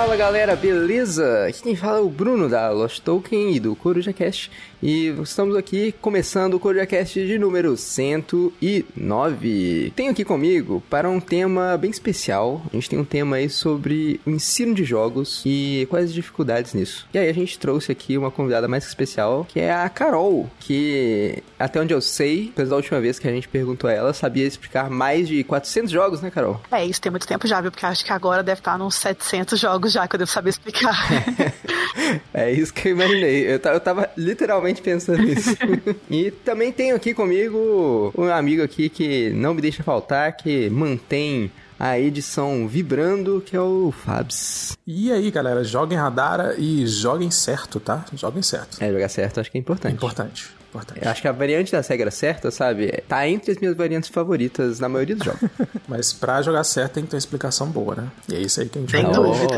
Fala galera, beleza? Aqui quem fala é o Bruno da Lost Token e do Coruja Cast. E estamos aqui começando o CorujaCast de número 109. Tenho aqui comigo para um tema bem especial. A gente tem um tema aí sobre o ensino de jogos e quais as dificuldades nisso. E aí a gente trouxe aqui uma convidada mais especial, que é a Carol, que até onde eu sei, depois da última vez que a gente perguntou a ela, sabia explicar mais de 400 jogos, né, Carol? É, isso tem muito tempo já, viu? Porque acho que agora deve estar uns 700 jogos já que eu devo saber explicar. é isso que eu imaginei. Eu, eu tava literalmente pensando nisso. e também tenho aqui comigo um amigo aqui que não me deixa faltar, que mantém a edição vibrando, que é o Fabs. E aí, galera, joguem Radara e joguem certo, tá? Joguem certo. É, jogar certo acho que é importante. É importante. Importante. Eu acho que a variante das regras certas, sabe, tá entre as minhas variantes favoritas na maioria dos jogos. Mas pra jogar certo tem que ter uma explicação boa, né? E é isso aí que a gente vai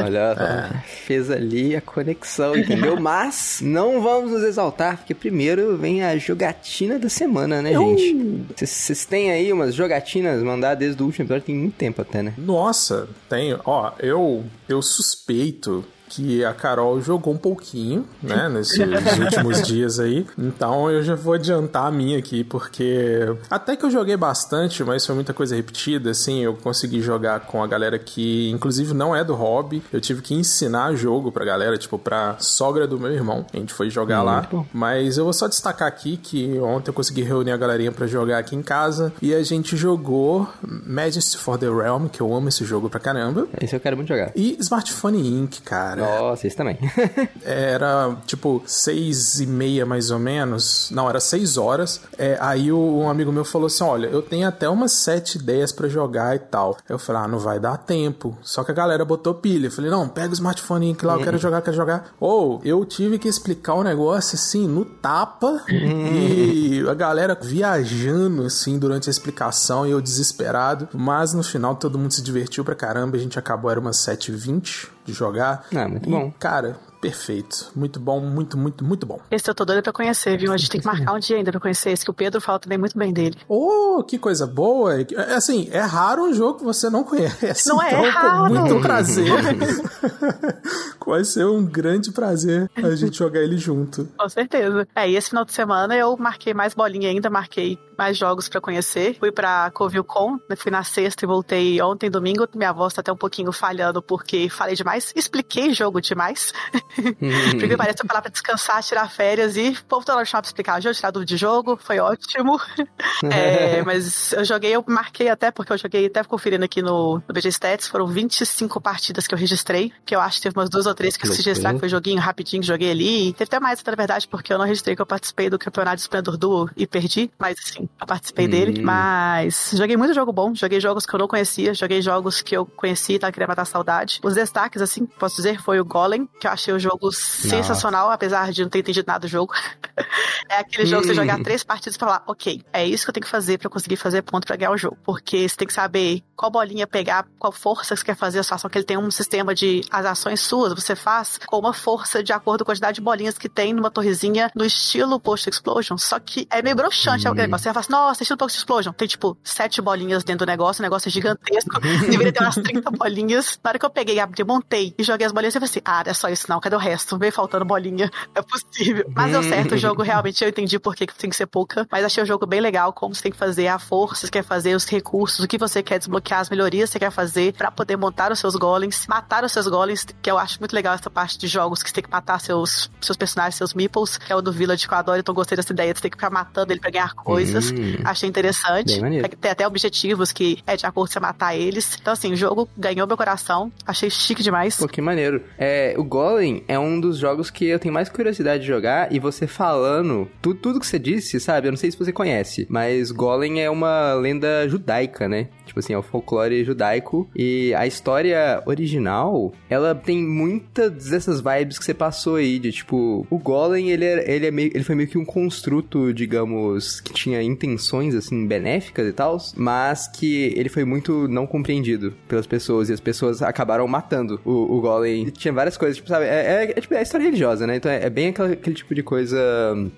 Olha, é. fez ali a conexão, entendeu? Mas não vamos nos exaltar, porque primeiro vem a jogatina da semana, né, gente? Vocês têm aí umas jogatinas mandadas desde o último episódio, tem muito tempo até, né? Nossa, tenho. Ó, eu, eu suspeito que a Carol jogou um pouquinho, né, nesses últimos dias aí. Então eu já vou adiantar a minha aqui, porque até que eu joguei bastante, mas foi muita coisa repetida, assim, eu consegui jogar com a galera que, inclusive, não é do hobby. Eu tive que ensinar jogo pra galera, tipo, pra sogra do meu irmão. A gente foi jogar hum, lá. Bom. Mas eu vou só destacar aqui que ontem eu consegui reunir a galerinha para jogar aqui em casa e a gente jogou Majesty for the Realm, que eu amo esse jogo pra caramba. Esse eu quero muito jogar. E Smartphone Inc, cara. Nossa, isso também. era tipo seis e meia mais ou menos. Não, era seis horas. É, aí um amigo meu falou assim: Olha, eu tenho até umas sete ideias para jogar e tal. Eu falei: Ah, não vai dar tempo. Só que a galera botou pilha. Eu falei: Não, pega o smartphone que lá, eu quero jogar, quero jogar. Ou oh, eu tive que explicar o negócio assim no tapa e a galera viajando assim durante a explicação e eu desesperado. Mas no final todo mundo se divertiu pra caramba. A gente acabou, era umas 7h20 de jogar. Ah, muito e, bom. Cara, perfeito. Muito bom, muito, muito, muito bom. Esse eu tô doido pra conhecer, viu? A gente tem que marcar um dia ainda pra conhecer esse, que o Pedro fala também muito bem dele. Oh, que coisa boa! É, assim, é raro um jogo que você não conhece. Não então, é raro! muito prazer. Vai ser um grande prazer a gente jogar ele junto. Com certeza. É, e esse final de semana eu marquei mais bolinha ainda, marquei mais jogos para conhecer. Fui pra Covilcon, né, fui na sexta e voltei ontem, domingo. Minha voz tá até um pouquinho falhando porque falei demais, expliquei jogo demais. Porque parece falar pra descansar, tirar férias e o povo tá lá pra explicar jogo, tirar dúvida de jogo, foi ótimo. é, mas eu joguei, eu marquei até, porque eu joguei até conferindo aqui no, no BG Stats, foram 25 partidas que eu registrei, que eu acho que teve umas duas ou três que, que se registrar, que foi joguinho rapidinho, joguei ali. Teve até mais, na verdade, porque eu não registrei que eu participei do campeonato de Splendor Duo e perdi, mas assim, eu participei hum. dele. Mas joguei muito jogo bom, joguei jogos que eu não conhecia, joguei jogos que eu conheci, tá? Queria matar saudade. Os destaques, assim, posso dizer, foi o Golem, que eu achei o jogo sensacional, apesar de não ter entendido nada do jogo. é aquele jogo que você jogar hum. três partidas e falar, ok, é isso que eu tenho que fazer para conseguir fazer ponto para ganhar o jogo. Porque você tem que saber qual bolinha pegar, qual força você quer fazer a sua ação, que ele tem um sistema de as ações suas, você faz com uma força de acordo com a quantidade de bolinhas que tem numa torrezinha no estilo Post Explosion. Só que é meio broxante, hum. é o negócio. Você fala assim, nossa, estilo Post Explosion. Tem tipo sete bolinhas dentro do negócio, o negócio é gigantesco. Deveria ter umas 30 bolinhas. Na hora que eu peguei, abri, montei e joguei as bolinhas, eu falei assim, ah, é só isso não, cadê o resto? Veio faltando bolinha. É possível. Mas deu certo o jogo, realmente eu entendi por que tem que ser pouca. Mas achei o jogo bem legal, como você tem que fazer a força, você quer fazer os recursos, o que você quer desbloquear, as melhorias que você quer fazer para poder montar os seus golems, matar os seus golems, que eu acho muito legal essa parte de jogos que você tem que matar seus, seus personagens, seus meeples, que é o do Village que eu adoro, então gostei dessa ideia de ter que ficar matando ele pra ganhar coisas. Hum, achei interessante. Tem até objetivos que é de acordo com você matar eles. Então, assim, o jogo ganhou meu coração. Achei chique demais. Pô, que maneiro. É, o Golem é um dos jogos que eu tenho mais curiosidade de jogar e você falando tudo, tudo que você disse, sabe? Eu não sei se você conhece, mas Golem é uma lenda judaica, né? Tipo assim, é o folclore judaico. E a história original, ela tem muitas dessas vibes que você passou aí, de tipo, o Golem, ele, é, ele, é meio, ele foi meio que um construto, digamos, que tinha intenções, assim, benéficas e tal, mas que ele foi muito não compreendido pelas pessoas e as pessoas acabaram matando o, o Golem. E tinha várias coisas, tipo, sabe? É, é, é, tipo, é história religiosa, né? Então é, é bem aquele, aquele, tipo de coisa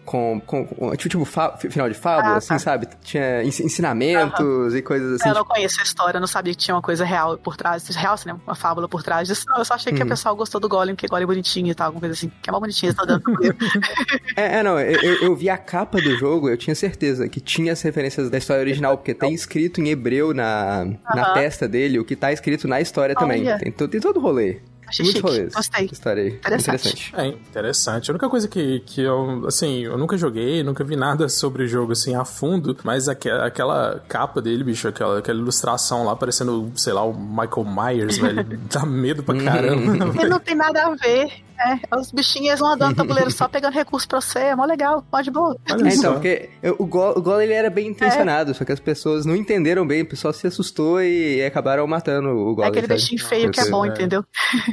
com. com, com tipo, tipo final de fábula, ah, assim, tá. sabe? Tinha ensinamentos e coisas assim. Eu não conheço a história, não sabia que tinha uma coisa real por trás. Real, assim, né? Uma fábula por trás disso. Não, eu só achei que hum. o pessoal gostou do Golem, porque Golem é bonitinho e tal, alguma coisa assim. Que é uma bonitinha, tá dando é, é, não, eu, eu, vi a capa do jogo, eu tinha certeza que tinha as referências da história original, porque tem escrito em hebreu na, uhum. na testa dele o que tá escrito na história Olha. também. Tem, tem todo o rolê. Achei Muito chique. Rolês. Gostei. Estarei. Interessante. interessante. É, interessante. A única coisa que, que eu, assim, eu nunca joguei, nunca vi nada sobre o jogo, assim, a fundo, mas aquela, aquela capa dele, bicho, aquela, aquela ilustração lá, parecendo, sei lá, o Michael Myers, velho, dá medo pra uhum. caramba. Ele não tem nada a ver. É, os bichinhos vão andando no tabuleiro só pegando recurso pra você, é mó legal, pode boa. É, então, porque o gol, o gol ele era bem intencionado, é. só que as pessoas não entenderam bem, o pessoal se assustou e acabaram matando o gol. É aquele bichinho feio que é bom, entendeu?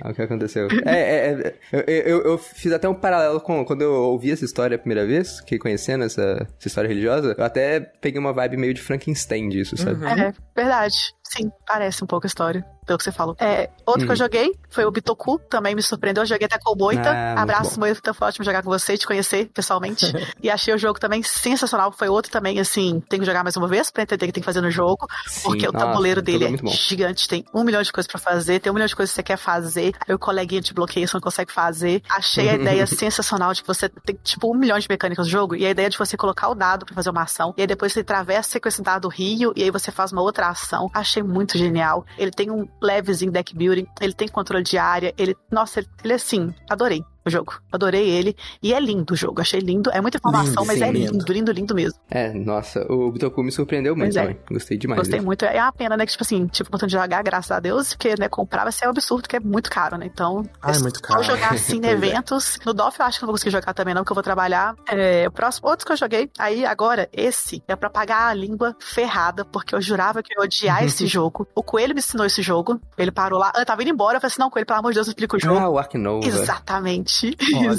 É o que aconteceu. É, é, é eu, eu, eu, fiz até um paralelo com quando eu ouvi essa história a primeira vez, que conhecendo essa, essa história religiosa, eu até peguei uma vibe meio de Frankenstein disso, sabe? Uhum. É, verdade. Sim, parece um pouco a história, pelo que você falou. É, outro hum. que eu uhum. joguei foi o Bitoku, também me surpreendeu. Eu joguei até com o Moita. Ah, Abraço, Moita, foi ótimo jogar com você, te conhecer pessoalmente. e achei o jogo também sensacional. Foi outro também, assim, tem que jogar mais uma vez pra entender o que tem que fazer no jogo. Sim, porque nossa, o tabuleiro dele é, é gigante, tem um milhão de coisas pra fazer, tem um milhão de coisas que você quer fazer. Aí o coleguinha de bloqueio você não consegue fazer. Achei a ideia sensacional de que você tem, tipo, um milhão de mecânicas no jogo. E a ideia de você colocar o dado pra fazer uma ação. E aí depois você atravessa com esse dado rio. E aí você faz uma outra ação. Achei muito genial ele tem um levezinho deck building, ele tem controle de área, ele. Nossa, ele, ele assim, adorei o jogo. Adorei ele. E é lindo o jogo. Achei lindo. É muita informação, lindo, mas sim, é lindo, lindo, lindo, lindo mesmo. É, nossa, o Bitoku me surpreendeu muito é. também. Gostei demais. Gostei mesmo. muito. É uma pena, né? Que, tipo assim, tipo, quanto de jogar, graças a Deus, porque, né, comprar vai ser um absurdo, que é muito caro, né? Então, ah, é muito caro. Vou jogar assim em é. eventos. No DOF eu acho que não vou conseguir jogar também, não, porque eu vou trabalhar. É, o próximo, outros que eu joguei. Aí, agora, esse é pra pagar a língua ferrada, porque eu jurava que eu ia odiar esse jogo. O Coelho me ensinou esse jogo. Ele parou lá. Eu tava indo embora. Eu falei assim: não, Coelho, pelo amor de Deus, explica o jogo. Ah, o Ark Nova. Exatamente. Olha.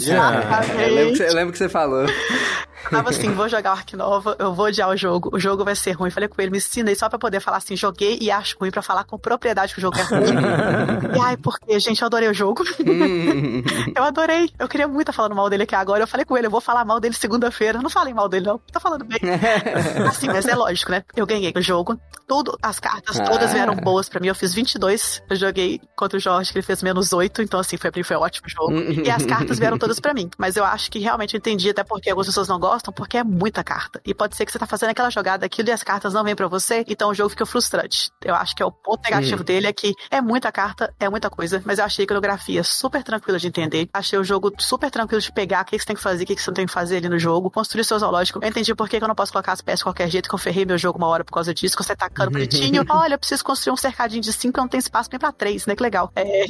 Eu lembro, que, eu lembro que você falou. Eu tava assim, vou jogar Ark Nova, eu vou odiar o jogo, o jogo vai ser ruim. Falei com ele, me ensina aí só pra poder falar assim, joguei e acho ruim pra falar com propriedade que o jogo é ruim. e ai, porque, gente, eu adorei o jogo. Hum. eu adorei. Eu queria muito estar falando mal dele aqui agora. Eu falei com ele, eu vou falar mal dele segunda-feira. Não falei mal dele, não. Tô falando bem. assim, mas é lógico, né? Eu ganhei o jogo. Tudo, as cartas todas ah. vieram boas pra mim. Eu fiz 22. Eu joguei contra o Jorge, que ele fez menos 8. Então, assim, foi, foi um ótimo jogo. e as cartas vieram todas pra mim. Mas eu acho que realmente eu entendi, até porque algumas pessoas não gostam, porque é muita carta. E pode ser que você tá fazendo aquela jogada, aquilo e as cartas não vêm para você, então o jogo fica frustrante. Eu acho que é o ponto negativo hum. dele é que é muita carta, é muita coisa, mas eu achei a coreografia super tranquila de entender. Achei o jogo super tranquilo de pegar o que você tem que fazer, o que você não tem que fazer ali no jogo, construir seu zoológico. Eu entendi por que eu não posso colocar as peças de qualquer jeito, que eu ferrei meu jogo uma hora por causa disso, que você tacando bonitinho. Olha, eu preciso construir um cercadinho de cinco, eu não tenho espaço nem pra três, né? Que legal. É...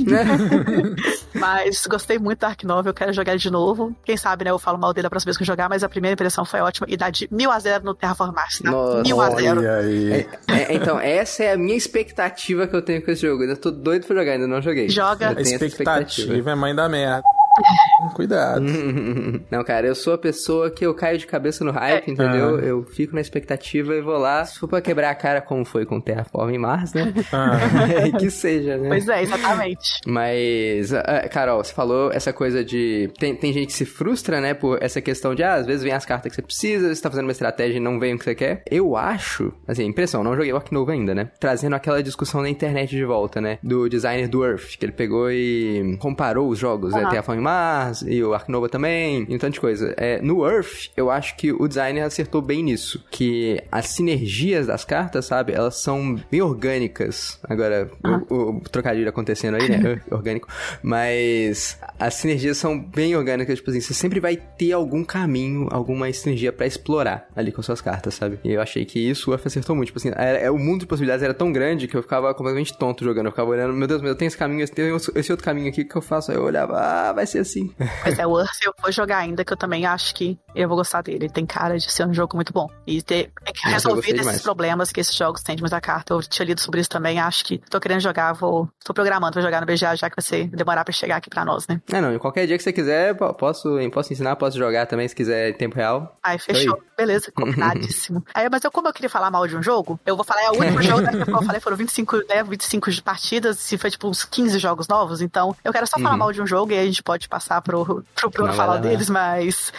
mas gostei muito da Ark Nova, eu quero jogar de novo. Quem sabe, né? Eu falo mal dele a próxima vez que eu jogar, mas a primeira impressão foi ótima e dá de mil a zero no Terraform Mars, tá? Nossa, mil a zero. É, é, então, essa é a minha expectativa que eu tenho com esse jogo. Eu ainda tô doido pra jogar, ainda não joguei. Joga. A expectativa, expectativa é mãe da merda. Cuidado. Não, cara, eu sou a pessoa que eu caio de cabeça no hype, é. entendeu? Ah. Eu fico na expectativa e vou lá. Se for pra quebrar a cara, como foi com Terraform em Mars, né? Ah. que seja, né? Pois é, exatamente. Mas, uh, Carol, você falou essa coisa de. Tem, tem gente que se frustra, né, por essa questão de, ah, às vezes vem as cartas que você precisa, você tá fazendo uma estratégia e não vem o que você quer. Eu acho, assim, impressão, não joguei o Ark Novo ainda, né? Trazendo aquela discussão na internet de volta, né? Do designer do Earth, que ele pegou e comparou os jogos, uhum. né? Terraform Mars e o Ark Nova também, e um tanto de coisa. É, no Earth, eu acho que o designer acertou bem nisso, que as sinergias das cartas, sabe, elas são bem orgânicas. Agora, uhum. o, o, trocadilho acontecendo aí, né, orgânico, mas as sinergias são bem orgânicas, tipo assim, você sempre vai ter algum caminho, alguma sinergia para explorar ali com suas cartas, sabe? E eu achei que isso o Earth acertou muito, tipo assim, era, é, o mundo de possibilidades era tão grande que eu ficava completamente tonto jogando, eu ficava olhando, meu Deus, eu tenho esse caminho, eu tenho esse outro caminho aqui que eu faço, aí eu olhava, ah, vai ser assim. Mas é, o Earth eu vou jogar ainda, que eu também acho que eu vou gostar dele. Ele tem cara de ser um jogo muito bom. E ter é que resolvido esses problemas que esses jogos têm de muita carta. Eu tinha lido sobre isso também, acho que tô querendo jogar, vou. tô programando pra jogar no BGA, já que vai ser demorar pra chegar aqui pra nós, né? É, não, qualquer dia que você quiser, posso, posso ensinar, posso jogar também, se quiser em tempo real. Aí, fechou. Aí. Beleza, combinadíssimo. aí, mas eu, como eu queria falar mal de um jogo, eu vou falar, é o único jogo, né, que eu falei, foram 25, né, 25 partidas, se foi tipo uns 15 jogos novos, então eu quero só falar uhum. mal de um jogo e aí a gente pode passar pro, pro Bruno falar deles, mas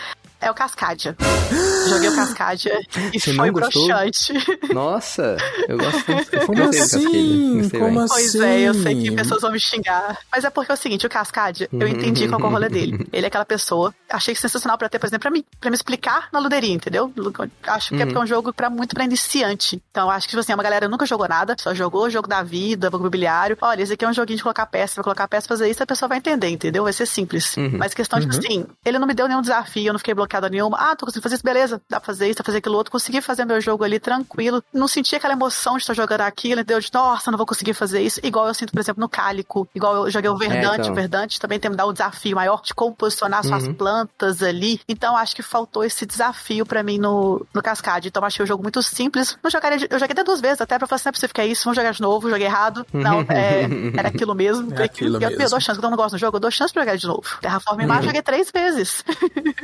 é o Cascadia. Joguei o Cascadia e Você foi broxante. Nossa, eu gosto muito. Como assim? Como assim? Pois é, eu sei que pessoas vão me xingar. Mas é porque é o seguinte, o Cascadia, eu entendi qual é o rolê dele. Ele é aquela pessoa, achei sensacional pra ter, por exemplo, pra mim, pra me explicar na luderia, entendeu? Acho que é porque é um jogo pra, muito pra iniciante. Então, acho que, tipo assim, uma galera nunca jogou nada, só jogou o jogo da vida, jogo imobiliário. Olha, esse aqui é um joguinho de colocar peça, vai colocar peça, fazer isso, a pessoa vai entender, entendeu? Vai ser simples. Uhum. Mas questão de, tipo uhum. assim, ele não me deu nenhum desafio, eu não fiquei bloqueado bloqueada nenhuma. Ah, tô conseguindo fazer isso, beleza, dá pra fazer isso, dá pra fazer aquilo outro. Consegui fazer meu jogo ali tranquilo. Não senti aquela emoção de estar jogando aquilo, entendeu? De, nossa, não vou conseguir fazer isso. Igual eu sinto, por exemplo, no Cálico. Igual eu joguei o Verdante. É, então. O Verdante também tem que dar um desafio maior de como posicionar suas uhum. plantas ali. Então, acho que faltou esse desafio pra mim no, no Cascade. Então, achei o jogo muito simples. Não jogaria, eu joguei até duas vezes, até pra falar assim, não é possível que é isso, vamos jogar de novo, joguei errado. Não, é, era aquilo mesmo. É aquilo eu, mesmo. eu dou chance, quando eu não gosto do jogo, eu dou chance pra jogar de novo. Terraform Mars, uhum. joguei três vezes.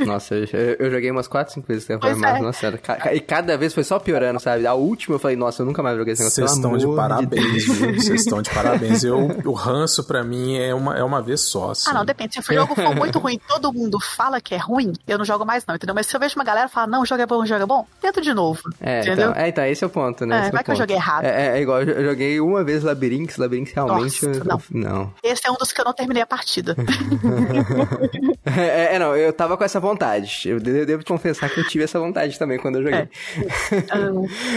Nossa, eu, eu joguei umas quatro, cinco vezes Terraform Mars, é. nossa, e cada vez foi só piorando, sabe? A última eu falei, nossa, eu nunca mais joguei esse negócio. Vocês estão de parabéns, viu? Vocês estão de parabéns. Eu, o ranço pra mim é uma, é uma vez só. Assim. Ah, não, depende. Se o jogo for muito ruim todo mundo fala que é ruim, eu não jogo mais não, entendeu? Mas se eu vejo uma galera falar, não, o jogo é bom, o jogo é bom, tento de novo. É, entendeu? Então, é, então, esse é o ponto, né? É, vai é que eu joguei errado. É, é, é, igual, eu joguei uma vez Labyrinth, Labyrinth realmente... Nossa, não. não. Esse é um dos que eu não terminei a partida. é, é, não, eu tava com essa vontade. Eu devo confessar que eu tive essa vontade também quando eu joguei. É.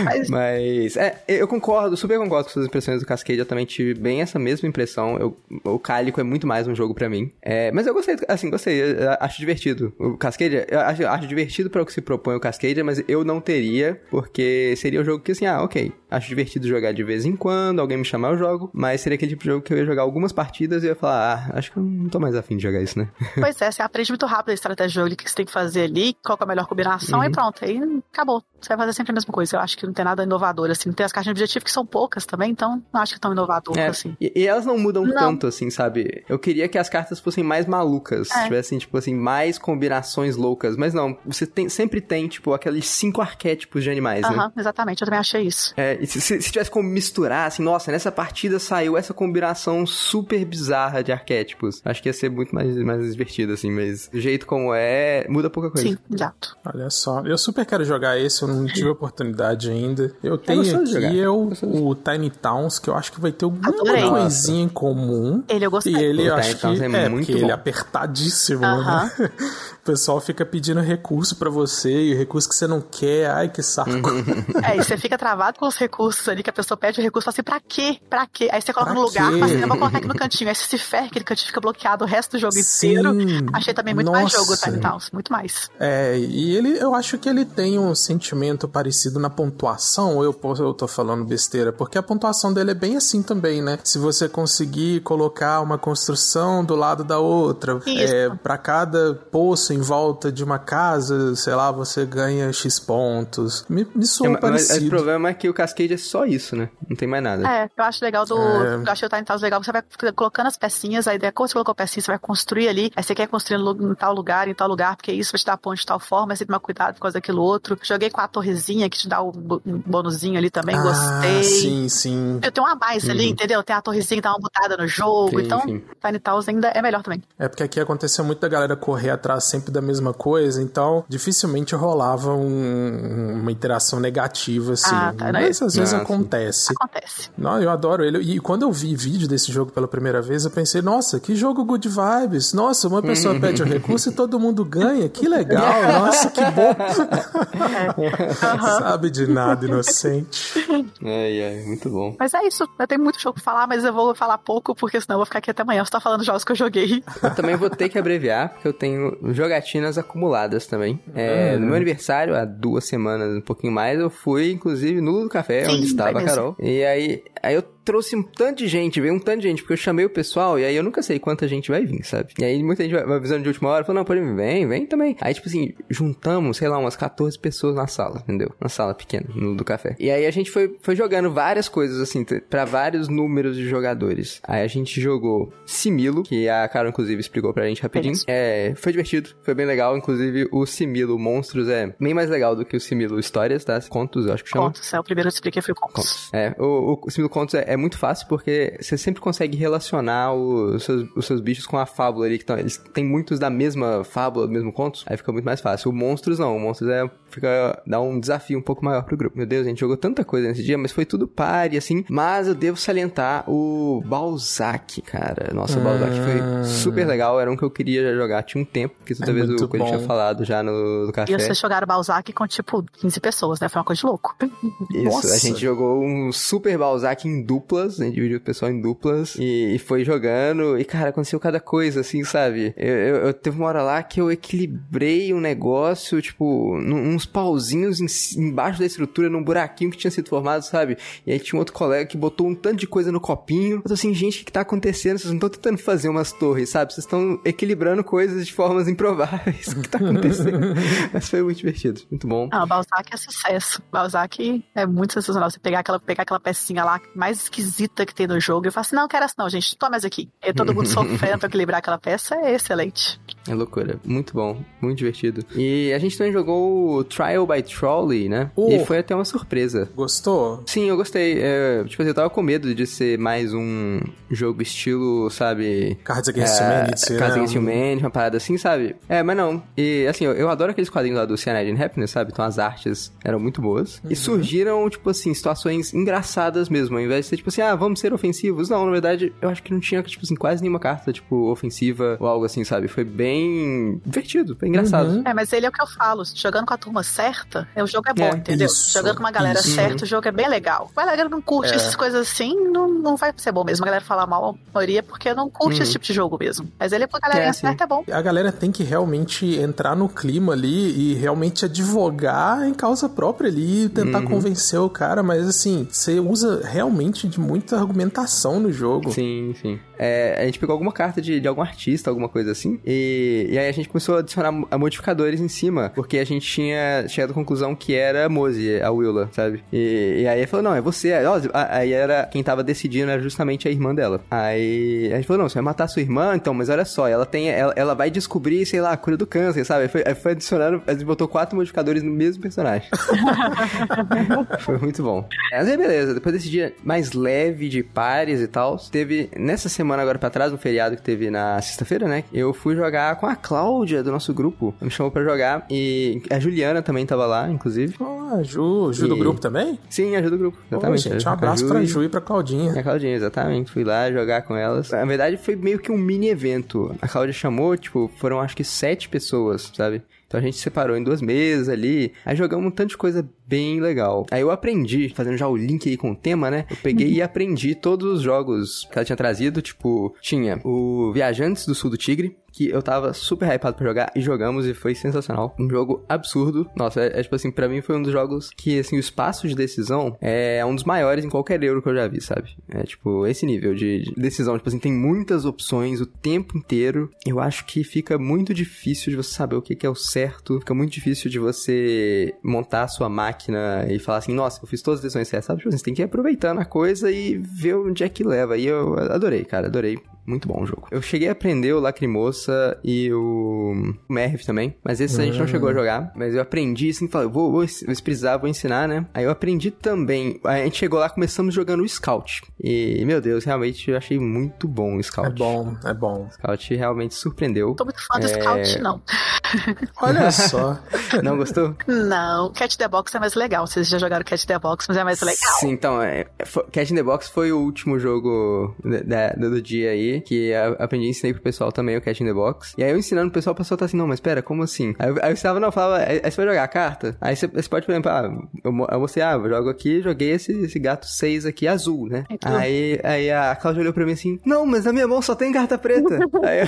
mas... mas... é, eu concordo, super concordo com suas impressões do Cascade. Eu também tive bem essa mesma impressão. Eu, o Cálico é muito mais um jogo para mim. É, mas eu gostei, assim, gostei. acho divertido. O Cascade, eu acho, acho divertido para o que se propõe o Cascade, mas eu não teria, porque seria um jogo que, assim, ah, ok. Acho divertido jogar de vez em quando, alguém me chamar, eu jogo. Mas seria aquele tipo de jogo que eu ia jogar algumas partidas e ia falar, ah, acho que eu não tô mais afim de jogar isso, né? Pois é, você aprende muito rápido a estratégia de jogo, o que você tem que fazer ali, qual é a melhor combinação uhum. e pronto. Aí acabou. Você vai fazer sempre a mesma coisa. Eu acho que não tem nada inovador, assim. Tem as caixas de objetivo que são poucas também, então não acho que tão inovador, é, assim. E, e, elas não mudam não. tanto, assim, sabe? Eu queria que as cartas fossem mais malucas. É. Tivessem, tipo assim, mais combinações loucas. Mas não, você tem, sempre tem, tipo, aqueles cinco arquétipos de animais, uhum, né? exatamente. Eu também achei isso. É, e se, se, se tivesse como misturar, assim, nossa, nessa partida saiu essa combinação super bizarra de arquétipos. Acho que ia ser muito mais, mais divertido, assim, mas do jeito como é, muda pouca coisa. Sim, exato. Olha só, eu super quero jogar esse, eu não tive oportunidade ainda. Eu tenho eu aqui eu, o Tiny Towns, que eu acho que vai ter alguma Adorei. coisinha em comum. Ele eu gostei. E ele, eu acho que é, é muito ele é apertadíssimo, uh -huh. né? O pessoal fica pedindo recurso para você e o recurso que você não quer, ai que saco. é, e você fica travado com os recursos ali, que a pessoa pede o recurso, fala assim, pra quê? Pra quê? Aí você coloca pra no lugar, fala assim, eu vou colocar aqui no cantinho. Aí você se ferra, aquele cantinho fica bloqueado o resto do jogo Sim. inteiro. Achei também muito Nossa. mais jogo o Tiny Towns, muito mais. É, e ele, eu acho que ele tem um sentimento parecido na pontuação, ou eu, eu tô falando besteira, porque a pontuação dele é bem assim também, né? Se você conseguir colocar uma construção do lado da outra, é, para cada poço em volta de uma casa, sei lá, você ganha X pontos. Me, me soa é, parecido. Mas o problema é que o Cascade é só isso, né? Não tem mais nada. É, eu acho legal do. É... Eu acho o Time Towns legal, você vai colocando as pecinhas, aí depois você colocou a pecinha, você vai construir ali, aí você quer construir em tal lugar, em tal lugar, porque isso vai te dar ponto de tal forma, aí você tem que tomar cuidado com aquilo outro. Joguei com a torrezinha que te dá o bonuzinho ali também, ah, gostei. Sim, sim. Eu tenho uma mais uhum. ali, entendeu? Tem a torrezinha que dá uma botada no jogo, sim, então sim. Tiny Towns ainda é melhor também. É porque aqui aconteceu muito da galera correr atrás sempre da mesma coisa, então dificilmente rolava um, uma interação negativa, assim. Ah, tá, Mas às vezes acontece. Acontece. Não, eu adoro ele. E quando eu vi vídeo desse jogo pela primeira vez, eu pensei, nossa, que jogo good vibes. Nossa, uma pessoa pede o um recurso e todo mundo ganha. Que legal. Nossa, que bom. Sabe de nada, inocente. Ai, ai, muito bom. Mas é isso. Eu tenho muito jogo pra falar, mas eu vou falar pouco, porque senão eu vou ficar aqui até amanhã. Você tá falando jogos que eu joguei. Eu também vou ter que abreviar, porque eu tenho jogatinas acumuladas também. É, No meu aniversário, há duas semanas, um pouquinho mais, eu fui, inclusive, no Café, Sim, onde estava a Carol. E aí, Aí eu trouxe um tanto de gente, veio um tanto de gente, porque eu chamei o pessoal e aí eu nunca sei quanta gente vai vir, sabe? E aí muita gente vai avisando de última hora, falou, não, pode vir, vem, vem também. Aí, tipo assim, juntamos, sei lá, umas 14 pessoas na sala, entendeu? Na sala pequena, no, do café. E aí a gente foi, foi jogando várias coisas, assim, para vários números de jogadores. Aí a gente jogou Similo, que a Carol, inclusive, explicou pra gente rapidinho. É, foi divertido, foi bem legal. Inclusive, o Similo Monstros é bem mais legal do que o Similo Histórias, tá? Contos, eu acho que chama. Contos, é o primeiro que eu expliquei foi Contos. Contos. É, o, o Similo Contos é, é, muito fácil porque você sempre consegue relacionar os seus, os seus bichos com a fábula ali, que tão, eles têm muitos da mesma fábula, do mesmo conto, aí fica muito mais fácil. O Monstros não, o Monstros é, fica, dá um desafio um pouco maior pro grupo. Meu Deus, a gente jogou tanta coisa nesse dia, mas foi tudo pare, assim. Mas eu devo salientar o Balzac, cara. Nossa, o Balzac foi ah. super legal, era um que eu queria jogar. Tinha um tempo, que toda é vez o Coelho tinha falado já no, no café. E vocês jogaram Balzac com, tipo, 15 pessoas, né? Foi uma coisa de louco. Isso, Nossa. a gente jogou um super Balzac em duplas, a gente dividiu o pessoal em duplas e, e foi jogando. E, cara, aconteceu cada coisa, assim, sabe? Eu, eu, eu, teve uma hora lá que eu equilibrei um negócio, tipo, uns pauzinhos em, embaixo da estrutura, num buraquinho que tinha sido formado, sabe? E aí tinha um outro colega que botou um tanto de coisa no copinho. Eu tô assim, gente, o que tá acontecendo? Vocês não estão tentando fazer umas torres, sabe? Vocês estão equilibrando coisas de formas improváveis. O que tá acontecendo? Mas foi muito divertido, muito bom. Ah, o Balzac é sucesso. Balzac é muito sensacional. Você pegar aquela, pegar aquela pecinha lá mais esquisita que tem no jogo e falar assim, não, quero essa não, gente, toma mais aqui. E todo mundo sofrendo pra equilibrar aquela peça é excelente. É loucura. Muito bom. Muito divertido. E a gente também jogou o Trial by Trolley, né? Uh, e foi até uma surpresa. Gostou? Sim, eu gostei. É, tipo assim, eu tava com medo de ser mais um jogo estilo, sabe? Cards Against é, Humanity. Cards Against Humanity, uma parada assim, sabe? É, mas não. E assim, eu, eu adoro aqueles quadrinhos lá do Cyanide and Happiness, sabe? Então as artes eram muito boas. Uhum. E surgiram, tipo assim, situações engraçadas mesmo. Ao invés de ser tipo assim, ah, vamos ser ofensivos. Não, na verdade, eu acho que não tinha, tipo assim, quase nenhuma carta, tipo, ofensiva ou algo assim, sabe? Foi bem divertido, bem engraçado. Uhum. É, mas ele é o que eu falo. Jogando com a turma certa, o jogo é bom, é, entendeu? Isso, Jogando com uma galera isso. certa, o jogo é bem legal. A galera não curte é. essas coisas assim, não, não vai ser bom mesmo. A galera fala mal, a maioria, porque não curte uhum. esse tipo de jogo mesmo. Mas ele é com a galera é, certa, é bom. A galera tem que realmente entrar no clima ali e realmente advogar em causa própria ali e tentar uhum. convencer o cara, mas assim, você usa realmente de muita argumentação no jogo. Sim, sim. É, a gente pegou alguma carta de, de algum artista, alguma coisa assim, e, e aí a gente começou a adicionar modificadores em cima, porque a gente tinha chegado à conclusão que era a Mose, a Willa, sabe? E, e aí ele falou, não, é você. Aí era quem tava decidindo era justamente a irmã dela. Aí a gente falou, não, você vai matar sua irmã, então, mas olha só, ela tem. Ela, ela vai descobrir, sei lá, a cura do câncer, sabe? Aí foi, foi adicionando, a gente botou quatro modificadores no mesmo personagem. foi muito bom. Mas aí beleza, depois desse dia mais leve de pares e tal, teve nessa semana agora pra trás, no feriado que teve na sexta-feira, né? Eu fui jogar com a Cláudia do nosso grupo. Me chamou pra jogar. E a Juliana também tava lá, inclusive. Ah, Ju, Ju e... do grupo também? Sim, a Ju do grupo. Exatamente. Gente, um abraço a Ju pra Ju e pra Claudinha. A Claudinha, exatamente. Fui lá jogar com elas. Na verdade, foi meio que um mini evento. A Cláudia chamou, tipo, foram acho que sete pessoas, sabe? Então a gente separou em duas mesas ali. Aí jogamos um tanto de coisa bem legal. Aí eu aprendi, fazendo já o link aí com o tema, né? Eu peguei e aprendi todos os jogos que ela tinha trazido. Tipo, tinha o Viajantes do Sul do Tigre, que eu tava super hypado pra jogar e jogamos e foi sensacional. Um jogo absurdo. Nossa, é, é, tipo assim, pra mim foi um dos jogos que, assim, o espaço de decisão é um dos maiores em qualquer euro que eu já vi, sabe? É tipo, esse nível de, de decisão. Tipo assim, tem muitas opções o tempo inteiro. Eu acho que fica muito difícil de você saber o que, que é o certo. Fica muito difícil de você montar a sua máquina e falar assim, nossa, eu fiz todas as decisões certas, sabe? Tipo assim, você tem que ir aproveitando a coisa e ver onde é que leva. E eu adorei, cara, adorei. Muito bom o jogo. Eu cheguei a aprender o Lacrimosa e o Merv também, mas esse a gente não chegou a jogar. Mas eu aprendi assim, falei, vou, vou, se precisar, vou ensinar, né? Aí eu aprendi também. A gente chegou lá, começamos jogando o Scout. E, meu Deus, realmente eu achei muito bom o Scout. É bom, é bom. O Scout realmente surpreendeu. Tô muito fã do é... Scout, não. Olha só. não gostou? Não. Cat the Box é mais legal. Vocês já jogaram Cat the Box, mas é mais legal. Sim, então, é, Cat in the Box foi o último jogo do dia aí que eu aprendi e ensinei pro pessoal também o Cat in the Box. E aí eu ensinando o pessoal, o pessoal tá assim, não, mas pera, como assim? Aí eu, aí eu estava, não, falava, aí, você vai jogar a carta? Aí você, você pode, por exemplo, ah, eu, eu mostrei, ah, eu jogo aqui, joguei esse, esse gato 6 aqui azul, né? É aí, aí a Cláudia olhou pra mim assim, não, mas na minha mão só tem carta preta. aí eu,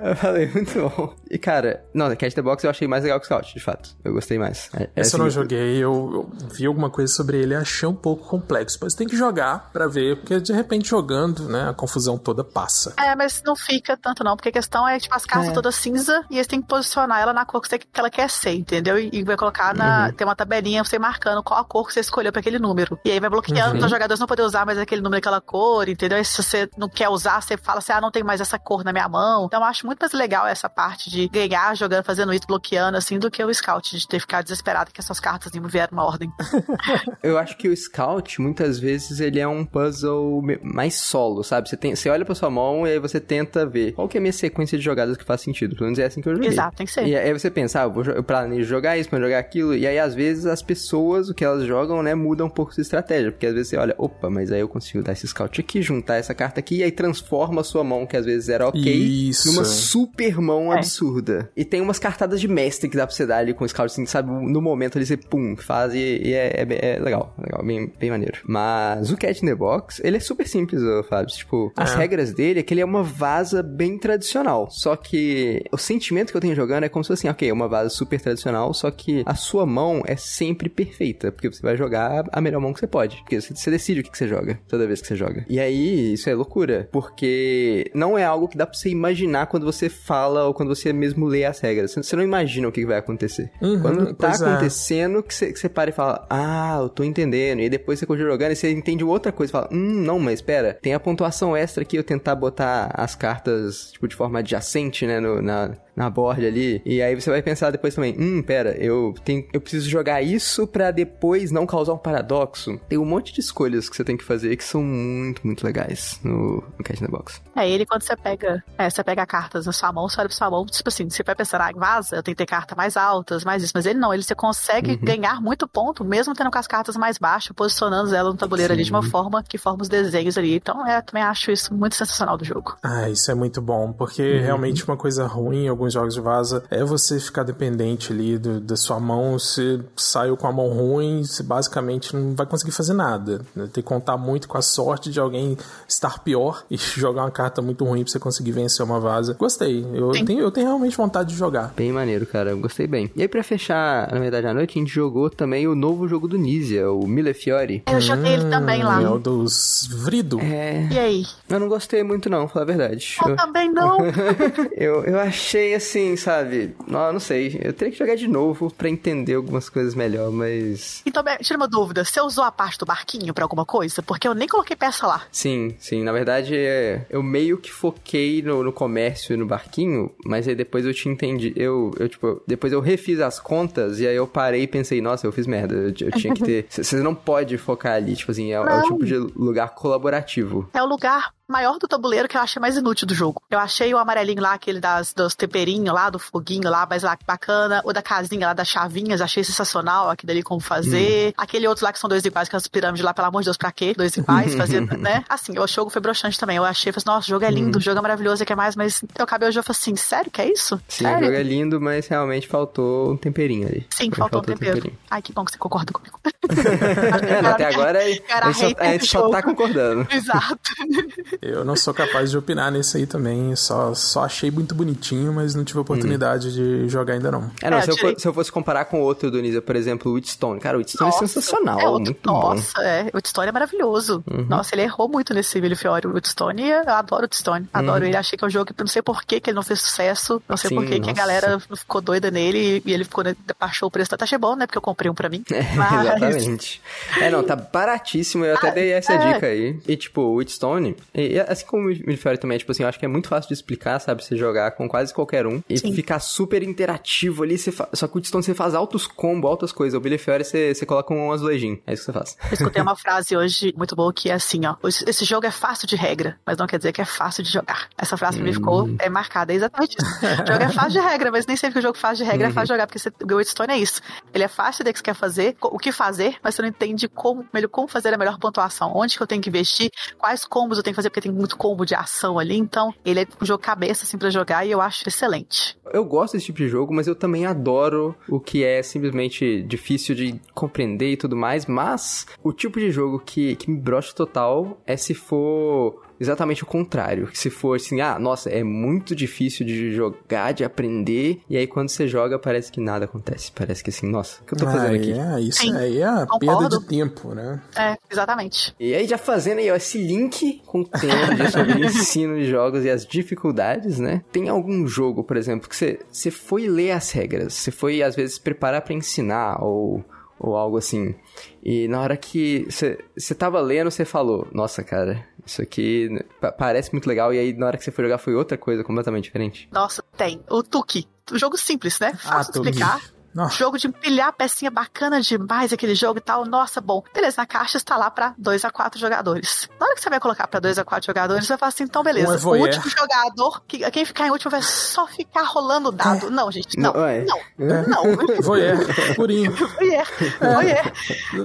eu falei, muito bom. E, cara, não, Cat the Box eu achei mais legal que o Scout, de fato. Eu gostei mais. É, Esse eu não joguei, eu, eu, vi alguma coisa sobre ele e achei um pouco complexo. Mas tem que jogar pra ver, porque de repente jogando, né, a confusão toda passa. É, mas não fica tanto não, porque a questão é, tipo, as cartas é. todas cinza e eles têm que posicionar ela na cor que, você, que ela quer ser, entendeu? E, e vai colocar na. Uhum. Tem uma tabelinha você marcando qual a cor que você escolheu pra aquele número. E aí vai bloqueando uhum. os jogadores não poder usar mais aquele número, aquela cor, entendeu? E se você não quer usar, você fala assim, ah, não tem mais essa cor na minha mão. Então eu acho muito mais legal essa parte de ganhar jogando, fazendo isso, bloqueando, assim, do que o Scout, de ter ficado desesperado que essas cartas não vieram uma ordem. eu acho que o Scout, muitas vezes, ele é um puzzle mais solo, sabe? Você, tem, você olha pra sua mão e aí você tenta ver qual que é a minha sequência de jogadas que faz sentido. Pelo menos é assim que eu joguei. Exato, tem que ser. E aí você pensa, ah, eu, vou, eu planejo jogar isso, planejo jogar aquilo. E aí, às vezes, as pessoas, o que elas jogam, né, muda um pouco sua estratégia. Porque às vezes você olha, opa, mas aí eu consigo dar esse scout aqui, juntar essa carta aqui, e aí transforma a sua mão, que às vezes era ok, Isso. numa super mão é. absurda. E tem umas cartadas de mestre que dá pra você dar ali com o scout, assim, sabe? No momento ali você, pum, faz e, e é, é, é, legal, legal, bem, bem maneiro. Mas o Cat in the Box, ele é super simples, Fábio. Tipo, as é. regras dele é que ele é uma vaza bem tradicional. Só que o sentimento que eu tenho jogando é como se fosse assim, ok, uma vaza super tradicional, só que a sua mão é sempre perfeita, porque você vai jogar a melhor mão que você pode. Porque você decide o que você joga toda vez que você joga. E aí, isso é loucura, porque não é algo que dá pra você imaginar quando você fala ou quando você mesmo lê as regras. Você não imagina o que vai acontecer. Uhum, quando tá é. acontecendo, que você, que você para e fala, ah, eu tô entendendo. E depois você continua jogando e você entende outra coisa. Fala, hum, não, mas espera, tem a pontuação extra aqui, eu tentar botar as cartas, tipo, de forma adjacente, né, no, na, na board ali. E aí você vai pensar depois também, hum, pera, eu tenho, eu preciso jogar isso para depois não causar um paradoxo. Tem um monte de escolhas que você tem que fazer que são muito, muito legais no, no Cat in the Box. É, ele quando você pega, é, você pega cartas na sua mão, você olha pra sua mão, tipo assim, você vai pensar, ah, vaza, eu tenho que ter cartas mais altas, mais isso, mas ele não, ele você consegue uhum. ganhar muito ponto, mesmo tendo com as cartas mais baixas, posicionando ela no tabuleiro Sim. ali de uma forma que forma os desenhos ali. Então, é, eu também acho isso muito sensacional do jogo. Ah, isso é muito bom, porque uhum. realmente uma coisa ruim, alguns jogos de vaza, é você ficar dependente ali do, da sua mão. Se saiu com a mão ruim, você basicamente não vai conseguir fazer nada. Né? Tem que contar muito com a sorte de alguém estar pior e jogar uma carta muito ruim pra você conseguir vencer uma vaza. Gostei. Eu, tenho, eu tenho realmente vontade de jogar. Bem maneiro, cara. Eu gostei bem. E aí, pra fechar, na verdade, a noite, a gente jogou também o novo jogo do Nizia, o Mille Fiori. Eu joguei hum, ele também lá. É o dos Vrido. É... E aí? Eu não gostei muito, não, pra falar a verdade. Eu, eu... também não. eu, eu achei assim, sabe? Não, não sei. Eu teria que jogar de novo pra entender algumas coisas melhor, mas. Então, tira uma dúvida. Você usou a parte do barquinho pra alguma coisa? Porque eu nem coloquei peça lá. Sim, sim. Na verdade, é, eu meio que foquei no, no comércio e no barquinho, mas aí depois eu te entendi. Eu, eu, tipo, depois eu refiz as contas e aí eu parei e pensei, nossa, eu fiz merda. Eu, eu tinha que ter. Você não pode focar ali, tipo assim, é, é o tipo de lugar colaborativo. É o lugar maior do tabuleiro que eu achei mais inútil do jogo. Eu achei o amarelinho lá, aquele das, dos temperinhos lá, do foguinho lá, mas lá bacana. O da casinha lá das chavinhas, achei sensacional. Aquele dali como fazer. Hum. Aquele outro lá que são dois iguais, que é as pirâmides lá, pelo amor de Deus, pra quê? Dois iguais, fazer, né? Assim, o jogo foi broxante também. Eu achei, falei assim, nossa, o jogo é lindo, hum. o jogo é maravilhoso, quer mais, mas eu acabei o jogo e falei assim, sério que é isso? Sim, sério? o jogo é lindo, mas realmente faltou um temperinho ali. Sim, faltou, faltou um tempero. temperinho. Ai, que bom que você concorda comigo. Até agora a gente, só, a gente só tá concordando. Exato. Eu não sou capaz de opinar nesse aí também. Só, só achei muito bonitinho, mas não tive oportunidade hum. de jogar ainda não. É, não, é, se, eu, se, eu fosse comparar com outro do Nisa, por exemplo, o Wheatstone. Cara, o Wheatstone é sensacional, é outro, muito nossa, bom. Nossa, é. O Wheatstone é maravilhoso. Uhum. Nossa, ele errou muito nesse Fiore. O Wheatstone, eu adoro o Wheatstone. Adoro uhum. ele. Achei que é um jogo que não sei por que, que ele não fez sucesso. Não sei Sim, por que, que a galera ficou doida nele e ele ficou, né, baixou o preço. Tá achei bom, né? Porque eu comprei um pra mim. É, mas... Exatamente. É, não, tá baratíssimo. Eu até ah, dei essa é. dica aí. E, tipo, o Wheatstone, e, assim como o Civil Fiore também, tipo assim, eu acho que é muito fácil de explicar, sabe? Você jogar com quase qualquer um e Sim. ficar super interativo ali. Você fa... Só que o Stone você faz altos combos, altas coisas. O Billy Fiore você, você coloca um azulejinho. É isso que você faz. Eu escutei uma frase hoje muito boa que é assim, ó. Esse jogo é fácil de regra, mas não quer dizer que é fácil de jogar. Essa frase pra mim ficou hum. é marcada, é exatamente isso. o jogo é fácil de regra, mas nem sempre que o jogo fácil de regra uhum. é fácil de jogar, porque você, o Stone é isso. Ele é fácil de que você quer fazer, o que fazer, mas você não entende como, como fazer a melhor pontuação, onde que eu tenho que investir, quais combos eu tenho que fazer, porque tem muito combo de ação ali. Então, ele é um jogo cabeça assim para jogar e eu acho excelente. Eu gosto desse tipo de jogo, mas eu também adoro o que é simplesmente difícil de compreender e tudo mais, mas o tipo de jogo que, que me brocha total é se for exatamente o contrário. Se for assim, ah, nossa, é muito difícil de jogar, de aprender, e aí quando você joga parece que nada acontece. Parece que assim, nossa, o que eu tô fazendo Ah, aqui? É, isso Sim, aí é a concordo. perda de tempo, né? É, exatamente. E aí, já fazendo aí ó, esse link com o tema de sobre ensino de jogos e as dificuldades, né? Tem algum jogo, por exemplo, que você, você foi ler as regras, você foi, às vezes, preparar pra ensinar ou, ou algo assim. E na hora que você, você tava lendo, você falou, nossa, cara, isso aqui pa- parece muito legal. E aí, na hora que você foi jogar, foi outra coisa completamente diferente. Nossa, tem. O Tuki. Jogo simples, né? Fácil de Tuki. explicar. Não. Jogo de empilhar pecinha bacana demais, aquele jogo e tal. Nossa, bom. Beleza, na caixa está lá pra 2 a 4 jogadores. Na hora que você vai colocar pra 2 a 4 jogadores, você vai falar assim, então beleza. Um é o último jogador, que- quem ficar em último vai só ficar rolando o dado. Não, gente, não. Não, é. Não, não. Voyeur, purinho. Voyeur, voyeur.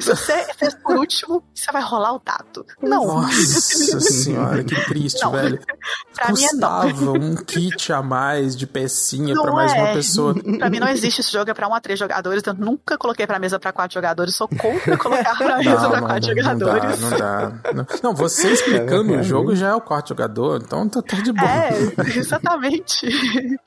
Se você fez por último, você vai rolar o dado. Não. Nossa senhora, que triste, Não. velho. Pra mim é não. Custava um kit a mais de pecinha pra mais uma é. pessoa. Pra mim não existe esse jogo, é pra 1 3 jogadores. Eu nunca coloquei pra mesa pra 4 jogadores. Sou contra colocar pra mesa pra 4 não, jogadores. Não dá, não dá. Não, não, você explicando o jogo já é o quarto jogador, então tá, tá de boa. É, exatamente.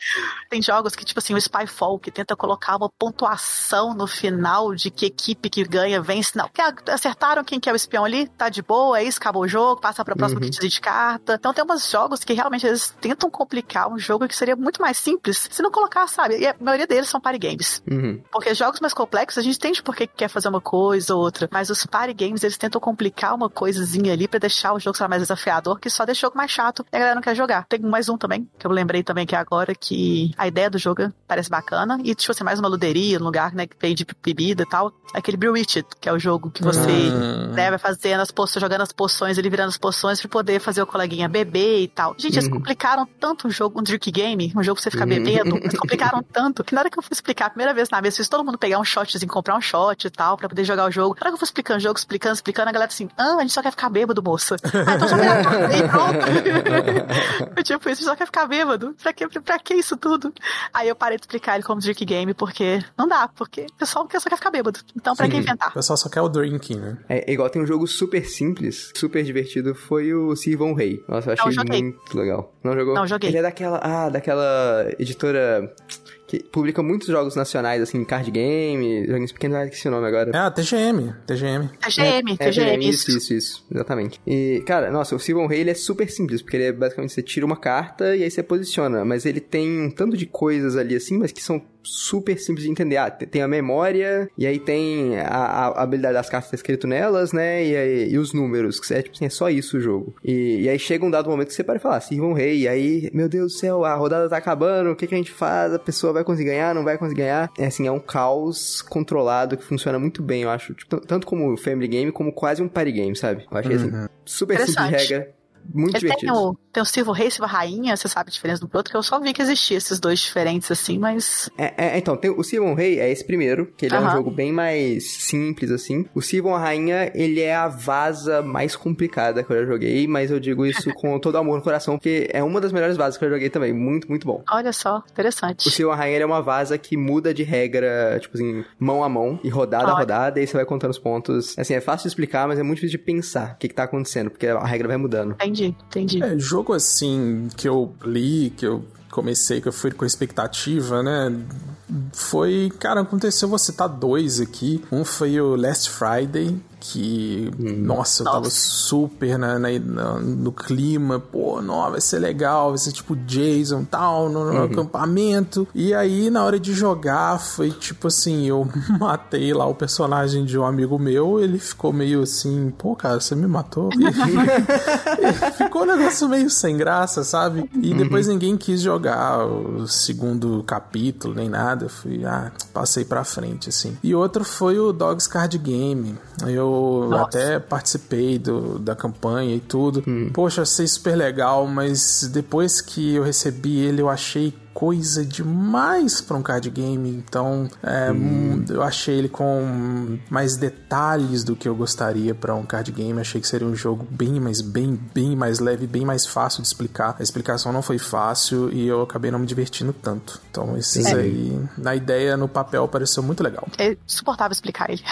Tem jogos que, tipo assim, o Spyfall, que tenta colocar uma pontuação no final de que equipe que ganha vence. Não, que acertaram quem que é o espião ali, tá de boa, é isso, acabou o jogo, passa pra próxima Uhum. kit de carta. Então tem uns jogos que realmente eles tentam complicar um jogo que seria muito mais simples se não colocar, sabe? E a maioria deles são party games. Uhum. Porque jogos mais complexos, a gente entende por que quer fazer uma coisa ou outra. Mas os party games, eles tentam complicar uma coisinha ali pra deixar o jogo lá, mais desafiador, que só deixa o jogo mais chato e a galera não quer jogar. Tem mais um também, que eu lembrei também que agora, que a ideia do jogo parece bacana. E, tipo assim, mais uma luderia, um lugar, né, que tem de bebida e tal. Aquele Bewitched, que é o jogo que você Hum. né, vai fazendo as poções, jogando as poções, ele virando as poções pra poder fazer o coleguinha beber e tal. Gente, eles Uhum. complicaram tanto um jogo, um drink game, um jogo pra você ficar Uhum. bebendo, eles complicaram tanto que na hora que eu fui explicar a primeira vez na mesa, fiz todo mundo pegar um shotzinho, comprar um shot e tal, pra poder jogar o jogo. Na hora que eu fui explicando o jogo, explicando, explicando, a galera assim, ah, a gente só quer ficar bêbado, moça. Ah, então só quer e pronto. Eu, tipo, isso, a gente só quer ficar bêbado. Pra que, pra que isso tudo? Aí eu parei de explicar ele como drink game, porque não dá, porque o pessoal só quer ficar bêbado. Então, pra que O inventar? pessoal só quer o drinking, né? É, igual tem um jogo super simples, super divertido, foi o Sirvon Rei. Nossa, eu Não, achei joguei. muito legal. Não jogou? Não, joguei. Ele é daquela, ah, daquela editora que publica muitos jogos nacionais, assim, card game, joguinhos pequenos, ah, esqueci o nome agora. É, a TGM, TGM. TGM, É, TGM, isso, isso. isso, isso, exatamente. E, cara, nossa, o Sylvan Rei, ele é super simples, porque ele é basicamente, você tira uma carta e aí você posiciona, mas ele tem um tanto de coisas ali, assim, mas que são super simples de entender. Ah, tem a memória, e aí tem a, a habilidade das cartas tá escrito nelas, né, e, aí, e os números, que é, tipo assim, é só isso o jogo. E, e aí chega um dado momento que você pode falar, Sylvan Rei, e aí, meu Deus do céu, a rodada tá acabando, o que, que a gente faz? A pessoa vai conseguir ganhar, não vai conseguir ganhar? É assim, é um caos controlado que funciona muito bem, eu acho. Tipo, tanto como Family Game, como quase um party game, sabe? Eu achei assim, super simples de regra, muito Ele tem divertido. o, tem o Silvo Rei e Silva Rainha, você sabe a diferença do outro, que eu só vi que existia esses dois diferentes assim, mas. É, é, então, tem, o Sylvan Rei é esse primeiro, que ele é um jogo bem mais simples, assim. O Sylvan Rainha, ele é a vaza mais complicada que eu já joguei, mas eu digo isso com todo amor no coração, porque é uma das melhores vazas que eu já joguei também. Muito, muito bom. Olha só, interessante. O Sylvan Rainha ele é uma vaza que muda de regra, tipo assim, mão a mão, e rodada a Olha. rodada, e aí você vai contando os pontos. Assim, é fácil de explicar, mas é muito difícil de pensar o que, que tá acontecendo, porque a regra vai mudando. Entendi, entendi. É, jogo assim que eu li, que eu comecei, que eu fui com expectativa, né? Foi, cara, aconteceu, vou citar dois aqui. Um foi o Last Friday, que, nossa, eu tava Nossa. super na, na- na- no clima, pô, não, vai ser legal, vai ser tipo Jason tal, no, no acampamento. E aí, na hora de jogar, foi tipo assim, eu matei lá o personagem de um amigo meu, ele ficou meio assim, pô, cara, você me matou? Ficou um negócio meio sem graça, sabe? E depois ninguém quis jogar o segundo capítulo, nem nada. Eu fui, ah, passei pra frente, assim. E outro foi o Dogs Card Game. Eu Nossa. até participei do, da campanha e tudo. Poxa, achei super legal, mas depois que eu recebi ele, eu achei coisa demais para um card game, então é, hum. eu achei ele com mais detalhes do que eu gostaria para um card game. Achei que seria um jogo bem mais, bem, bem mais leve, bem mais fácil de explicar. A explicação não foi fácil e eu acabei não me divertindo tanto. Então, esses é. aí, na ideia, no papel, pareceu muito legal. É suportável explicar ele.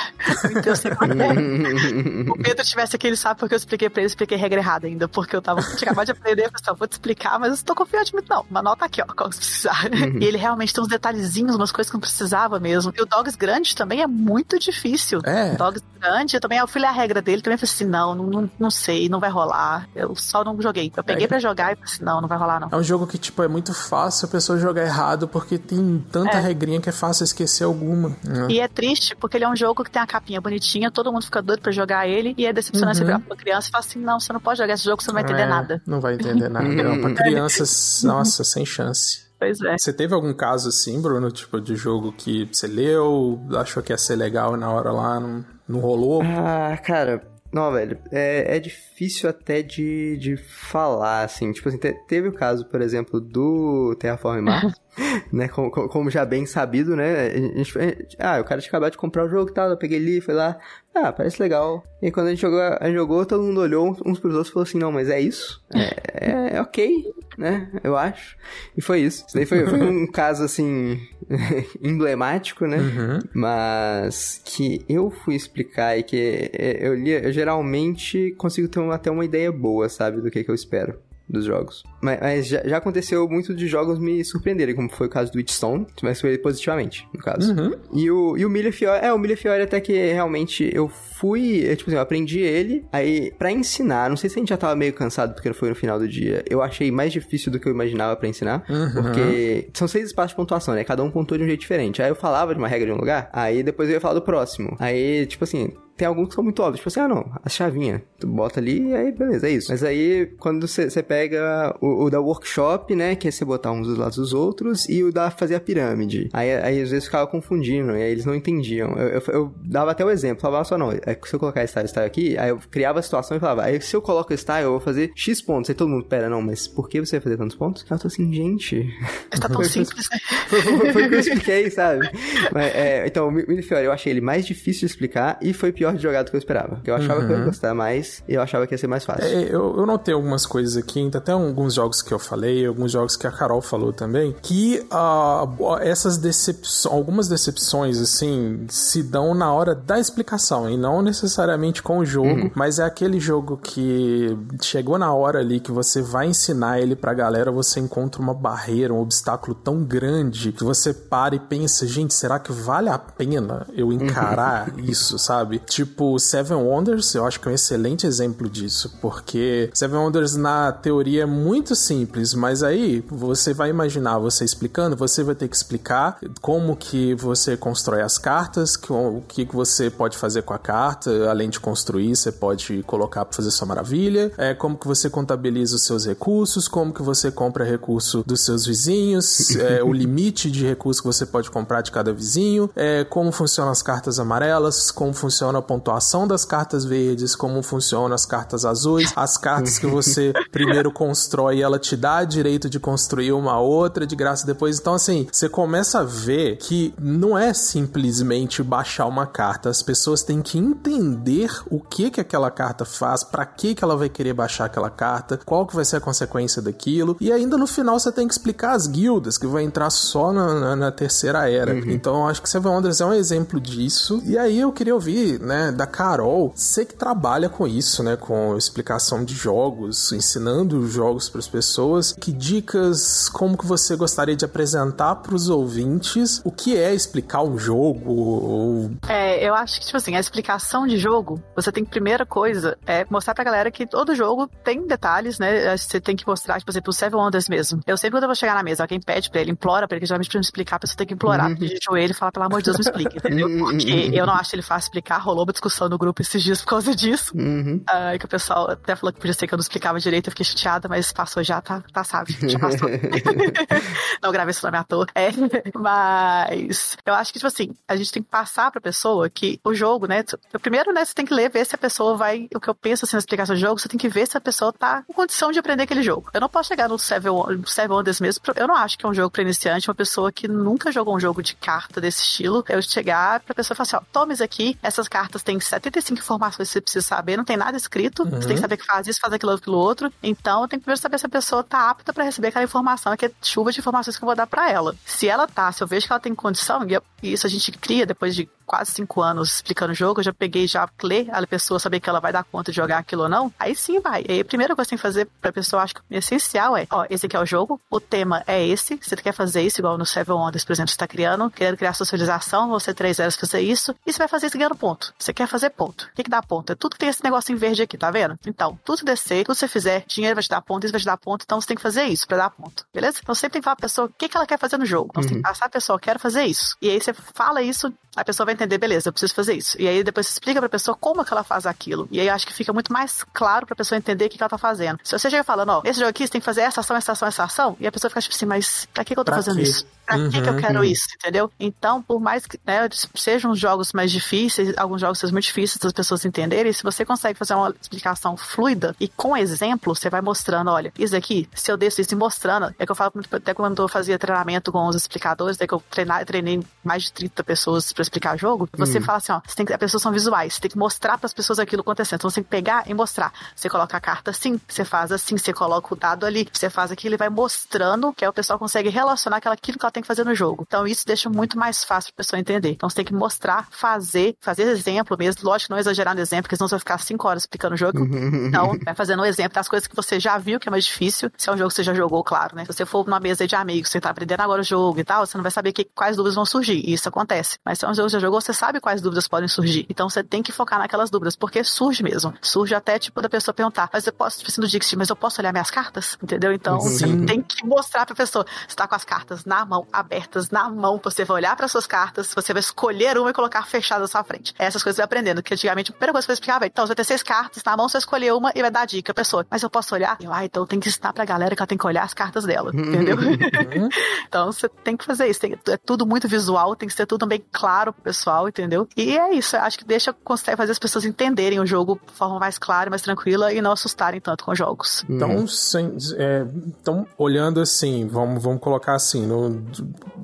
então, assim, o Pedro tivesse aqui, ele sabe porque eu expliquei pra ele, expliquei regra errada ainda, porque eu tava, tinha acabado de aprender, pessoal, vou te explicar, mas eu tô confiante muito, não. Uma nota aqui, ó, qual precisar. Uhum. E ele realmente tem uns detalhezinhos, umas coisas que não precisava mesmo. E o Dogs grande também é muito difícil. É. Dogs grande, eu também, eu fui ler a regra dele, também falei assim, não, não, não sei, não vai rolar. Eu só não joguei. Eu peguei é. pra jogar e falei assim, não, não vai rolar, não. É um jogo que, tipo, é muito fácil a pessoa jogar errado, porque tem tanta é. regrinha que é fácil esquecer alguma. Né? E é triste, porque ele é um jogo que tem a capinha bonitinha, todo mundo fica doido pra jogar ele, e é decepcionante uhum. você virar pra criança e falar assim, não, você não pode jogar esse jogo, você não vai entender é, nada. Não vai entender nada. não, pra crianças, nossa, sem chance. Pois é. Você teve algum caso assim, Bruno, tipo, de jogo que você leu, achou que ia ser legal e na hora lá não, não rolou? Ah, cara, não, velho, é, é difícil até de, de falar, assim. Tipo assim, te, teve o caso, por exemplo, do Terraform Mars, né? Como, como, já bem sabido, né? A gente, a gente, ah, o cara tinha acabado de comprar o jogo e tal, eu peguei ali, fui lá, ah, parece legal. E quando a gente jogou, a gente jogou todo mundo olhou uns pros outros e falou assim, não, mas é isso? É, é, é ok, né? Eu acho. E foi isso. Isso daí foi, foi um caso, assim, emblemático, né? Uhum. Mas que eu fui explicar e que eu, eu, eu geralmente consigo ter uma, até uma ideia boa, sabe, do que, que eu espero dos jogos. Mas, mas já, já, aconteceu muito de jogos me surpreenderem, como foi o caso do Witchstone, mas foi positivamente, no caso. Uhum. E o, e o Mille Fiore, é, o Mille Fiore até que realmente eu fui, eu, tipo assim, eu aprendi ele, aí para ensinar, não sei se a gente já tava meio cansado porque foi no final do dia, eu achei mais difícil do que eu imaginava para ensinar, uhum. porque são seis espaços de pontuação, né? Cada um pontua de um jeito diferente. Aí eu falava de uma regra de um lugar, aí depois eu ia falar do próximo. Aí, tipo assim, tem alguns que são muito óbvios. Tipo assim, ah, não, a chavinha. Tu bota ali e aí, beleza, é isso. Mas aí, quando você pega o, o, da workshop, né, que é você botar uns dos lados dos outros, e o da fazer a pirâmide. Aí, aí às vezes ficava confundindo, e aí eles não entendiam. Eu, eu, eu dava até o exemplo, falava só, não, é, se eu colocar style, style aqui, aí eu criava a situação e falava, aí se eu coloco style, eu vou fazer X pontos. Aí todo mundo, pera, não, mas por que você vai fazer tantos pontos? Eu tô assim, gente... Está tão simples, né? Foi, foi, foi o que eu expliquei, sabe? Mas, é, então, o Minifiore, eu achei ele mais difícil de explicar e foi pior de jogar do que eu esperava. Eu achava uhum. que eu ia uhum. gostar mais e eu achava que ia ser mais fácil. É, eu, eu notei algumas coisas aqui, até alguns jogos que eu falei, alguns jogos que a Carol falou também, que uh, essas decepções, algumas decepções, assim, se dão na hora da explicação e não necessariamente com o jogo, uhum. mas é aquele jogo que chegou na hora ali que você vai ensinar ele pra galera, você encontra uma barreira, um obstáculo tão grande que você para e pensa, gente, será que vale a pena eu encarar uhum. isso, sabe? Tipo, Seven Wonders, eu acho que é um excelente exemplo disso, porque Seven Wonders na teoria é muito simples, mas aí você vai imaginar você explicando, você vai ter que explicar como que você constrói as cartas, o que você pode fazer com a carta, além de construir, você pode colocar para fazer sua maravilha, é como que você contabiliza os seus recursos, como que você compra recurso dos seus vizinhos, é, o limite de recursos que você pode comprar de cada vizinho, é, como funcionam as cartas amarelas, como funciona a pontuação das cartas verdes, como funcionam as cartas azuis, as cartas que você primeiro constrói, ela te dá direito de construir uma outra de graça depois. Então, assim, você começa a ver que não é simplesmente baixar uma carta, as pessoas têm que entender o que que aquela carta faz, para que que ela vai querer baixar aquela carta, qual que vai ser a consequência daquilo, e ainda no final você tem que explicar as guildas, que vai entrar só na, na, na terceira era. Uhum. Então, acho que Seven Wonders é um exemplo disso. E aí eu queria ouvir, né, da Carol, você que trabalha com isso, né? Com explicação de jogos, ensinando jogos para as pessoas. Que dicas, como que você gostaria de apresentar para os ouvintes o que é explicar um jogo? Ou... É, eu acho que, tipo assim, a explicação de jogo, você tem que, primeira coisa, é mostrar pra galera que todo jogo tem detalhes, né? Você tem que mostrar, tipo, exemplo, o Seven Wonders mesmo. Eu sempre quando eu vou chegar na mesa, alguém pede pra ele, implora pra ele, que geralmente pra me explicar, a pessoa tem que implorar, uhum. pedir de joelho e falar, pelo amor de Deus, me explique, entendeu? Porque eu não acho ele fácil explicar, rolou rolou uma discussão no grupo esses dias por causa disso. Uhum. Uh, que o pessoal até falou que podia ser que eu não explicava direito, eu fiquei chateada, mas passou já, tá, tá sabe, já passou. não gravei isso na minha toa. É, mas eu acho que, tipo assim, a gente tem que passar pra pessoa que o jogo, né? Primeiro, né, você tem que ler, ver se a pessoa vai. O que eu penso assim na explicação do jogo, você tem que ver se a pessoa tá com condição de aprender aquele jogo. Eu não posso chegar no Seven, Seven Wonders mesmo, eu não acho que é um jogo pra iniciante, uma pessoa que nunca jogou um jogo de carta desse estilo, eu chegar pra pessoa e falar assim: ó, tome isso aqui, essas cartas têm 75 informações que você precisa saber, não tem nada escrito, uhum. você tem que saber que faz isso, faz aquilo, aquilo outro. Então, tem que primeiro saber se a pessoa tá apta para receber aquela informação, que é chuva de informações que eu vou dar para ela. Se ela tá, se eu vejo que ela tem condição, e isso a gente cria depois de quase cinco anos explicando o jogo, eu já peguei já ler a pessoa saber que ela vai dar conta de jogar aquilo ou não, aí sim vai. E aí a primeira coisa que você tem que fazer pra pessoa, acho que o essencial é, ó, esse aqui é o jogo, o tema é esse, você quer fazer isso, igual no Seven Wonders, por exemplo, você tá criando, querendo criar socialização, você três zeros fazer isso, e você vai fazer isso ganhando ponto. Você quer fazer ponto. O que, que dá ponto? É tudo que tem esse negócio em verde aqui, tá vendo? Então, tudo que descer, tudo que você fizer, dinheiro vai te dar ponto, isso vai te dar ponto, então você tem que fazer isso pra dar ponto, beleza? Então sempre tem que falar pra pessoa o que, que ela quer fazer no jogo. Então uhum. você tem que uhum. passar a pessoa, quero fazer isso. E aí você fala isso, a pessoa vai entender, beleza, eu preciso fazer isso. E aí depois você explica pra pessoa como que ela faz aquilo. E aí acho que fica muito mais claro pra pessoa entender o que, que ela tá fazendo. Se você chega falando, ó, nesse jogo aqui você tem que fazer essa ação, essa ação, essa ação, e a pessoa fica tipo assim, mas pra que, que eu tô pra fazendo quê? isso? Pra uhum, que, que eu quero uhum. isso, entendeu? Então, por mais que né, sejam jogos mais difíceis, alguns jogos sejam muito difíceis das pessoas entenderem, se você consegue fazer uma explicação fluida e com exemplo, você vai mostrando, olha, isso aqui, se eu desço isso e mostrando, é que eu falo até quando eu fazia treinamento com os explicadores, é que eu treinar, treinei mais de 30 pessoas para explicar jogo, você hum. fala assim, ó, você tem que, as pessoas são visuais, você tem que mostrar para as pessoas aquilo acontecendo. Então você tem que pegar e mostrar. Você coloca a carta assim, você faz assim, você coloca o dado ali, você faz aquilo e vai mostrando que aí o pessoal consegue relacionar aquilo que ela tem que fazer no jogo. Então isso deixa muito mais fácil para a pessoa entender. Então você tem que mostrar, fazer, fazer exemplo mesmo. Lógico, não exagerar no exemplo, porque senão você vai ficar cinco horas explicando o jogo. Então, vai fazendo um exemplo das coisas que você já viu que é mais difícil. Se é um jogo que você já jogou, claro, né? Se você for numa mesa de amigos, você tá aprendendo agora o jogo e tal, você não vai saber que, quais dúvidas vão surgir. E isso acontece. Mas se é um jogo que você já jogou, você sabe quais dúvidas podem surgir. Então você tem que focar naquelas dúvidas, porque surge mesmo. Surge até, tipo, da pessoa perguntar, mas eu posso, tipo assim, no Dixit, mas eu posso olhar minhas cartas? Entendeu? Então, Sim. você tem que mostrar pra pessoa. Você tá com as cartas na mão, abertas na mão, você vai olhar para suas cartas, você vai escolher uma e colocar fechada na sua frente. Essas coisas você vai aprendendo, que antigamente a primeira coisa que eu explicava, então, você vai ter seis cartas na mão, você escolher uma e vai dar dica. A pessoa, mas eu posso olhar? Eu, ah, então tem que ensinar pra galera que ela tem que olhar as cartas dela, entendeu? Uhum. então, você tem que fazer isso. Tem, é tudo muito visual, tem que ser tudo bem claro pro pessoal, entendeu? E é isso, eu acho que deixa, consegue fazer as pessoas entenderem o jogo de forma mais clara, mais tranquila e não assustarem tanto com jogos. Então, sem, é, então olhando assim, vamos, vamos colocar assim, no,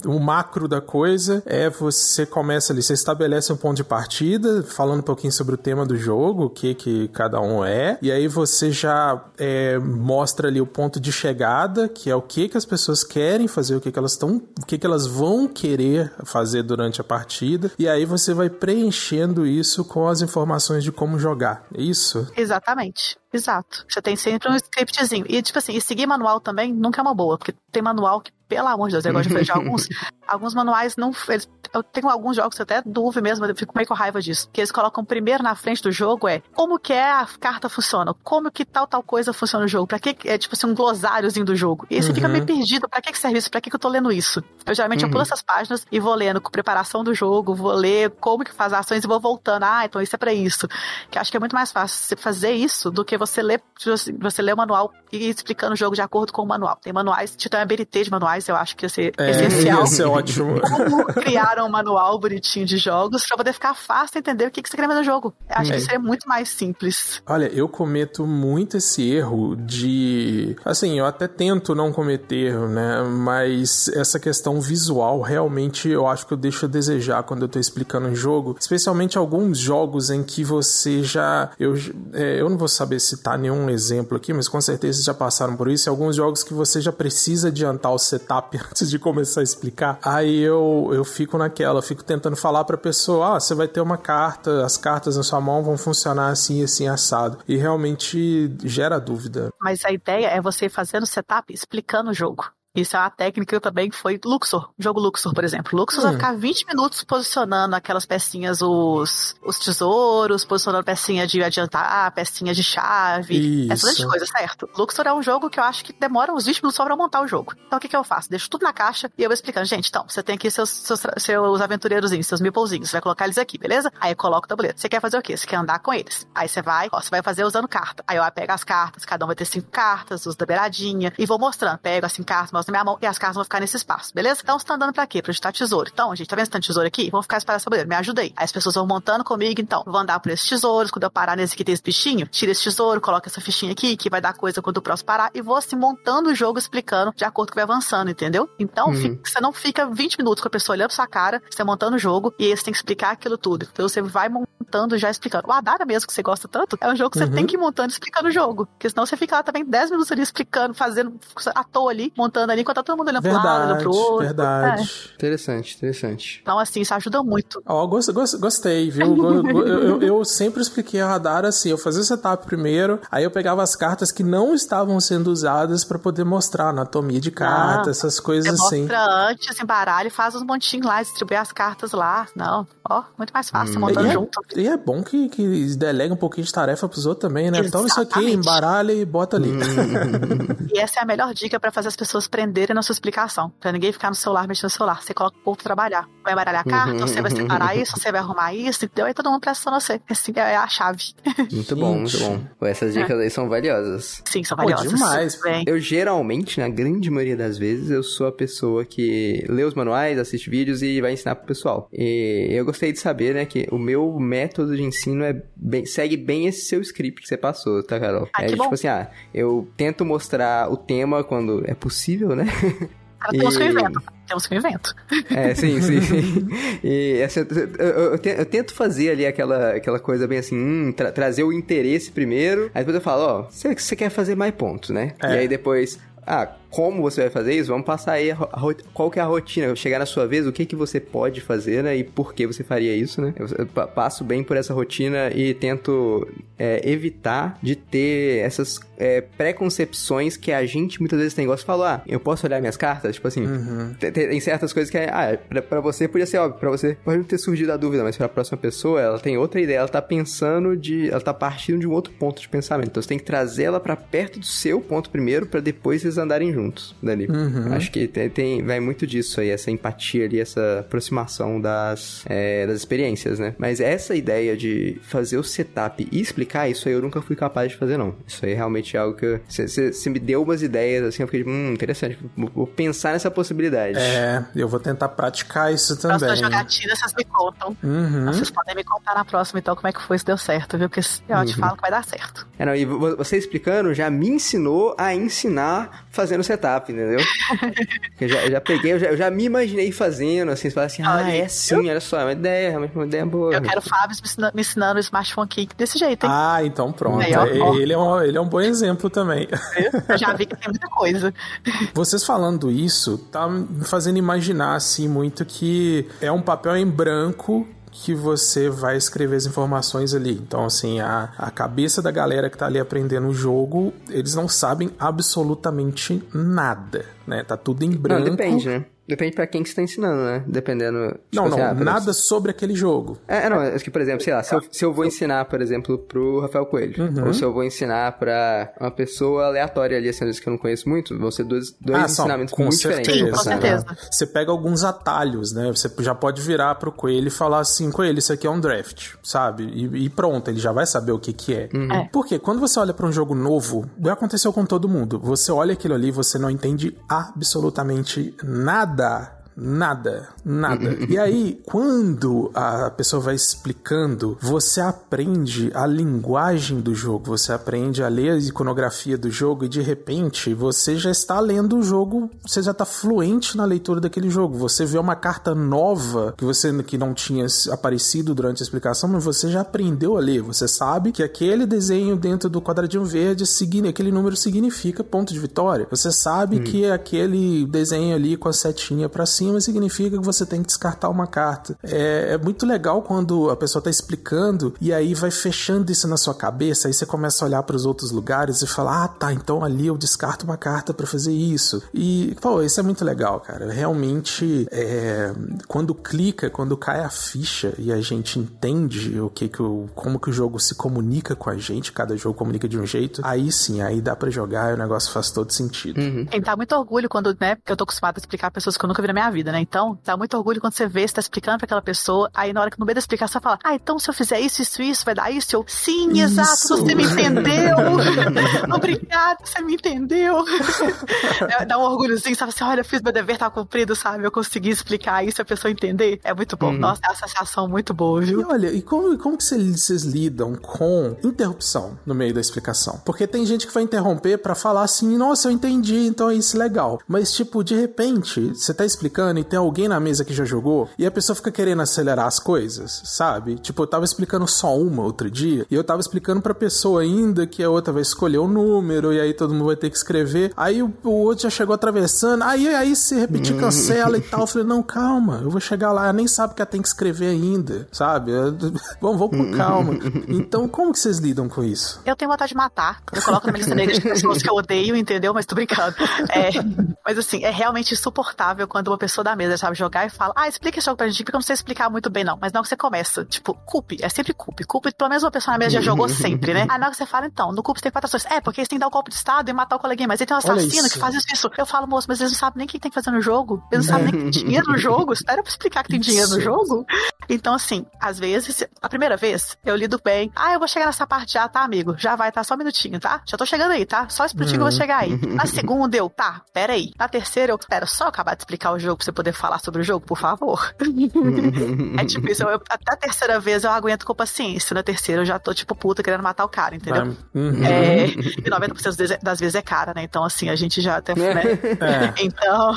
o macro da coisa é você começa ali, você estabelece um ponto de partida, falando um pouquinho sobre o tema do jogo, o que que cada um é, e aí você já é, mostra ali o ponto de chegada, que é o que que as pessoas querem fazer, o que que elas estão, o que que elas vão querer fazer durante a partida, e aí você vai preenchendo isso com as informações de como jogar. É isso? Exatamente. Exato. Você tem sempre um scriptzinho. E, tipo assim, e seguir manual também nunca é uma boa, porque tem manual que, pelo amor de Deus, eu gosto de fazer alguns. Alguns manuais não. Eles, eu tenho alguns jogos que eu até dúvida mesmo, eu fico meio com raiva disso. Que eles colocam primeiro na frente do jogo é como que é a carta funciona, como que tal, tal coisa funciona no jogo, pra que é tipo assim, um glosáriozinho do jogo. E você uhum. fica meio perdido, pra que, que serve isso? Pra que, que eu tô lendo isso? Eu geralmente uhum. eu pulo uhum. essas páginas e vou lendo com preparação do jogo, vou ler como que faz ações e vou voltando. Ah, então isso é pra isso. Que acho que é muito mais fácil você fazer isso do que você ler você lê o manual e ir explicando o jogo de acordo com o manual. Tem manuais, tipo, tem uma BRT de manuais, eu acho que ia ser é, essencial. Isso é ótimo. Como criar um manual bonitinho de jogos pra poder ficar fácil entender o que, que você quer ver no jogo. Acho é. que seria muito mais simples. Olha, eu cometo muito esse erro de. Assim, eu até tento não cometer, né? Mas essa questão visual, realmente, eu acho que eu deixo a desejar quando eu tô explicando um jogo. Especialmente alguns jogos em que você já. Eu, é, eu não vou saber citar nenhum exemplo aqui, mas com certeza já passaram por isso. alguns jogos que você já precisa adiantar o setup antes de começar a explicar. Aí eu, eu fico naquela, fico tentando falar pra pessoa: ah, você vai ter uma carta, as cartas na sua mão vão funcionar assim, assim, assado. E realmente gera dúvida. Mas a ideia é você fazendo o setup explicando o jogo. Isso é uma técnica também que foi Luxor, jogo Luxor, por exemplo. Luxor hum. vai ficar 20 minutos posicionando aquelas pecinhas, os, os tesouros, posicionando pecinha de adiantar, pecinha de chave, Isso. essa coisa, certo? Luxor é um jogo que eu acho que demora uns 20 minutos só pra montar o jogo. Então o que, que eu faço? Deixo tudo na caixa e eu vou explicando. Gente, então, você tem aqui seus, seus, seus aventureirozinhos, seus meeplezinhos, você vai colocar eles aqui, beleza? Aí eu coloco o tabuleiro. Você quer fazer o quê? Você quer andar com eles. Aí você vai, ó, você vai fazer usando carta. Aí eu pego as cartas, cada um vai ter cinco cartas, uso da beiradinha, e vou mostrando. Pego as cinco cartas, mostro na minha mão, e as cartas vão ficar nesse espaço, beleza? Então você tá andando pra quê? Pra juntar tesouro. Então, gente tá vendo esse tanto tesouro aqui? Vamos ficar espalhando tabuleiro. Me ajudei. Aí as pessoas vão montando comigo, então. Vou andar por esses tesouros, quando eu parar nesse aqui tem esse bichinho, tira esse tesouro, coloca essa fichinha aqui, que vai dar coisa quando o próximo parar, e vou assim montando o jogo, explicando de acordo com que vai avançando, entendeu? Então, uhum. fica, você não fica 20 minutos com a pessoa olhando pra sua cara, você montando o jogo, e aí você tem que explicar aquilo tudo. Então você vai montando já explicando. O Adara mesmo, que você gosta tanto, é um jogo que uhum. você tem que ir montando explicando o jogo. Porque senão você fica lá também 10 minutos ali explicando, fazendo à toa ali, montando ali, enquanto tá todo mundo olhando verdade, pro lado, olhando pro outro. Verdade. É. Interessante, interessante. Então, assim, isso ajuda muito. Ó, oh, gost, gost, gostei, viu? eu, eu, eu, sempre expliquei a radar assim, eu fazia o setup primeiro, aí eu pegava as cartas que não estavam sendo usadas para poder mostrar anatomia de carta, ah, essas coisas assim. Mostra antes, embaralha e faz os montinhos lá, distribui as cartas lá. Não, ó, muito mais fácil, hum. montando e é junto. É, e é bom que, que delega um pouquinho de tarefa pros outros também, né? Exatamente. Então isso aqui, embaralha e bota ali. e essa é a melhor dica para fazer as pessoas prenderem na sua explicação. Pra ninguém ficar no celular, mexendo no celular. Você coloca o povo trabalhar. Vai embaralhar a carta, você vai separar isso, você vai arrumar isso, entendeu? Aí todo mundo presta a você. Assim é a chave. Muito bom, muito bom. Essas dicas é. aí são valiosas. Sim, são valiosas. Pô, demais. Eu geralmente, na grande maioria das vezes, eu sou a pessoa que lê os manuais, assiste vídeos e vai ensinar pro pessoal. E eu gostei de saber, né, que o meu método de ensino é bem, segue bem esse seu script que você passou, tá, Carol? Ah, é tipo bom. assim, ah, eu tento mostrar o tema quando é possível, né? Cara, temos e... que eu invento. Temos que eu invento. É, sim, sim. sim. e assim, eu, eu, eu, tento fazer ali aquela, aquela coisa bem assim, hum, tra trazer o interesse primeiro. Aí depois eu falo, ó, você, você quer fazer mais pontos, né? É. E aí depois, ah, como você vai fazer isso? Vamos passar aí qual que é a rotina. Chegar na sua vez, o que que você pode fazer, né? E por que você faria isso, né? Eu, passo bem por essa rotina e tento é, evitar de ter essas é, preconcepções que a gente muitas vezes tem. Gosto de falar, ah, eu posso olhar minhas cartas? Tipo assim, uhum. tem, tem, certas coisas que, ah, pra, pra, você podia ser óbvio, pra você pode ter surgido a dúvida, mas pra próxima pessoa, ela tem outra ideia, ela tá pensando de, ela tá partindo de um outro ponto de pensamento. Então você tem que trazer ela pra perto do seu ponto primeiro, para depois vocês andarem juntos dali. Uhum. Acho que tem, tem, vai muito disso aí, essa empatia ali, essa aproximação das, é, das experiências, né? Mas essa ideia de fazer o setup e explicar, isso aí eu nunca fui capaz de fazer, não. Isso aí realmente é algo que você me deu umas ideias, assim, eu fiquei, hum, interessante, vou pensar nessa possibilidade. É, eu vou tentar praticar isso também. Próxima jogatina, vocês me contam. Uhum. Vocês podem me contar na próxima, então, como é que foi, se deu certo, viu? Porque eu uhum. te falo que vai dar certo. É, não, e você explicando já me ensinou a ensinar fazendo setup entendeu? eu, já, eu já peguei, eu já, eu já, me imaginei fazendo, assim, você fala assim, ah, é sim, olha só, é uma ideia, realmente uma ideia boa. Eu quero o Fábio me ensinando, me ensinando o smartphone kick desse jeito, hein? Ah, então pronto. Aí, ó, ó. Ele, é um, ele é um bom exemplo também. Eu já vi que tem muita coisa. Vocês falando isso, tá me fazendo imaginar, assim, muito que é um papel em branco que você vai escrever as informações ali. Então, assim, a, a cabeça da galera que tá ali aprendendo o jogo, eles não sabem absolutamente nada, né? Tá tudo em branco. Não, depende, né? Depende pra quem que você tá ensinando, né? Dependendo. Tipo, não, assim, não, ah, nada sobre aquele jogo. É, é, não, é que, por exemplo, sei lá, se eu, se eu vou ensinar, por exemplo, pro Rafael Coelho, uhum. ou se eu vou ensinar pra uma pessoa aleatória ali, assim, que eu não conheço muito, vão ser dois, dois ah, ensinamentos com muito certeza, diferentes. com certeza. Você pega alguns atalhos, né? Você já pode virar pro Coelho e falar assim, Coelho, isso aqui é um draft, sabe? E, e pronto, ele já vai saber o que que é. Uhum. é. Porque quando você olha para um jogo novo, aconteceu com todo mundo, você olha aquilo ali, você não entende absolutamente nada nada, nada. e aí, quando a pessoa vai explicando, você aprende a linguagem do jogo, você aprende a ler a iconografia do jogo e de repente você já está lendo o jogo, você já está fluente na leitura daquele jogo. Você vê uma carta nova que você que não tinha aparecido durante a explicação, mas você já aprendeu a ler. Você sabe que aquele desenho dentro do quadradinho verde, aquele número significa ponto de vitória. Você sabe hum. que aquele desenho ali com a setinha para cima cima significa que você tem que descartar uma carta. É, é muito legal quando a pessoa tá explicando e aí vai fechando isso na sua cabeça, aí você começa a olhar para os outros lugares e falar: ah, tá, então ali eu descarto uma carta para fazer isso. E, pô, isso é muito legal, cara. Realmente, é, quando clica, quando cai a ficha e a gente entende o que que o, como que o jogo se comunica com a gente, cada jogo comunica de um jeito, aí sim, aí dá para jogar e o negócio faz todo sentido. Uhum. Tá muito orgulho quando, né, eu tô acostumado a explicar pessoas que eu nunca vi na minha vida, né? Então, dá muito orgulho quando você vê, você tá explicando pra aquela pessoa, aí na hora que no meio da explicação fala, ah, então se eu fizer isso, isso, isso, vai dar isso? Eu, sim, isso. exato, você me entendeu. Obrigada, você me entendeu. dá um orgulhozinho, sabe assim, olha, eu fiz meu dever, tá cumprido, sabe? Eu consegui explicar isso, a pessoa entender. É muito bom. Uhum. Nossa, é uma sensação muito boa, viu? E olha, e como, como que vocês lidam com interrupção no meio da explicação? Porque tem gente que vai interromper para falar assim, nossa, eu entendi, então é isso legal. Mas, tipo, de repente, você tá explicando e tem alguém na mesa que já jogou e a pessoa fica querendo acelerar as coisas, sabe? Tipo, eu tava explicando só uma outro dia e eu tava explicando pra pessoa ainda que a outra vai escolher o um número e aí todo mundo vai ter que escrever. Aí o, o outro já chegou atravessando, aí, aí se repetir cancela e tal. Eu falei, não, calma, eu vou chegar lá, ela nem sabe que ela tem que escrever ainda, sabe? Vamos, vamos com calma. Então, como que vocês lidam com isso? Eu tenho vontade de matar. Eu coloco na minha lista negra de pessoas que eu odeio, entendeu? Mas tô brincando. É, mas assim, é realmente insuportável quando uma pessoa da mesa sabe jogar e fala, ah, explica esse jogo pra gente, porque eu não sei explicar muito bem, não. Mas não que você começa, tipo, culpe, é sempre culpe. Culpe, pelo menos uma pessoa na mesa já jogou sempre, né? Aí na hora que você fala, então, no culpe tem quatro ações. É, porque você tem que dar o um golpe de estado e matar o coleguinha, mas ele tem um assassino que faz isso, isso. Eu falo, moço, mas eles não sabem nem o que tem que fazer no jogo. Eles não sabem nem que tem dinheiro no jogo. Espera pra explicar que tem dinheiro no jogo. Então, assim, às vezes, a primeira vez, eu lido bem. Ah, eu vou chegar nessa parte já, tá, amigo? Já vai, tá? Só um minutinho, tá? Já tô chegando aí, tá? Só esse minutinho uhum. que eu vou chegar aí. Na segunda, eu, tá, pera aí. Na terceira, eu, espero só acabar de explicar o jogo pra você poder falar sobre o jogo, por favor. é tipo isso, eu, até a terceira vez eu aguento com paciência. Na terceira, eu já tô, tipo, puta, querendo matar o cara, entendeu? Uhum. É, e 90% das vezes é cara, né? Então, assim, a gente já até. Né? É. Então.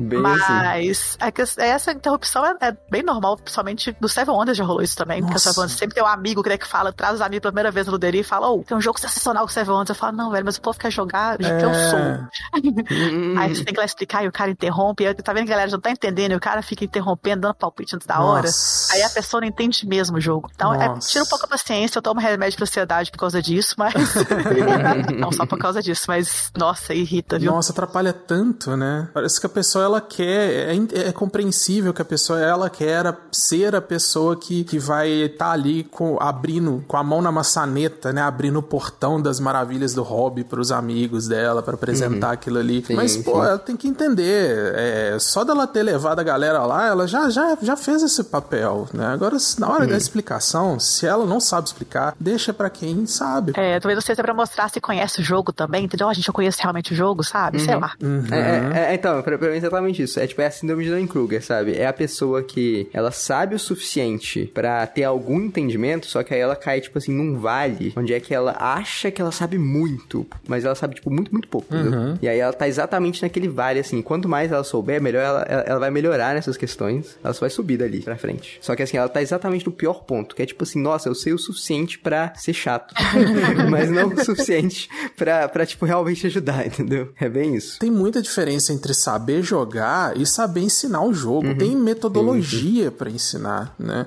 Bem mas assim. essa interrupção é, é, bem normal, principalmente no Seven Wonders já rolou isso também. Nossa. Porque o Seven Wonders sempre tem um amigo que, né, que fala, traz os amigos pela primeira vez no Luderia e fala, oh, tem um jogo sensacional com o Seven Wonders. Eu falo, não, velho, mas o povo quer jogar de é. que eu sou. Aí você tem que lá explicar e o cara interrompe. E tá vendo que a galera já tá entendendo e o cara fica interrompendo, dando palpite antes da Nossa. hora. Aí a pessoa não entende mesmo o jogo. Então, é, tira um pouco a paciência, eu tomo remédio pra ansiedade por causa disso, mas. não só por causa disso, mas, nossa, irrita, viu? Nossa, atrapalha tanto, né? Parece que a pessoa, ela quer, é, é compreensível que a pessoa, ela quer ser a pessoa que, que vai estar tá ali com, abrindo, com a mão na maçaneta, né? Abrindo o portão das maravilhas do hobby pros amigos dela, para apresentar uhum. aquilo ali. Sim, Mas, pô, sim. ela tem que entender, é, só dela ter levado a galera lá, ela já, já, já fez esse papel, né? Agora, na hora uhum. da explicação, se ela não sabe explicar, deixa para quem sabe. É, talvez não seja pra mostrar se conhece o jogo também, entendeu? A gente já conhece realmente o jogo, sabe? Uhum. Sei lá. Uhum. É, é, é, então, pra, pra mim é exatamente isso. É tipo, é a síndrome de Dunning-Kruger, sabe? É a pessoa que ela sabe o suficiente para ter algum entendimento, só que aí ela cai, tipo assim, num vale, onde é que ela acha que ela sabe muito, mas ela sabe, tipo, muito, muito pouco, uhum. E aí ela tá exatamente naquele vale, assim, quanto mais ela souber, melhor ela, ela, ela, vai melhorar nessas questões, ela só vai subir dali pra frente. Só que assim, ela tá exatamente no pior ponto, que é tipo assim, nossa, eu sei o suficiente para ser chato, mas não o suficiente pra, pra, tipo, realmente ajudar, entendeu? É bem isso. Tem muita diferença entre saber jogar e saber ensinar o jogo. Uhum. Tem metodologia para ensinar, né?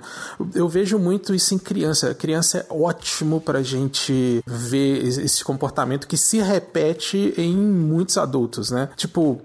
Eu vejo muito isso em criança. A criança é ótimo pra gente ver esse comportamento que se repete em muitos adultos, né? Tipo,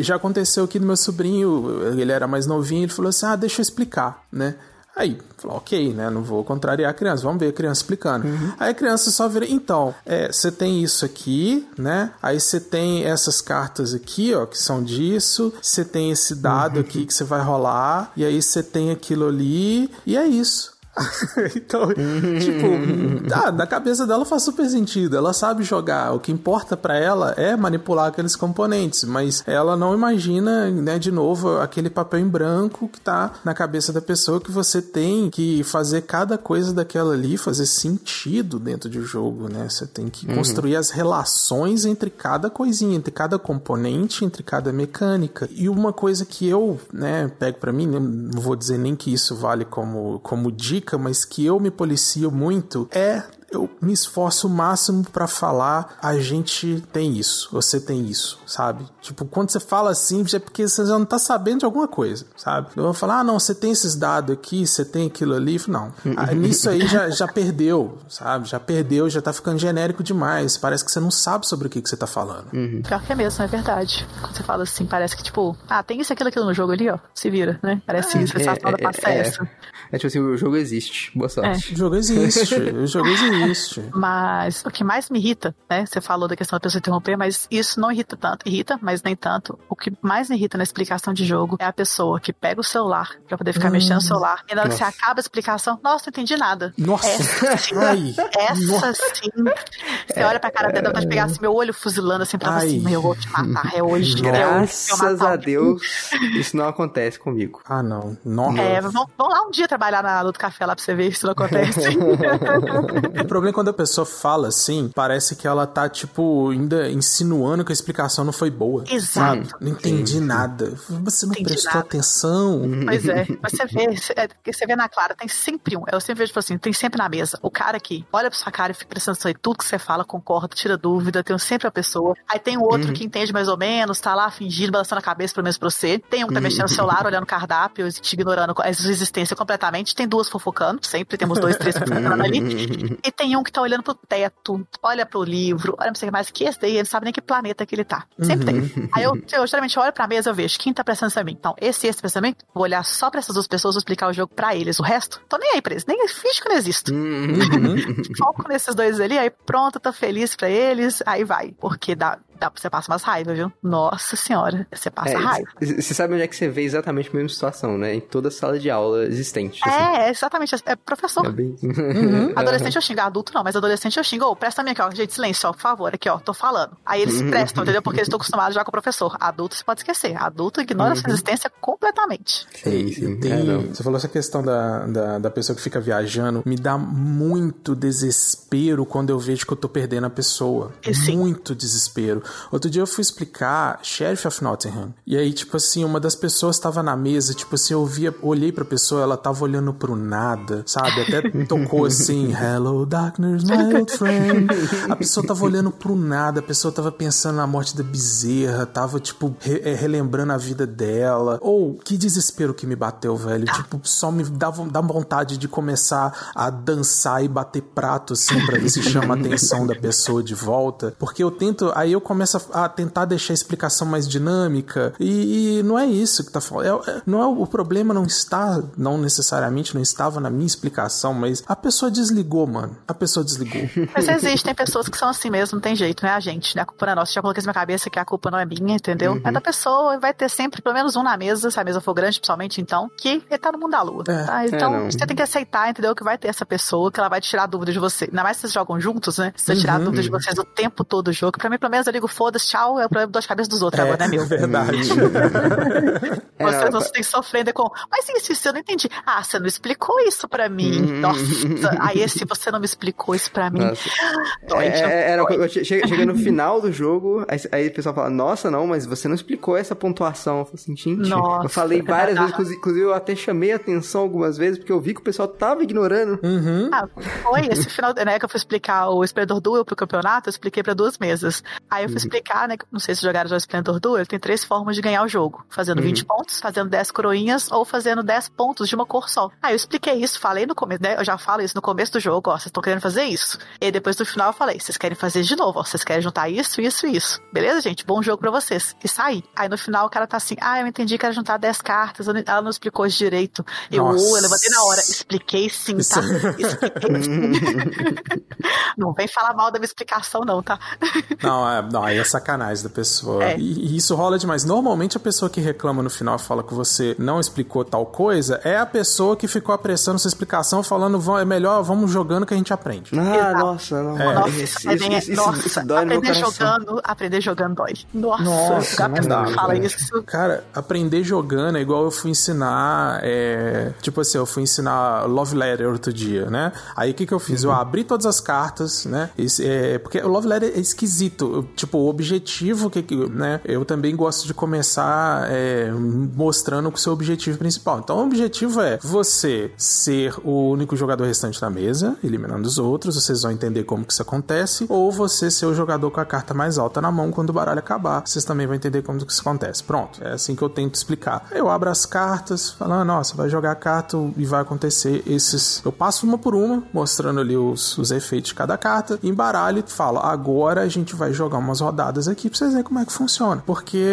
já aconteceu aqui no meu sobrinho, ele era mais novinho, ele falou assim: ah, deixa eu explicar, né? Aí, falou, ok, né? Não vou contrariar a criança, vamos ver a criança explicando. Uhum. Aí a criança só vira, então, é, você tem isso aqui, né? Aí você tem essas cartas aqui, ó, que são disso, você tem esse dado uhum. aqui que você vai rolar, e aí você tem aquilo ali, e é isso. então, tipo, ah, na cabeça dela faz super sentido. Ela sabe jogar. O que importa para ela é manipular aqueles componentes, mas ela não imagina, né, de novo, aquele papel em branco que tá na cabeça da pessoa que você tem que fazer cada coisa daquela ali fazer sentido dentro do jogo, né? Você tem que uhum. construir as relações entre cada coisinha, entre cada componente, entre cada mecânica. E uma coisa que eu, né, pego para mim, não vou dizer nem que isso vale como como dica dica, mas que eu me policio muito é eu me esforço o máximo para falar, a gente tem isso, você tem isso, sabe? Tipo, quando você fala assim, é porque você já não tá sabendo de alguma coisa, sabe? Eu vou falar, ah, não, você tem esses dados aqui, você tem aquilo ali. Não. Ah, nisso aí já, já perdeu, sabe? Já perdeu, já tá ficando genérico demais. Parece que você não sabe sobre o que, que você tá falando. Uhum. Pior que é mesmo, é verdade. Quando você fala assim, parece que, tipo, ah, tem isso, aquilo, aquilo no jogo ali, ó. Se vira, né? Parece é, isso, você é, fala é, é, é, tipo assim, o jogo existe. Boa sorte. É. O jogo existe. o jogo existe. Mas o que mais me irrita, né? Você falou da questão da pessoa interromper, mas isso não irrita tanto. Irrita, mas nem tanto. O que mais me irrita na explicação de jogo é a pessoa que pega o celular pra poder ficar hum. mexendo no celular. E na hora que você acaba a explicação, nossa, não entendi nada. Nossa. Essa sim. Ai. Essa nossa. sim. Você olha pra cara dela, vontade de pegar assim, meu olho fuzilando assim pra você. Eu vou te matar. É hoje. Graças a Deus, isso não acontece comigo. Ah, não. Nossa. É, vamos, vamos lá um dia trabalhar na do café lá pra você ver se isso não acontece. o problema é quando a pessoa fala assim, parece que ela tá, tipo, ainda insinuando que a explicação não foi boa. Exato. Sabe? Não entendi sim. nada. Você não entendi prestou nada. atenção. Pois é. Você vê, é, você vê na Clara, tem sempre um. Eu sempre vejo, tipo assim, tem sempre na mesa o cara que olha pra sua cara e fica prestando atenção em tudo que você fala, concorda, tira dúvida, tem sempre a pessoa. Aí tem o outro uhum. que entende mais ou menos, tá lá fingindo, balançando a cabeça pelo menos pra você. Tem um que tá mexendo no celular, olhando o cardápio, te ignorando a sua existência completamente. Tem duas fofocando, sempre temos dois, três fofocando ali. E tem um que tá olhando pro teto, olha pro livro, olha não sei mais que esse daí, ele não sabe nem que planeta que ele tá. Sempre uhum. tem. Aí eu, eu geralmente olho pra mesa e vejo quem tá prestando atenção em mim. Então, esse e esse pensamento, vou olhar só pra essas duas pessoas, vou explicar o jogo pra eles. O resto, tô nem aí pra eles, nem finge que não existo. Uhum. Foco nesses dois ali, aí pronto, tô feliz pra eles, aí vai. Porque dá, dá, você passa umas raiva, viu? Nossa senhora, você passa é, raiva. Você sabe onde é que você vê exatamente a mesma situação, né? Em toda sala de aula existente. É, assim. exatamente. É professor. É bem... uhum. Adolescente eu xingo, adulto não, mas adolescente eu xingo. Ô, oh, presta a minha aqui, ó. Gente, silêncio, ó, por favor, aqui, ó, tô falando. Aí eles uhum. prestam, entendeu? Porque eles estão acostumados já com o professor. Adulto você pode esquecer. Adulto ignora uhum. sua existência completamente. Sim, sim. Tem, é, você falou essa questão da, da, da pessoa que fica viajando. Me dá muito desespero quando eu vejo que eu tô perdendo a pessoa. Muito desespero. Outro dia eu fui explicar Sheriff of Nottingham. E aí, tipo assim, uma das pessoas tava na mesa, tipo assim, eu via, olhei pra pessoa, ela tava olhando pro nada, sabe? Até tocou assim, Hello darkness, my old friend. A pessoa tava olhando pro nada, a pessoa tava pensando na morte da bezerra, tava, tipo, re é, relembrando a vida dela. Ou, que desespero que me bateu, velho. Tipo, só me dava, dá vontade de começar a dançar e bater prato, assim, pra ver se chama a atenção da pessoa de volta. Porque eu tento, aí eu começo a a tentar deixar a explicação mais dinâmica. E, e não é isso que tá falando. É, não é, o problema não está, não necessariamente não estava na minha explicação, mas a pessoa desligou, mano. A pessoa desligou. Mas existem pessoas que são assim mesmo, não tem jeito, não é a gente, né? A culpa não é nossa. Já coloquei isso na minha cabeça que a culpa não é minha, entendeu? Uhum. É da pessoa, vai ter sempre pelo menos um na mesa, se a mesa for grande, principalmente, então, que ele tá no mundo da lua. É. Tá? É, então, é, você tem que aceitar, entendeu? Que vai ter essa pessoa, que ela vai tirar dúvidas de você. Ainda mais se vocês jogam juntos, né? Se você uhum. tirar dúvidas de vocês o tempo todo do jogo. Pra mim, pelo menos, eu ligo, foda-se, tchau, é o problema das cabeças dos outros, é, agora não é meu. Verdade. Vocês não têm sofrendo com. Mas isso, isso eu não entendi. Ah, você não explicou isso pra mim. Hum. Nossa. Aí esse você não me explicou isso pra mim. Dói, é, é era, chega, chega, no final do jogo, aí, aí, o pessoal fala, nossa, não, mas você não explicou essa pontuação. Eu falei assim, gente, nossa, eu falei várias vezes, inclusive eu até chamei a atenção algumas vezes, porque eu vi que o pessoal tava ignorando. Uhum. Ah, foi esse final, né, que eu fui explicar o Esplendor Duel pro campeonato, eu expliquei pra duas mesas. Aí eu uhum. explicar, né, não sei se jogaram já o Splendor Duel, ele tem três formas de ganhar o jogo. Fazendo uhum. 20 pontos, fazendo 10 coroinhas ou fazendo 10 pontos de uma cor só. Aí eu expliquei isso, falei no começo, né? Eu já falo isso no começo do jogo, ó, vocês estão querendo fazer isso. E depois no final eu falei, vocês querem fazer de novo, ó, vocês querem juntar isso, isso e isso. Beleza, gente? Bom jogo pra vocês. E saí. Aí no final o cara tá assim, ah, eu entendi que era juntar 10 cartas, ela não explicou isso direito. Eu, oh, eu levantei na hora, expliquei sim, tá? Expliquei sim. não vem falar mal da minha explicação não, tá? não, é, não, aí é sacanagem da pessoa. É. E, e, isso rola demais. Normalmente a pessoa que reclama no final fala que você não explicou tal coisa é a pessoa que ficou apressando sua explicação falando é melhor, vamos jogando que a gente aprende. Ah, Exato. nossa, não. É. Nossa, isso, isso, nossa, isso dói aprender jogando, aprender jogando dói. Nossa, nossa não dá, fala cara. isso. Cara, aprender jogando é igual eu fui ensinar, é, tipo assim, eu fui ensinar Love Letter outro dia, né? Aí o que que eu fiz? Uhum. Eu abri todas as cartas, né? Esse, é, porque o Love Letter é esquisito. Tipo, o objetivo que, né? Eu também gosto de começar é, mostrando o seu objetivo principal. Então, o objetivo é você ser o único jogador restante na mesa, eliminando os outros, vocês vão entender como que isso acontece, ou você ser o jogador com a carta mais alta na mão quando o baralho acabar, vocês também vão entender como que isso acontece. Pronto, é assim que eu tento explicar. Eu abro as cartas, falando, nossa, vai jogar a carta e vai acontecer esses... Eu passo uma por uma, mostrando ali os, os efeitos de cada carta, embaralho e falo, agora a gente vai jogar umas rodadas aqui pra vocês verem como é que funciona. Porque,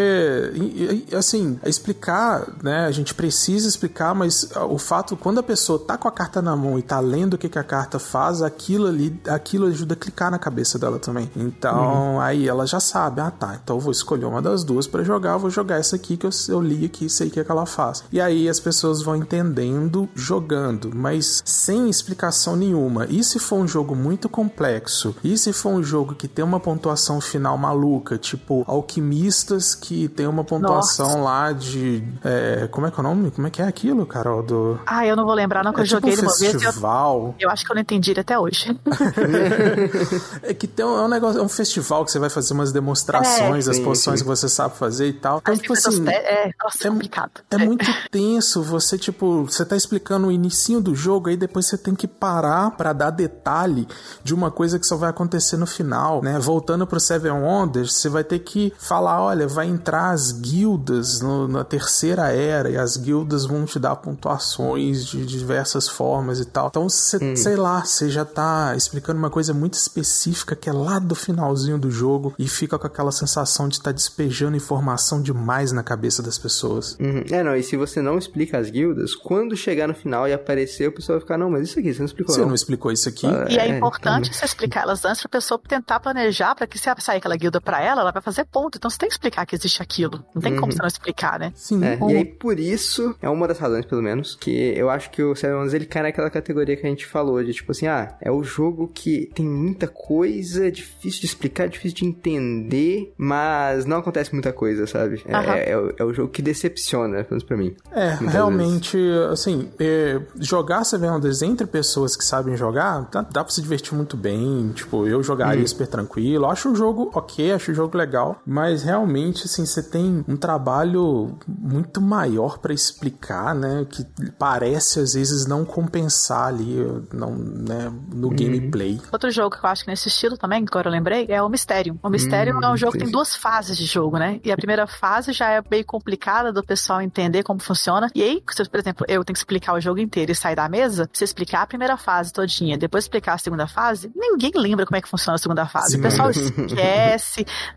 assim, explicar, né, a gente precisa explicar, mas o fato, quando a pessoa tá com a carta na mão e tá lendo o que, que a carta faz, aquilo ali, aquilo ajuda a clicar na cabeça dela também. Então, uhum. aí ela já sabe, ah tá, então eu vou escolher uma das duas para jogar, eu vou jogar essa aqui que eu, eu li aqui, sei o que, é que ela faz. E aí as pessoas vão entendendo jogando, mas sem explicação nenhuma. E se for um jogo muito complexo? E se for um jogo que tem uma pontuação final maluca, tipo Alquimistas, que tem uma pontuação Nossa. lá de. É, como é que é o nome? Como é que é aquilo, Carol? Do... Ah, eu não vou lembrar, não, que é eu tipo joguei um uma festival. vez. Eu, eu acho que eu não entendi ele até hoje. é que tem um, é um negócio, é um festival que você vai fazer umas demonstrações, é, as posições que você sabe fazer e tal. Então, tipo assim, é, nossa, é, complicado. É, muito tenso. Você, tipo, você tá explicando o inicinho do jogo, aí depois você tem que parar para dar detalhe de uma coisa que só vai acontecer no final, né? Voltando pro Seven Wonders, você vai ter que falar, olha, vai entrar as guildas no, na terceira era e as guildas vão te dar pontuações de diversas formas e tal. Então, você, hum. sei lá, você já tá explicando uma coisa muito específica que é lá do finalzinho do jogo e fica com aquela sensação de estar tá despejando informação demais na cabeça das pessoas. Uhum. É, não, e se você não explica as guildas, quando chegar no final e aparecer, o pessoal vai ficar, não, mas isso aqui, você não explicou Você não, não explicou isso aqui? e é, é importante então... você explicar elas antes pra pessoa tentar planejar para que se sair aquela guilda para ela, ela vai fazer ponto. Então você tem que explicar que existe aquilo. Não tem uhum. como você não explicar, né? Sim. É, E aí, por isso, é uma das razões, pelo menos, que eu acho que o Seven Wonders, ele cai naquela categoria que a gente falou, de tipo assim, ah, é o jogo que tem muita coisa, difícil de explicar, difícil de entender, mas não acontece muita coisa, sabe? É, uhum. é, é, o, é, o, jogo que decepciona, pelo menos pra mim. É, realmente, vezes. assim, é, jogar Seven Wonders entre pessoas que sabem jogar, dá, dá pra se divertir muito bem. Tipo, eu jogaria hum. super tranquilo. Acho o jogo ok, acho o jogo legal, mas realmente, assim, você tem um trabalho muito maior para explicar, né? Que parece às vezes não compensar ali não, né, no uhum. gameplay. Outro jogo que eu acho que nesse estilo também, que agora eu lembrei, é o Mistério. O Mistério hum, é um jogo que tem duas fases de jogo, né? E a primeira fase já é meio complicada do pessoal entender como funciona. E aí, se, por exemplo, eu tenho que explicar o jogo inteiro e sair da mesa, se explicar a primeira fase todinha, depois explicar a segunda fase, ninguém lembra como é que funciona a segunda fase. Sim. O pessoal esquece,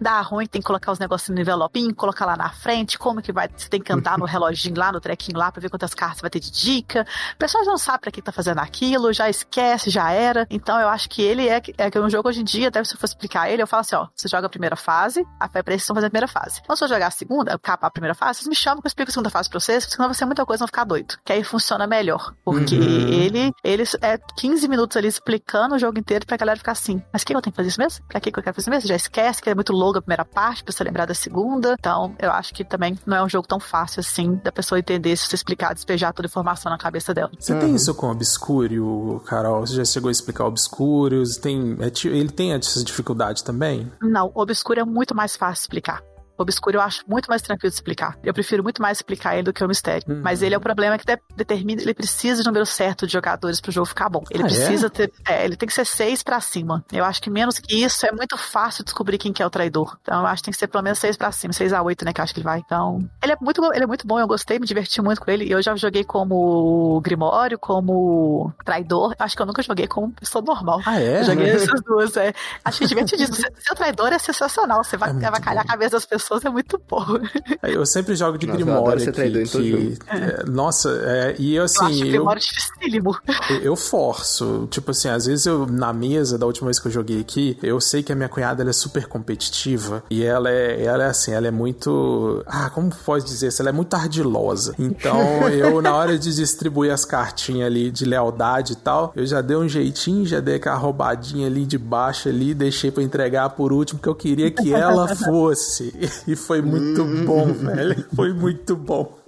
dá ruim, tem que colocar os negócios no envelopinho, colocar lá na frente, como que vai, você tem que andar no reloginho lá, no trequinho lá, pra ver quantas cartas vai ter de dica. O pessoal já não sabe pra que tá fazendo aquilo, já esquece, já era. Então eu acho que ele é, é que um jogo hoje em dia, até se eu for explicar ele, eu falo assim, ó, você joga a primeira fase, a fé pra eles estão fazendo a primeira fase. Quando você jogar a segunda, capa a primeira fase, vocês me chamam que eu explico a segunda fase pra vocês, porque senão vai ser muita coisa, vão ficar doido. Que aí funciona melhor. Porque uhum. ele, ele é 15 minutos ali explicando o jogo inteiro pra galera ficar assim, mas que eu tenho que fazer isso mesmo? Pra que eu quero fazer isso mesmo? Já esquece que é muito longa a primeira parte, pra você lembrar da segunda. Então, eu acho que também não é um jogo tão fácil assim da pessoa entender se você explicar, despejar toda a informação na cabeça dela. Você uhum. tem isso com Obscuro, Carol? Você já chegou a explicar Obscurios? Tem, é, ele tem essa dificuldade também? Não, Obscuro é muito mais fácil explicar. Obscuro eu acho muito mais tranquilo de explicar. Eu prefiro muito mais explicar ele do que o mistério. Uhum. Mas ele é o problema que de determina, ele precisa de número certo de jogadores pro jogo ficar bom. Ele ah, é? precisa é? ter, é, ele tem que ser seis para cima. Eu acho que menos que isso é muito fácil descobrir quem que é o traidor. Então eu acho que tem que ser pelo menos seis para cima, seis a oito, né, que eu acho que ele vai. Então, ele é muito, ele é muito bom, eu gostei, me diverti muito com ele. Eu já joguei como Grimório, como traidor. Acho que eu nunca joguei como pessoa normal. Ah, é? Eu joguei essas duas, é. Acho que divertidíssimo. Seu traidor é sensacional. Você vai, é vai calhar a cabeça das pessoas pessoas é muito bom. Eu sempre jogo de Grimório. Que, que, é, nossa, é, e assim. Eu acho Grimório dificílimo. Eu, eu forço. Tipo assim, às vezes eu, na mesa, da última vez que eu joguei aqui, eu sei que a minha cunhada ela é super competitiva. E ela é, ela é assim, ela é muito. Ah, como pode dizer isso? Ela é muito ardilosa. Então, eu, na hora de distribuir as cartinhas ali de lealdade e tal, eu já dei um jeitinho, já dei aquela roubadinha ali de baixo ali, deixei para entregar por último, que eu queria que ela fosse. E foi muito hum. bom, velho. Foi muito bom.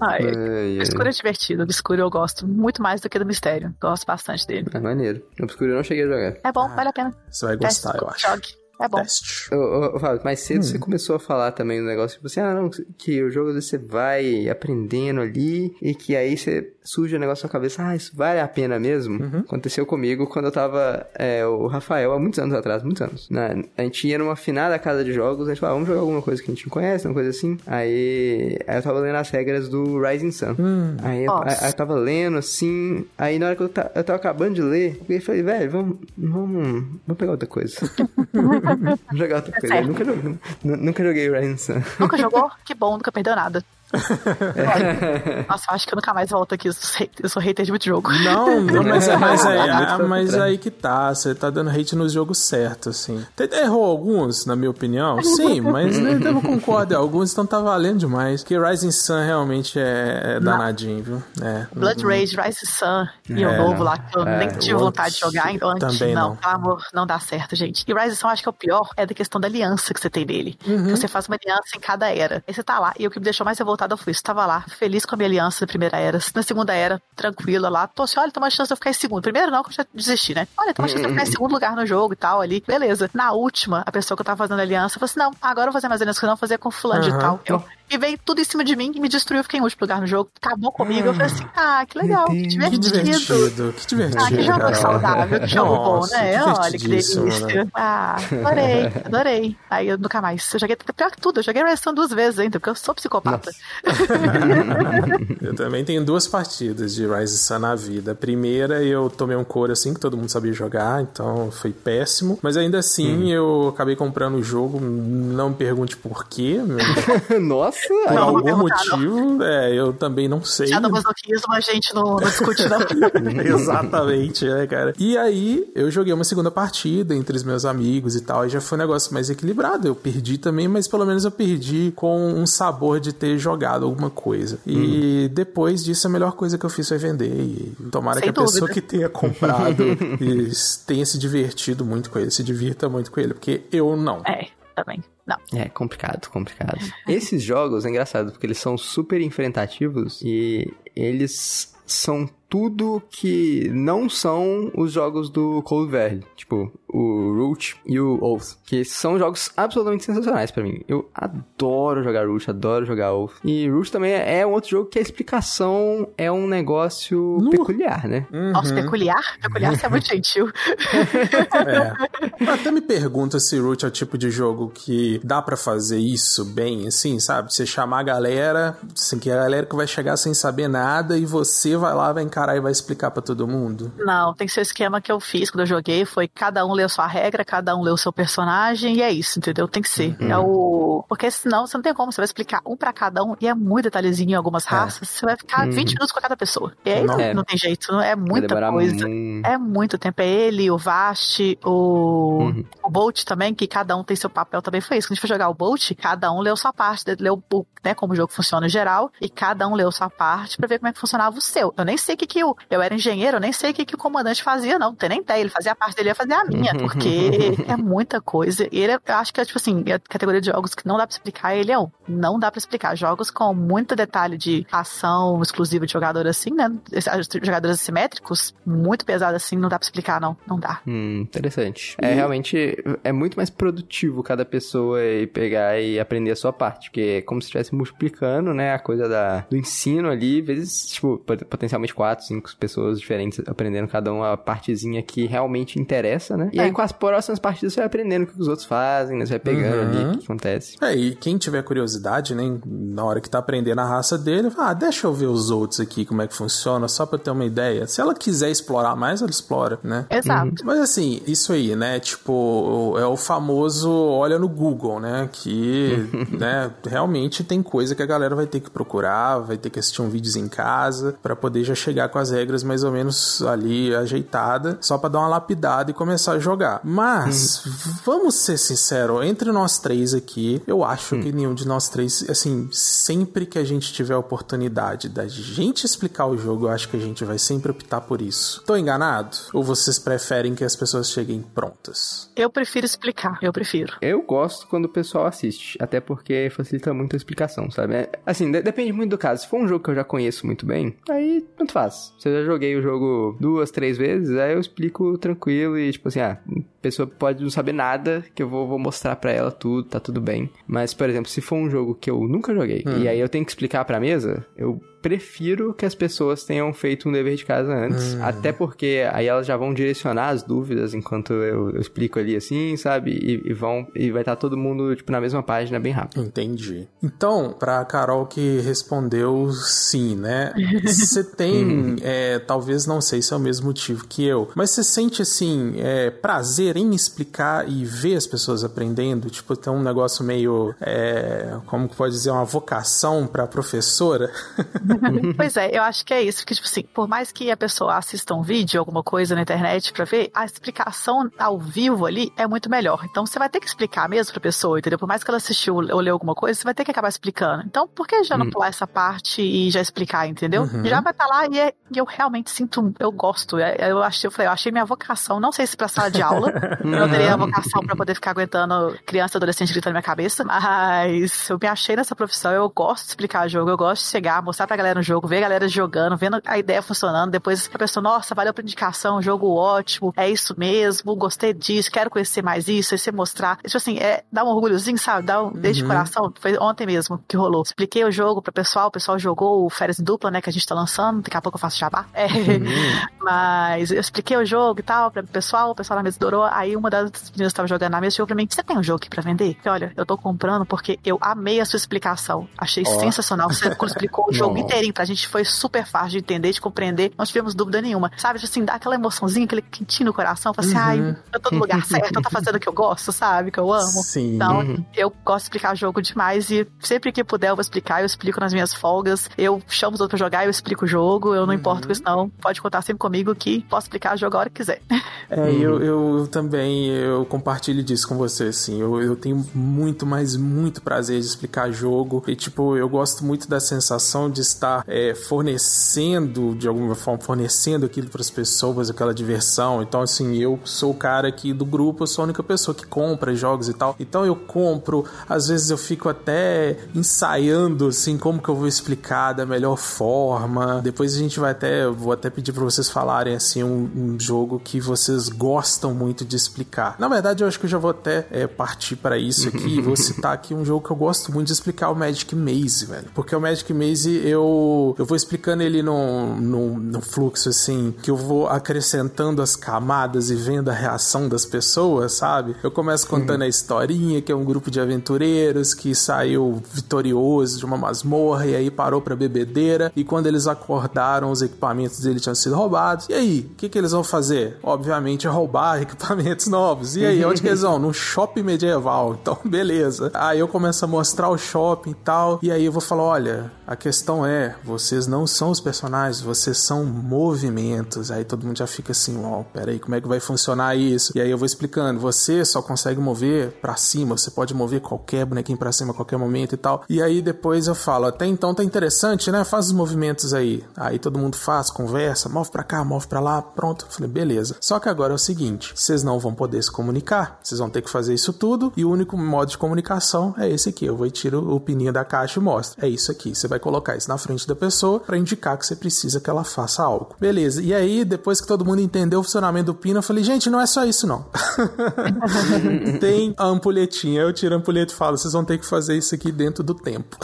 Ah, é, é, Obscuro é divertido. Obscuro eu gosto muito mais do que do Mistério. Gosto bastante dele. É maneiro. Obscuro eu não cheguei a jogar. É bom, ah, vale a pena. Você vai gostar, eu acho. Jogue. É bom. Teste. Ô, ô, ô, Fábio, mais cedo Hum. você começou a falar também do negócio, tipo assim, ah, não, que o jogo você vai aprendendo ali e que aí você surge o negócio na cabeça, ah, isso vale a pena mesmo? Uhum. Aconteceu comigo quando eu tava, é, o Rafael, há muitos anos atrás, muitos anos, né? A gente ia numa finada casa de jogos, a gente falava, vamos jogar alguma coisa que a gente não conhece, uma coisa assim. Aí, aí eu tava lendo as regras do Rising Sun. Hum. Aí, eu, Nossa. aí eu tava lendo assim, aí na hora que eu, ta- eu tava acabando de ler, eu falei, velho, vamos, vamos, vamos pegar outra coisa. vamos jogar outra coisa. Eu certo. nunca, joguei- nunca joguei Rising Sun. Nunca jogou? Que bom, nunca perdeu nada. Olha, Nossa, eu acho que eu nunca mais volto aqui. Eu sou hater, eu sou hater de muito jogo. Não, não, mas, é- mas, é- ah, mas trás. aí que tá, você tá dando hate nos jogos certos, assim. Te- Errou alguns, na minha opinião? Sim, mas eu devo concordar, alguns então tá valendo demais. Que Rising Sun realmente é, é danadinho, viu? É. Blood Rage, Rise Sun e o É, novo lá, que eu é, nem tive vontade de jogar. Então, antes, também não, não. pelo amor, não dá certo, gente. E Rise Sun, acho que é o pior é da questão da aliança que você tem nele. Uhum. Que você faz uma aliança em cada era. Aí você tá lá, e o que me deixou mais revoltada foi isso. Tava lá, feliz com a minha aliança na primeira era. Na segunda era, tranquila lá. Tô assim, olha, tem uma chance de eu ficar em segundo. Primeiro não, que eu já desisti, né? Olha, tem uma chance de eu ficar em segundo lugar no jogo e tal ali. Beleza. Na última, a pessoa que eu tava fazendo aliança falou assim: não, agora eu vou fazer mais aliança que eu não vou fazer com fulano de Aham. tal. Eu, e veio tudo em cima de mim e me destruiu. Eu fiquei em último lugar no jogo. Acabou comigo. Eu falei assim: ah, que legal, que Meu Que divertido. divertido, que divertido. Ah, que jogo Carol. saudável, que jogo bom, né? Olha que divertidíssimo, delícia. né? Ah, adorei, adorei. Aí eu nunca mais. Eu joguei pior que tudo, eu joguei Redstone duas vezes ainda, porque eu sou psicopata. Eu também tenho duas partidas de Rise Sun na vida. A primeira eu tomei um couro assim, que todo mundo sabia jogar, então foi péssimo. Mas ainda assim eu acabei comprando o jogo, não me pergunte por quê. Nossa, Por aí- Não, algum perguntar, motivo, é, eu também não sei. Já do masoquismo a gente não, não discute, não. Exatamente, né, cara? E aí, eu joguei uma segunda partida entre os meus amigos e tal, e já foi um negócio mais equilibrado. Eu perdi também, mas pelo menos eu perdi com um sabor de ter jogado alguma coisa. E depois disso, a melhor coisa que eu fiz foi vender. E tomara Sem que a pessoa dúvida. que tenha comprado e tenha se divertido muito com ele, se divirta muito com ele, porque eu não. É, também. Não. É complicado, complicado. Esses jogos é engraçado porque eles são super enfrentativos e eles são tudo que não são os jogos do Cold Verde, tipo o Root e o Oath, que são jogos absolutamente sensacionais pra mim. Eu adoro jogar Root, adoro jogar Oath. E Root também é um outro jogo que a explicação é um negócio Nu. peculiar, né? Nossa, peculiar? Peculiar, você é muito gentil. É. Até me pergunto se Root é o tipo de jogo que dá pra fazer isso bem, assim, sabe? Você chamar a galera, assim, que a galera que vai chegar sem saber nada e você vai lá, vai encarar e vai explicar pra todo mundo. Não, tem que ser o esquema que eu fiz quando eu joguei. Foi cada um leu sua regra, cada um leu o seu personagem, e é isso, entendeu? Tem que ser. É o. Porque senão você não tem como, você vai explicar um pra cada um, e é muito detalhezinho em algumas raças. Você vai ficar 20 minutos com cada pessoa. E aí não, É. não tem jeito, não é muita coisa. muito. É muito tempo. É ele, o Vast, o, o Bolt também, que cada um tem seu papel também. Foi isso. Quando a gente foi jogar o Bolt, cada um leu sua parte, leu o- né, como o jogo funciona em geral, e cada um leu sua parte pra ver como é que funcionava o seu. Eu nem sei o que, que eu. Eu era engenheiro, eu nem sei o que, que o comandante fazia, não. Não tem nem ideia. Ele fazia a parte dele, eu fazia a minha, porque é muita coisa. E ele, é- eu acho que é tipo assim, a categoria de jogos que não dá pra explicar, ele é um. Não dá pra explicar. Jogos com muito detalhe de ação exclusiva de jogador assim, né? Jogadores assimétricos, muito pesado assim, não dá pra explicar, não. Não dá. Hum, interessante. É realmente é muito mais produtivo cada pessoa e pegar e aprender a sua parte, porque é como se estivesse multiplicando, né, a coisa da, do ensino ali, vezes, tipo, pot- potencialmente quatro, cinco pessoas diferentes aprendendo cada uma a partezinha que realmente interessa, né? E aí É. com as próximas partidas você vai aprendendo o que os outros fazem, né? Você vai pegando Uhum. ali o que acontece. É, e quem tiver curiosidade, né, na hora que tá aprendendo a raça dele, fala, ah, deixa eu ver os outros aqui, como é que funciona, só pra eu ter uma ideia. Se ela quiser explorar mais, ela explora, né? Exato. Mas assim, isso aí, né? Tipo, é o famoso olha no Google, né? Que, né, realmente tem coisa que a galera vai ter que procurar, vai ter que assistir um vídeo em casa pra poder já chegar com as regras mais ou menos ali ajeitada, só pra dar uma lapidada e começar a jogar. Mas, vamos ser sinceros, entre nós três aqui, eu acho que nenhum de nós três, assim, sempre que a gente tiver a oportunidade da gente explicar o jogo, eu acho que a gente vai sempre optar por isso. Tô enganado? Ou vocês preferem que as pessoas cheguem prontas? Eu prefiro explicar, eu prefiro. Eu gosto quando o pessoal assiste, até porque facilita muito a explicação, sabe? É, assim, de- depende muito do caso. Se for um jogo que eu já conheço muito bem, aí tanto faz. Se eu já joguei o jogo duas, três vezes, aí eu explico tranquilo e, tipo assim, ah, pessoa pode não saber nada, que eu vou, vou mostrar para ela tudo, tá tudo bem. Mas, por exemplo, se for um jogo que eu nunca joguei, hum. e aí eu tenho que explicar pra mesa, eu prefiro que as pessoas tenham feito um dever de casa antes. Hum. Até porque aí elas já vão direcionar as dúvidas enquanto eu, eu explico ali assim, sabe? E, e, vão. E vai estar todo mundo, tipo, na mesma página bem rápido. Entendi. Então, pra Carol que respondeu sim, né? Você tem. Uhum. é, talvez não sei se é o mesmo motivo que eu, mas você sente assim, é, prazer em explicar e ver as pessoas aprendendo? Tipo, tem um negócio meio. É, como que pode dizer? Uma vocação pra professora? pois é, eu acho que é isso. Que, tipo assim, por mais que a pessoa assista um vídeo, alguma coisa na internet pra ver, a explicação ao vivo ali é muito melhor. Então você vai ter que explicar mesmo pra pessoa, entendeu? Por mais que ela assistiu ou leu alguma coisa, você vai ter que acabar explicando. Então, por que já não hum. pular essa parte e já explicar, entendeu? Uhum. Já vai estar tá lá e, é, e, eu realmente sinto, eu gosto. É, eu achei, eu falei, eu achei minha vocação, não sei se pra sala de aula, eu não teria a vocação pra poder ficar aguentando criança e adolescente gritando na minha cabeça, mas eu me achei nessa profissão, eu gosto de explicar jogo, eu gosto de chegar, mostrar pra galera no jogo, ver a galera jogando, vendo a ideia funcionando, depois a pessoa, nossa, valeu pra indicação, jogo ótimo, é isso mesmo, gostei disso, quero conhecer mais isso, e você mostrar. Tipo assim, é, dá um orgulhozinho, sabe? Dá um uhum. desde o coração. Foi ontem mesmo que rolou. Expliquei o jogo pro pessoal, o pessoal jogou o Férias Dupla, né, que a gente tá lançando, daqui a pouco eu faço jabá. É, uhum. Mas eu expliquei o jogo e tal pro pessoal, o pessoal na mesa adorou, aí uma das meninas que tava jogando na mesa chegou pra mim, você tem um jogo aqui pra vender? Eu, olha, eu tô comprando porque eu amei a sua explicação. Achei oh. sensacional. Você explicou o jogo inteirinho pra gente, foi super fácil de entender, de compreender, não tivemos dúvida nenhuma. Sabe, tipo assim, dá aquela emoçãozinha, aquele quentinho no coração, fala assim, uhum. ai, eu tô no lugar certo, eu tô fazendo o que eu gosto, sabe, que eu amo. Sim. Então, uhum. eu gosto de explicar jogo demais e sempre que puder eu vou explicar, eu explico nas minhas folgas, eu chamo os outros pra jogar, eu explico o jogo, eu não uhum. importo com isso não, pode contar sempre comigo que posso explicar o jogo a hora que quiser. É, eu, eu também, eu compartilho disso com você, assim, eu, eu tenho muito, mas muito prazer de explicar jogo e, tipo, eu gosto muito da sensação de estar é, fornecendo, de alguma forma, fornecendo aquilo para as pessoas, aquela diversão. Então, assim, eu sou o cara aqui do grupo, eu sou a única pessoa que compra jogos e tal. Então, eu compro, às vezes eu fico até ensaiando, assim, como que eu vou explicar da melhor forma. Depois a gente vai até, vou até pedir para vocês falarem, assim, um, um, jogo que vocês gostam muito de explicar. Na verdade, eu acho que eu já vou até é, partir para isso aqui. vou citar aqui um jogo que eu gosto muito de explicar, o Magic Maze, velho. Porque o Magic Maze, eu, eu vou explicando ele no, no, fluxo, assim, que eu vou acrescentando as camadas e vendo a reação das pessoas, sabe? Eu começo contando uhum. a historinha, que é um grupo de aventureiros que saiu vitorioso de uma masmorra e aí parou pra bebedeira. E quando eles acordaram, os equipamentos dele tinham sido roubados. E aí, o que, que eles vão fazer? Obviamente, roubar equipamentos novos. E aí, onde que eles vão? No shopping medieval. Então, beleza. Aí eu começo a mostrar o shopping e tal. E aí eu vou falar: olha, a questão é, vocês não são os personagens, vocês são movimentos. Aí todo mundo já fica assim, ó, oh, peraí, como é que vai funcionar isso? E aí eu vou explicando, você só consegue mover para cima, você pode mover qualquer bonequinho para cima a qualquer momento e tal. E aí depois eu falo, até então tá interessante, né? Faz os movimentos aí. Aí todo mundo faz, conversa, move para cá, move para lá, pronto. Falei, beleza. Só que agora é o seguinte, vocês não vão poder se comunicar, vocês vão ter que fazer isso tudo e o único modo de comunicação é esse aqui. Eu vou tirar o pininho da caixa e mostro. É isso aqui. Você vai colocar isso na frente da pessoa para indicar que você precisa que ela faça algo. Beleza. E aí, depois que todo mundo entendeu o funcionamento do pino, eu falei, gente, não é só isso não. Tem a ampulhetinha. Eu tiro a ampulheta e falo, vocês vão ter que fazer isso aqui dentro do tempo.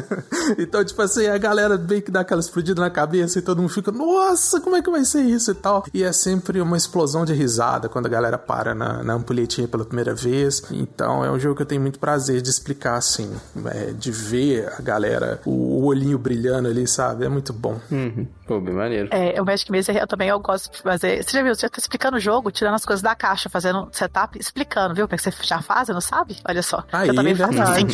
então, tipo assim, a galera meio que dá aquela explodida na cabeça e todo mundo fica, nossa, como é que vai ser isso e tal. E é sempre uma explosão de risada quando a galera para na, na ampulhetinha pela primeira vez. Então, é um jogo que eu tenho muito prazer de explicar, assim, é, de ver a galera, o olhinho brilhando ali, sabe? É muito bom. Uhum. Pô, bem maneiro. É, o Magic Maze eu também eu gosto de fazer. Você já viu? Você já tá explicando o jogo, tirando as coisas da caixa, fazendo setup, explicando, viu? Como é que você já faz, não sabe? Olha só. Aí, eu também faço assim.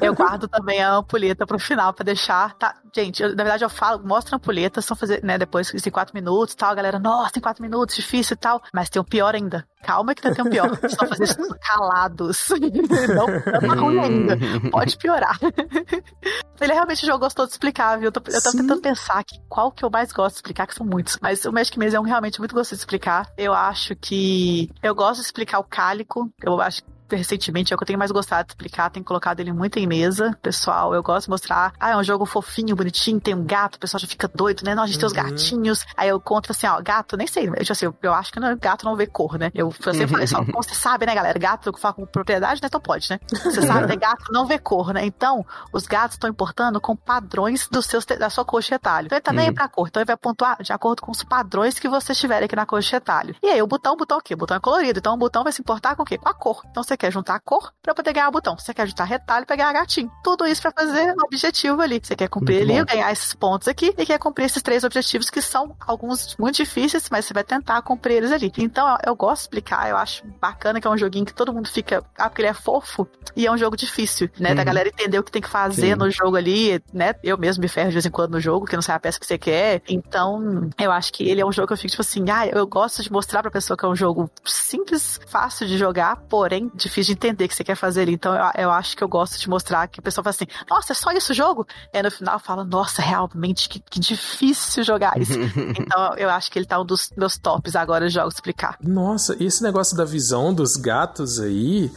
eu guardo também a ampulheta pro final pra deixar. Tá, gente, eu, na verdade eu falo, mostro a ampulheta, são fazer, né, depois em quatro minutos tal. A galera, nossa, em quatro minutos, difícil e tal. Mas tem o pior ainda. Calma que ainda tem o pior. Vocês estão fazendo isso calados. não, não tá ruim ainda. Pode piorar. Ele realmente já gostou de explicar, viu? Eu tô, eu tô tentando pensar aqui qual que eu mais gosto de explicar, que são muitos. Mas o Magic Maze é um realmente muito gostoso de explicar. Eu acho que. Eu gosto de explicar o cálico. Eu acho recentemente, é o que eu tenho mais gostado de explicar, tenho colocado ele muito em mesa. Pessoal, eu gosto de mostrar, ah, é um jogo fofinho, bonitinho, tem um gato, o pessoal já fica doido, né? Não, a gente uhum. tem os uhum. gatinhos. Aí eu conto assim, ó, gato, nem sei, eu, assim, eu, eu acho que não, gato não vê cor, né? Eu, eu sempre falei, só, como você sabe, né, galera? Gato fala com propriedade, né? Então pode, né? Você sabe, né? Gato não vê cor, né? Então, os gatos estão importando com padrões dos seus, da sua coxa e retalho. Então ele também uhum. é pra cor, então ele vai pontuar de acordo com os padrões que vocês tiverem aqui na coxa e retalho. E aí, o botão, o botão o quê? O botão é colorido, então o botão vai se importar com o quê? Com a cor. Então você quer juntar a cor pra poder ganhar o botão. Você quer juntar retalho pra ganhar gatinho. Tudo isso pra fazer um objetivo ali. Você quer cumprir muito ali, bom. ganhar esses pontos aqui e quer cumprir esses três objetivos que são alguns muito difíceis, mas você vai tentar cumprir eles ali. Então eu, eu gosto de explicar, eu acho bacana que é um joguinho que todo mundo fica, ah, porque ele é fofo e é um jogo difícil, né? Uhum. Da galera entender o que tem que fazer Sim. no jogo ali, né? Eu mesmo me ferro de vez em quando no jogo, que não sai a peça que você quer. Então, eu acho que ele é um jogo que eu fico tipo assim, ah, eu gosto de mostrar pra pessoa que é um jogo simples, fácil de jogar, porém difícil de entender o que você quer fazer ali. Então, eu, eu acho que eu gosto de mostrar que a pessoa fala assim, nossa, é só isso o jogo? E no final fala, nossa, realmente, que, que difícil jogar isso. então, eu acho que ele tá um dos meus tops agora de jogos explicar. Nossa, esse negócio da visão dos gatos aí,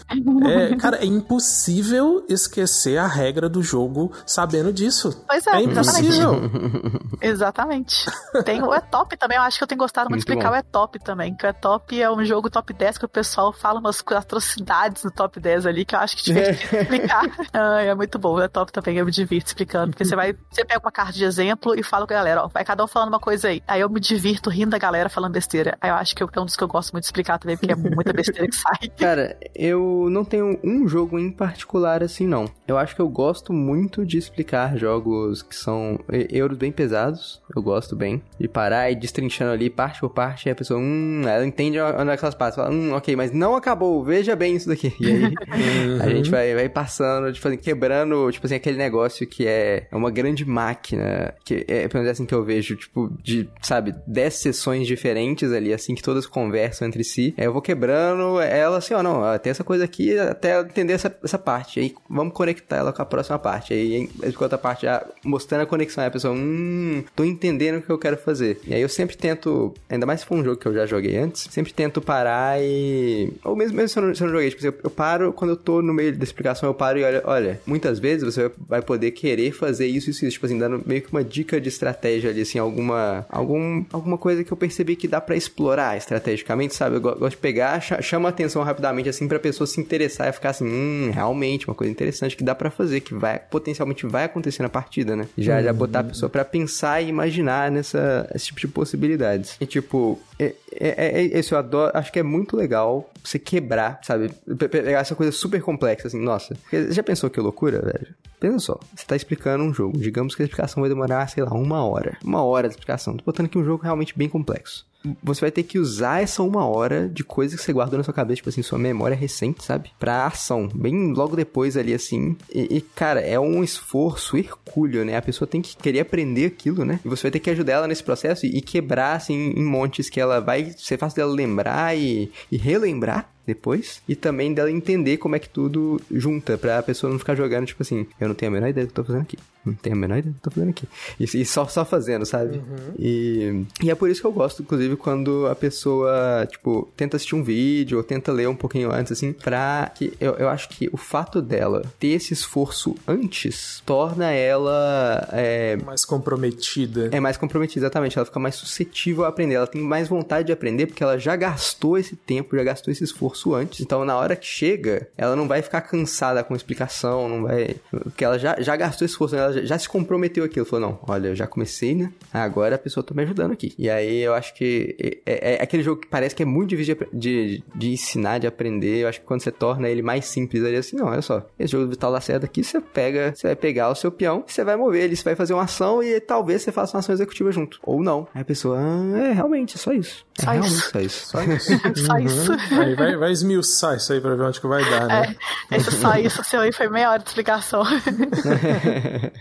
é, cara, é impossível esquecer a regra do jogo sabendo disso. Pois é, é impossível. Exatamente. Tem o E-Top também, eu acho que eu tenho gostado muito, muito de explicar bom. o E-Top também, que o E-Top é um jogo top 10 que o pessoal fala umas atrocidades no top 10 ali, que eu acho que tiver que explicar. ah, é muito bom, o E-Top também, eu me divirto explicando, porque você vai, você pega uma carta de exemplo e fala com a galera, ó, vai cada um falando uma coisa aí. Aí eu me divirto rindo da galera falando besteira. Aí eu acho que é um dos que eu gosto muito de explicar também, porque é muita besteira que sai. Cara, eu não tenho um jogo em particular assim, não. Eu acho que eu gosto muito de explicar jogos que são euros bem pesados. Eu gosto bem. De parar e destrinchando ali parte por parte, e a pessoa, hum, ela entende onde é que elas passam. Fala, hum, ok, mas não acabou, veja bem isso daqui. E aí uhum. a gente vai, vai passando, tipo assim, quebrando, tipo assim, aquele negócio que é, é uma grande máquina. Que é, pelo menos assim que eu vejo, tipo, de, sabe, 10 sessões diferentes ali, assim, que todas conversam entre si. Aí eu vou quebrando ela assim, ó, não, tem essa coisa aqui até entender essa, essa parte. Aí vamos conectar ela com a próxima parte. Aí, enquanto a parte já mostrando a conexão, aí a pessoa, hum, tô entendendo o que eu quero fazer. E aí eu sempre tento, ainda mais se for um jogo que eu já joguei antes, sempre tento parar e. Ou mesmo, mesmo se, eu não, se eu não joguei, tipo, eu, eu, paro, quando eu tô no meio da explicação, eu paro e olho, olha, muitas vezes você vai poder querer fazer isso e isso, tipo assim, dando meio que uma dica de estratégia ali, assim, alguma, algum, alguma coisa que eu percebi que dá para explorar estrategicamente, sabe? Eu gosto de pegar, chama a atenção rapidamente, assim, pra pessoa se interessar e ficar assim, hum, realmente, uma coisa interessante que dá para fazer, que vai, potencialmente vai acontecer na partida, né? Já, uhum. já botar a pessoa pra pensar e imaginar nessa, esse tipo de possibilidades. E, tipo, é, é, é, esse eu adoro, acho que é muito legal você quebrar, sabe? Pegar essa coisa super complexa, assim, nossa. Já pensou que loucura, velho? Pensa só, você tá explicando um jogo. Digamos que a explicação vai demorar, sei lá, uma hora. Uma hora de explicação. Tô botando aqui um jogo realmente bem complexo você vai ter que usar essa uma hora de coisa que você guardou na sua cabeça, tipo assim, sua memória recente, sabe? Pra ação. Bem logo depois ali, assim. E, e, cara, é um esforço hercúleo, né? A pessoa tem que querer aprender aquilo, né? E você vai ter que ajudar ela nesse processo e, e quebrar, assim, em montes que ela vai ser fácil dela lembrar e, e relembrar depois. E também dela entender como é que tudo junta, pra pessoa não ficar jogando, tipo assim, eu não tenho a menor ideia do que eu tô fazendo aqui. Não tenho a menor ideia do que eu tô fazendo aqui. E, e só, só fazendo, sabe? Uhum. E, e é por isso que eu gosto, inclusive, quando a pessoa, tipo, tenta assistir um vídeo ou tenta ler um pouquinho antes, assim, pra que eu, eu acho que o fato dela ter esse esforço antes torna ela. É, mais comprometida. É mais comprometida, exatamente. Ela fica mais suscetível a aprender. Ela tem mais vontade de aprender porque ela já gastou esse tempo, já gastou esse esforço curso antes. Então, na hora que chega, ela não vai ficar cansada com a explicação, não vai. Porque ela já, já gastou esforço, ela já, já se comprometeu aquilo. Falou, não, olha, eu já comecei, né? Agora a pessoa tá me ajudando aqui. E aí eu acho que é, é, é aquele jogo que parece que é muito difícil de, de, de, ensinar, de aprender. Eu acho que quando você torna ele mais simples, aí assim, não, olha só, esse jogo do Vital Lacerda aqui, você pega, você vai pegar o seu peão, você vai mover ele, você vai fazer uma ação e talvez você faça uma ação executiva junto. Ou não. Aí a pessoa, ah, é realmente, é só isso. É só realmente isso. só isso. Só isso. só isso. Uhum. Aí vai, vai esmiuçar isso aí pra ver onde que vai dar, né? É, esse só isso seu aí foi meia hora de explicação.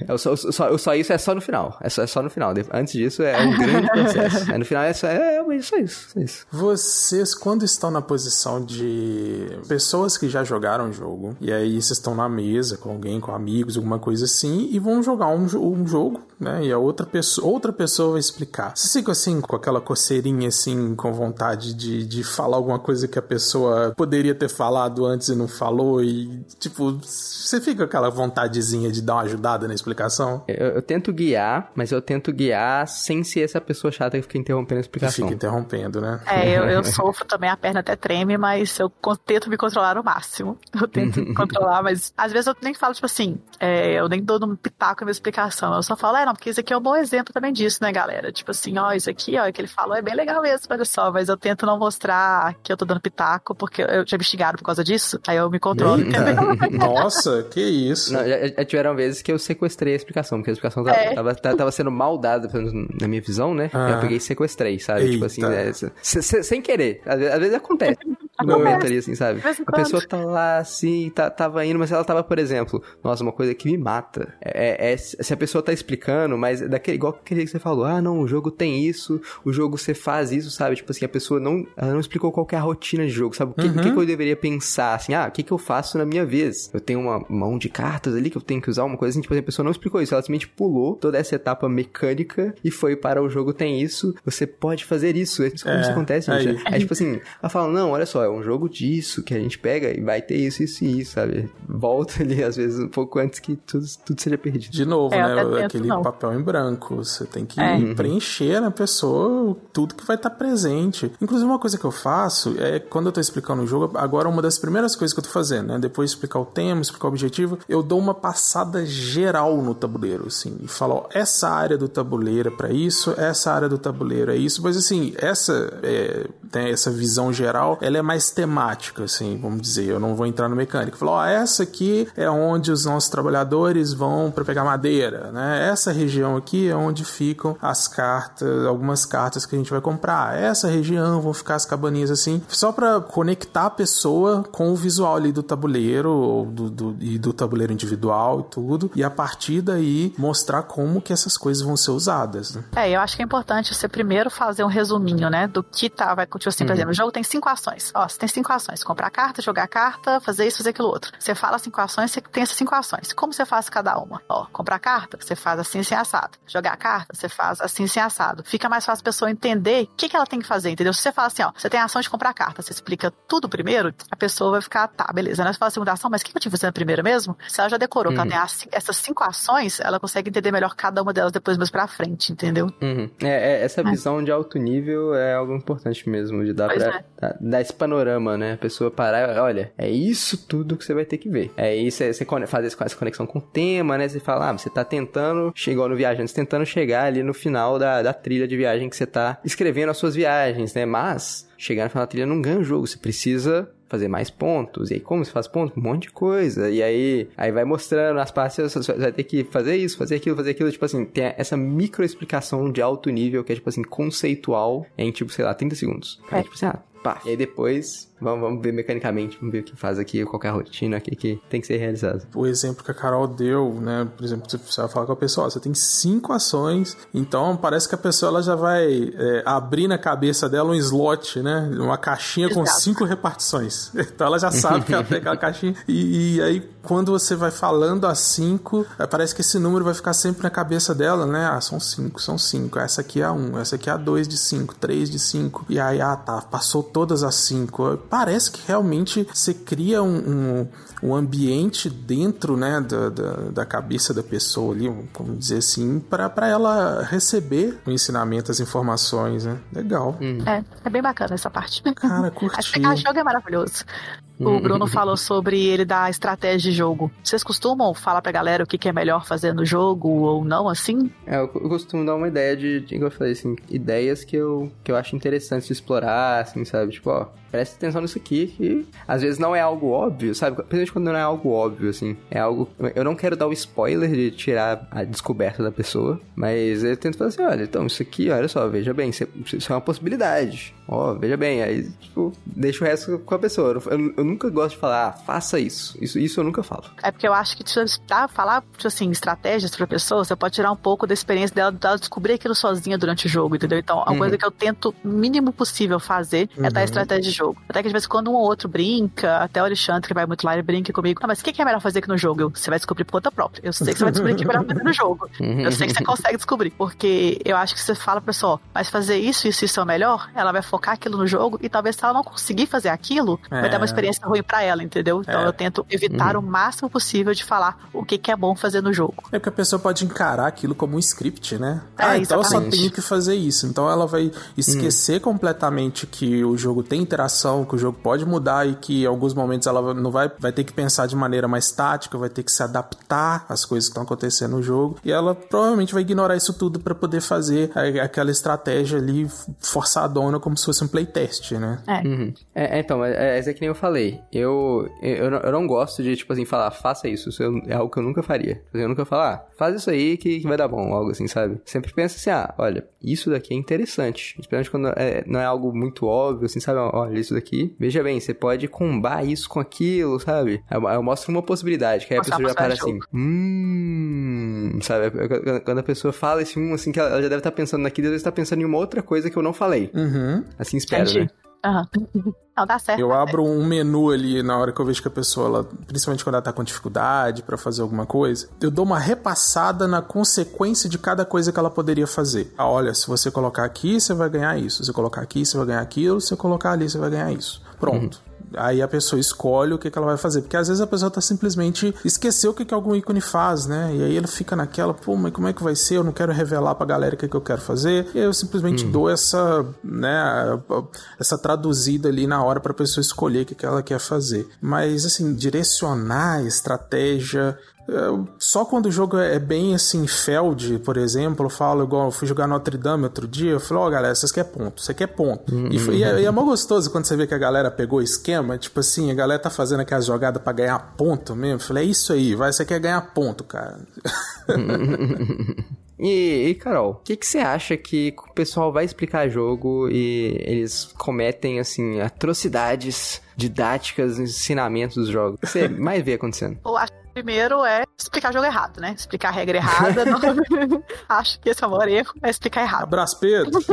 o, só, o, só, o só isso é só no final. É só, é só no final. Antes disso é um grande processo. Aí no final é só, é, é só isso, só isso. Vocês, quando estão na posição de pessoas que já jogaram o jogo, e aí vocês estão na mesa com alguém, com amigos, alguma coisa assim, e vão jogar um, um jogo né? E a outra pessoa, outra pessoa vai explicar. Você fica assim, com aquela coceirinha assim, com vontade de, de falar alguma coisa que a pessoa poderia ter falado antes e não falou, e tipo, você fica com aquela vontadezinha de dar uma ajudada na explicação? Eu, eu tento guiar, mas eu tento guiar sem ser essa pessoa chata que fica interrompendo a explicação. Fica interrompendo, né? É, eu, eu sofro também, a perna até treme, mas eu tento me controlar ao máximo. Eu tento me controlar, mas às vezes eu nem falo, tipo assim, é, eu nem dou no pitaco a minha explicação. Eu só falo, é, não, porque isso aqui é um bom exemplo também disso, né, galera? Tipo assim, ó, isso aqui, ó, que ele falou é bem legal mesmo, olha só, mas eu tento não mostrar que eu tô dando pitaco, porque eu já me xingaram por causa disso, aí eu me controlo. Nossa, que isso. Não, já, já, tiveram vezes que eu sequestrei a explicação, porque a explicação tava, é. tava, tava, sendo mal dada, na minha visão, né? Ah. Eu peguei e sequestrei, sabe? Eita. Tipo assim, é, sem querer. Às vezes, às vezes acontece no momento ali, assim, sabe? A pessoa tá lá, assim, tá, tava indo, mas ela tava, por exemplo, nossa, uma coisa que me mata. É, é, é se a pessoa tá explicando, mas daquele, igual aquele que você falou, ah, não, o jogo tem isso, o jogo você faz isso, sabe? Tipo assim, a pessoa não, ela não explicou qual é a rotina de jogo, sabe? O que, uhum. que, que, eu deveria pensar, assim, ah, o que, que eu faço na minha vez? Eu tenho uma mão de cartas ali que eu tenho que usar, uma coisa assim, tipo assim, a pessoa não explicou isso, ela simplesmente pulou toda essa etapa mecânica e foi para o jogo tem isso, você pode fazer isso. É como é, isso acontece, gente. É, é tipo assim, ela fala, não, olha só, é um jogo disso que a gente pega e vai ter isso, isso e isso, sabe? Volta ali, às vezes, um pouco antes que tudo, tudo seja perdido. De novo, é, né? Aquele não. papel em branco. Você tem que é. preencher na pessoa tudo que vai estar tá presente. Inclusive, uma coisa que eu faço é quando eu tô explicando o jogo, agora uma das primeiras coisas que eu tô fazendo, né? Depois de explicar o tema, explicar o objetivo, eu dou uma passada geral no tabuleiro, assim, e falo, ó, essa área do tabuleiro é pra isso, essa área do tabuleiro é isso, mas assim, essa, é, tem essa visão geral, ela é mais temática, assim, vamos dizer, eu não vou entrar no mecânico. Falou, ó, essa aqui é onde os nossos trabalhadores vão para pegar madeira, né? Essa região aqui é onde ficam as cartas, algumas cartas que a gente vai comprar. Essa região vão ficar as cabaninhas assim, só para conectar a pessoa com o visual ali do tabuleiro do, do, e do tabuleiro individual e tudo, e a partir daí mostrar como que essas coisas vão ser usadas. Né? É, eu acho que é importante você primeiro fazer um resuminho, né, do que tá, vai, tipo assim, por uhum. exemplo, o jogo tem cinco ações. Ó, você tem cinco ações: comprar carta, jogar carta, fazer isso, fazer aquilo outro. Você fala cinco ações, você tem essas cinco ações. Como você faz cada uma? Ó, comprar carta, você faz assim, assim, assado. Jogar carta, você faz assim, assim, assado. Fica mais fácil a pessoa entender o que, que ela tem que fazer, entendeu? Se você fala assim, ó, você tem a ação de comprar carta, você explica tudo primeiro, a pessoa vai ficar, tá, beleza, né? Você fala a segunda ação, mas o que, que eu tive na primeira mesmo? Se ela já decorou uhum. que ela tem as, essas cinco ações, ela consegue entender melhor cada uma delas depois mais pra frente, entendeu? Uhum. É, é, essa é. visão de alto nível é algo importante mesmo, de dar, pra, é. dar esse panorama, né? A pessoa parar, olha, é isso tudo que você vai ter que ver. É isso, é, você fazer essa conexão com o tema, né? Você fala, ah, você tá tentando, chegou no viajante, tentando chegar ali no final da, da trilha de viagem que você tá escrevendo as suas viagens, né? Mas chegar no final da trilha não ganha o jogo, você precisa fazer mais pontos. E aí, como você faz pontos? Um monte de coisa. E aí, aí vai mostrando as partes, você vai ter que fazer isso, fazer aquilo, fazer aquilo. Tipo assim, tem essa micro explicação de alto nível que é, tipo assim, conceitual em, tipo, sei lá, 30 segundos. Aí, é. tipo assim, ah, E aí depois Vamos, vamos ver mecanicamente, vamos ver o que faz aqui, qual é a rotina aqui que tem que ser realizada. O exemplo que a Carol deu, né? Por exemplo, você vai falar com a pessoa, ó, você tem cinco ações, então parece que a pessoa ela já vai é, abrir na cabeça dela um slot, né? Uma caixinha Exato. com cinco repartições. Então ela já sabe que ela tem aquela caixinha. E, e, aí, quando você vai falando a cinco, é, parece que esse número vai ficar sempre na cabeça dela, né? Ah, são cinco, são cinco. Essa aqui é a um, essa aqui é a dois de cinco, três de cinco. E aí, ah, tá, passou todas as cinco parece que realmente você cria um, um, um ambiente dentro né, da, da, da, cabeça da pessoa ali, vamos dizer assim, para ela receber o ensinamento, as informações, né? Legal. Hum. É, é bem bacana essa parte. Cara, curti. A jogo é maravilhoso. O hum. Bruno falou sobre ele dar estratégia de jogo. Vocês costumam falar pra galera o que, é melhor fazer no jogo ou não, assim? É, eu costumo dar uma ideia de, de eu falei, assim, ideias que eu, que eu acho interessantes de explorar, assim, sabe? Tipo, ó, presta atenção nisso aqui, que às vezes não é algo óbvio, sabe? Principalmente quando não é algo óbvio, assim. É algo. Eu não quero dar o spoiler de tirar a descoberta da pessoa, mas eu tento falar assim: olha, então isso aqui, olha só, veja bem, isso é uma possibilidade. Ó, veja bem, aí, tipo, deixa o resto com a pessoa. Eu, eu nunca gosto de falar, ah, faça isso. isso. Isso eu nunca falo. É porque eu acho que tá, falar, tipo assim, estratégias pra pessoa, você pode tirar um pouco da experiência dela, dela descobrir aquilo sozinha durante o jogo, entendeu? Então, a uhum. coisa que eu tento, mínimo possível, fazer uhum. é dar uhum. estratégia jogo. Até que de vez em quando um ou outro brinca, até o Alexandre, que vai muito lá, ele brinca comigo. Ah, mas o que, é melhor fazer aqui no jogo? Eu, você vai descobrir por conta própria. Eu sei que você vai descobrir o que é melhor fazer no jogo. Eu sei que você consegue descobrir. Porque eu acho que você fala pra pessoa, mas fazer isso, isso, isso é o melhor, ela vai focar aquilo no jogo e talvez se ela não conseguir fazer aquilo, é. vai dar uma experiência ruim para ela, entendeu? Então é. eu tento evitar uhum. o máximo possível de falar o que, que é bom fazer no jogo. É porque a pessoa pode encarar aquilo como um script, né? É, ah, então eu só tenho que fazer isso. Então ela vai esquecer uhum. completamente que o jogo tem interação, que o jogo pode mudar e que em alguns momentos ela não vai, vai ter que pensar de maneira mais tática, vai ter que se adaptar às coisas que estão acontecendo no jogo. E ela provavelmente vai ignorar isso tudo para poder fazer aquela estratégia ali forçadona como se fosse um playtest, né? É. Uhum. é, é então, é, é, é que nem eu falei. Eu, eu, eu não gosto de, tipo assim, falar, faça isso. Isso é algo que eu nunca faria. Eu nunca falar, ah, faz isso aí que, que vai dar bom, algo assim, sabe? Sempre pensa assim, ah, olha, isso daqui é interessante. Especialmente quando é, não é algo muito óbvio, assim, sabe? Olha, isso daqui. Veja bem, você pode combar isso com aquilo, sabe? Eu, eu mostro uma possibilidade, que aí a pessoa já para assim, hum, sabe? Quando a pessoa fala esse um, assim, que ela já deve estar pensando naquilo, às vezes tá pensando em uma outra coisa que eu não falei. Uhum. Assim espero, Entendi. né? Uhum. Não, dá certo. Eu dá abro certo. um menu ali na hora que eu vejo que a pessoa, ela, principalmente quando ela tá com dificuldade para fazer alguma coisa, eu dou uma repassada na consequência de cada coisa que ela poderia fazer. Ah, olha, se você colocar aqui, você vai ganhar isso. Se você colocar aqui, você vai ganhar aquilo. Se você colocar ali, você vai ganhar isso. Pronto. Uhum. Aí a pessoa escolhe o que, que ela vai fazer. Porque às vezes a pessoa tá simplesmente esqueceu o que, que algum ícone faz, né? E aí ele fica naquela, pô, mas como é que vai ser? Eu não quero revelar pra galera o que, que eu quero fazer. E aí eu simplesmente hum. dou essa, né, essa traduzida ali na hora pra pessoa escolher o que, que ela quer fazer. Mas, assim, direcionar a estratégia, só quando o jogo é bem assim, Feld, por exemplo, eu falo igual eu fui jogar Notre Dame outro dia, eu falo, ó, oh, galera, vocês querem ponto, você quer ponto. Uhum. E, e, é, e é mó gostoso quando você vê que a galera pegou o esquema, tipo assim, a galera tá fazendo aquela jogada para ganhar ponto mesmo. Eu falei, é isso aí, vai, você quer ganhar ponto, cara. E, e, Carol, o que, que você acha que o pessoal vai explicar jogo e eles cometem, assim, atrocidades didáticas, ensinamentos dos jogos? O que você mais vê acontecendo? Eu acho Primeiro é explicar o jogo errado, né? Explicar a regra errada. não... Acho que esse é o maior erro, é explicar errado. Abraço, Pedro!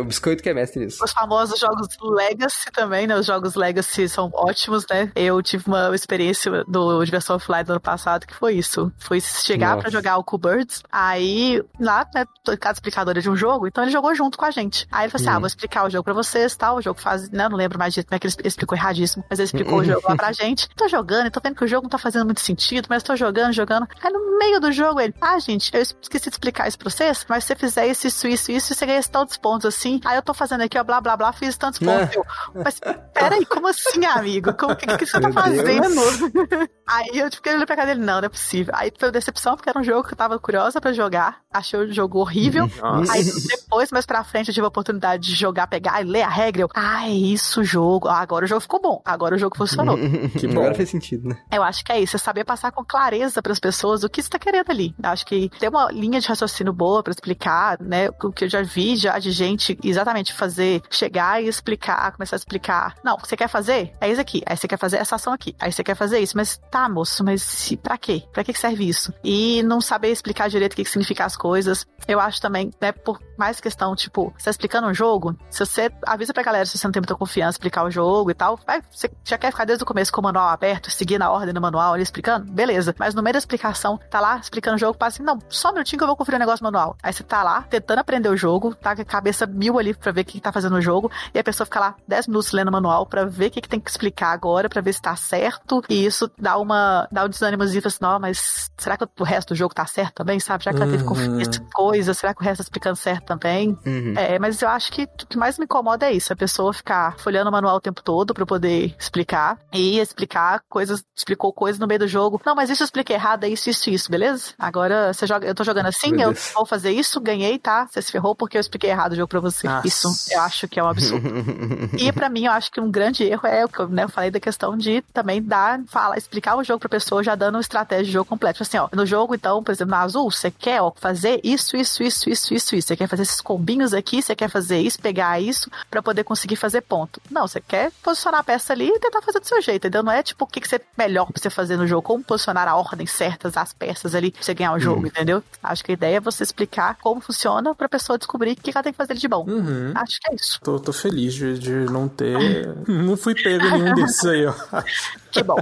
o biscoito que é mestre nisso. Os famosos jogos Legacy também, né? Os jogos Legacy são ótimos, né? Eu tive uma experiência do Diversão Offline do ano passado que foi isso. Foi chegar para jogar o Cool Birds, aí lá, né, cada explicadora de um jogo, então ele jogou junto com a gente. Aí ele falou assim, hum. ah, vou explicar o jogo pra vocês, tal, o jogo faz, né, não lembro mais de como é que ele explicou erradíssimo, mas ele explicou o jogo lá pra gente. Tô jogando e tô vendo que o jogo não tá fazendo muito sentido, mas tô jogando, jogando. Aí no meio do jogo ele, ah, gente, eu esqueci de explicar isso pra vocês, mas se você fizer isso, isso, isso, isso, você ganha tantos pontos assim. Aí eu tô fazendo aqui, ó, blá, blá, blá, fiz tantos pontos. Eu, mas peraí, como assim, amigo? O que, que, você tá fazendo? Aí eu fiquei olhando pra cara dele, não, não é possível. Aí foi decepção, porque era um jogo que eu tava curiosa pra jogar, achei o jogo horrível. Nossa. Aí depois, mais pra frente, eu tive a oportunidade de jogar, pegar e ler a regra. Eu, ah, é isso o jogo. Ah, agora o jogo ficou bom. Agora o jogo funcionou. que bom. Agora fez sentido, né? Eu acho que é isso, é saber passar com clareza para as pessoas o que você tá querendo ali. Acho que ter uma linha de raciocínio boa para explicar, né? O que eu já vi já de gente exatamente fazer, chegar e explicar, começar a explicar. Não, você quer fazer? É isso aqui. Aí você quer fazer essa ação aqui. Aí você quer fazer isso. Mas tá, moço, mas para quê? Para que serve isso? E não saber explicar direito o que, que significa as coisas. Eu acho também, né, por mais questão, tipo, você tá explicando um jogo, se você avisa pra galera se você não tem muita confiança explicar o jogo e tal, vai, você já quer ficar desde o começo com o manual aberto, seguir na ordem do manual ali explicando, beleza. Mas no meio da explicação, tá lá explicando o jogo, passa assim, não, só um minutinho que eu vou conferir o um negócio manual. Aí você tá lá, tentando aprender o jogo, tá com a cabeça mil ali pra ver o que, que tá fazendo no jogo, e a pessoa fica lá 10 minutos lendo o manual pra ver o que, que tem que explicar agora, pra ver se tá certo, e isso dá uma, dá um desânimo fala assim, não, mas será que o resto do jogo tá certo também, sabe? Já que ela teve que conferir uhum. coisa, será que o resto tá explicando certo também? Uhum. É, mas eu acho que o que mais me incomoda é isso, a pessoa ficar folhando o manual o tempo todo pra poder explicar, e explicar coisas, explicou coisas no meio do jogo, não, mas isso eu expliquei errado, é isso, isso, isso, beleza? Agora você joga, eu tô jogando assim, Meu eu vou fazer isso, ganhei, tá? Você se ferrou porque eu expliquei errado o jogo pra você. Nossa. Isso eu acho que é um absurdo. e para mim, eu acho que um grande erro é o que eu, né, eu falei da questão de também dar, falar, explicar o jogo pra pessoa já dando uma estratégia de jogo completo. Tipo assim, ó, no jogo, então, por exemplo, na azul, você quer ó, fazer isso, isso, isso, isso, isso, isso. Você quer fazer esses combinhos aqui, você quer fazer isso, pegar isso para poder conseguir fazer ponto. Não, você quer posicionar a peça ali e tentar fazer do seu jeito, entendeu? Não é tipo o que, que você é melhor pra você fazer no jogo, como posicionar a ordem certas, as peças ali pra você ganhar o jogo, uhum. entendeu? Acho que a ideia é você explicar como funciona pra pessoa descobrir o que ela tem que fazer de bom. Uhum. Acho que é isso. Tô, tô feliz de, de não ter. não fui pego nenhum desses aí, ó. Que bom.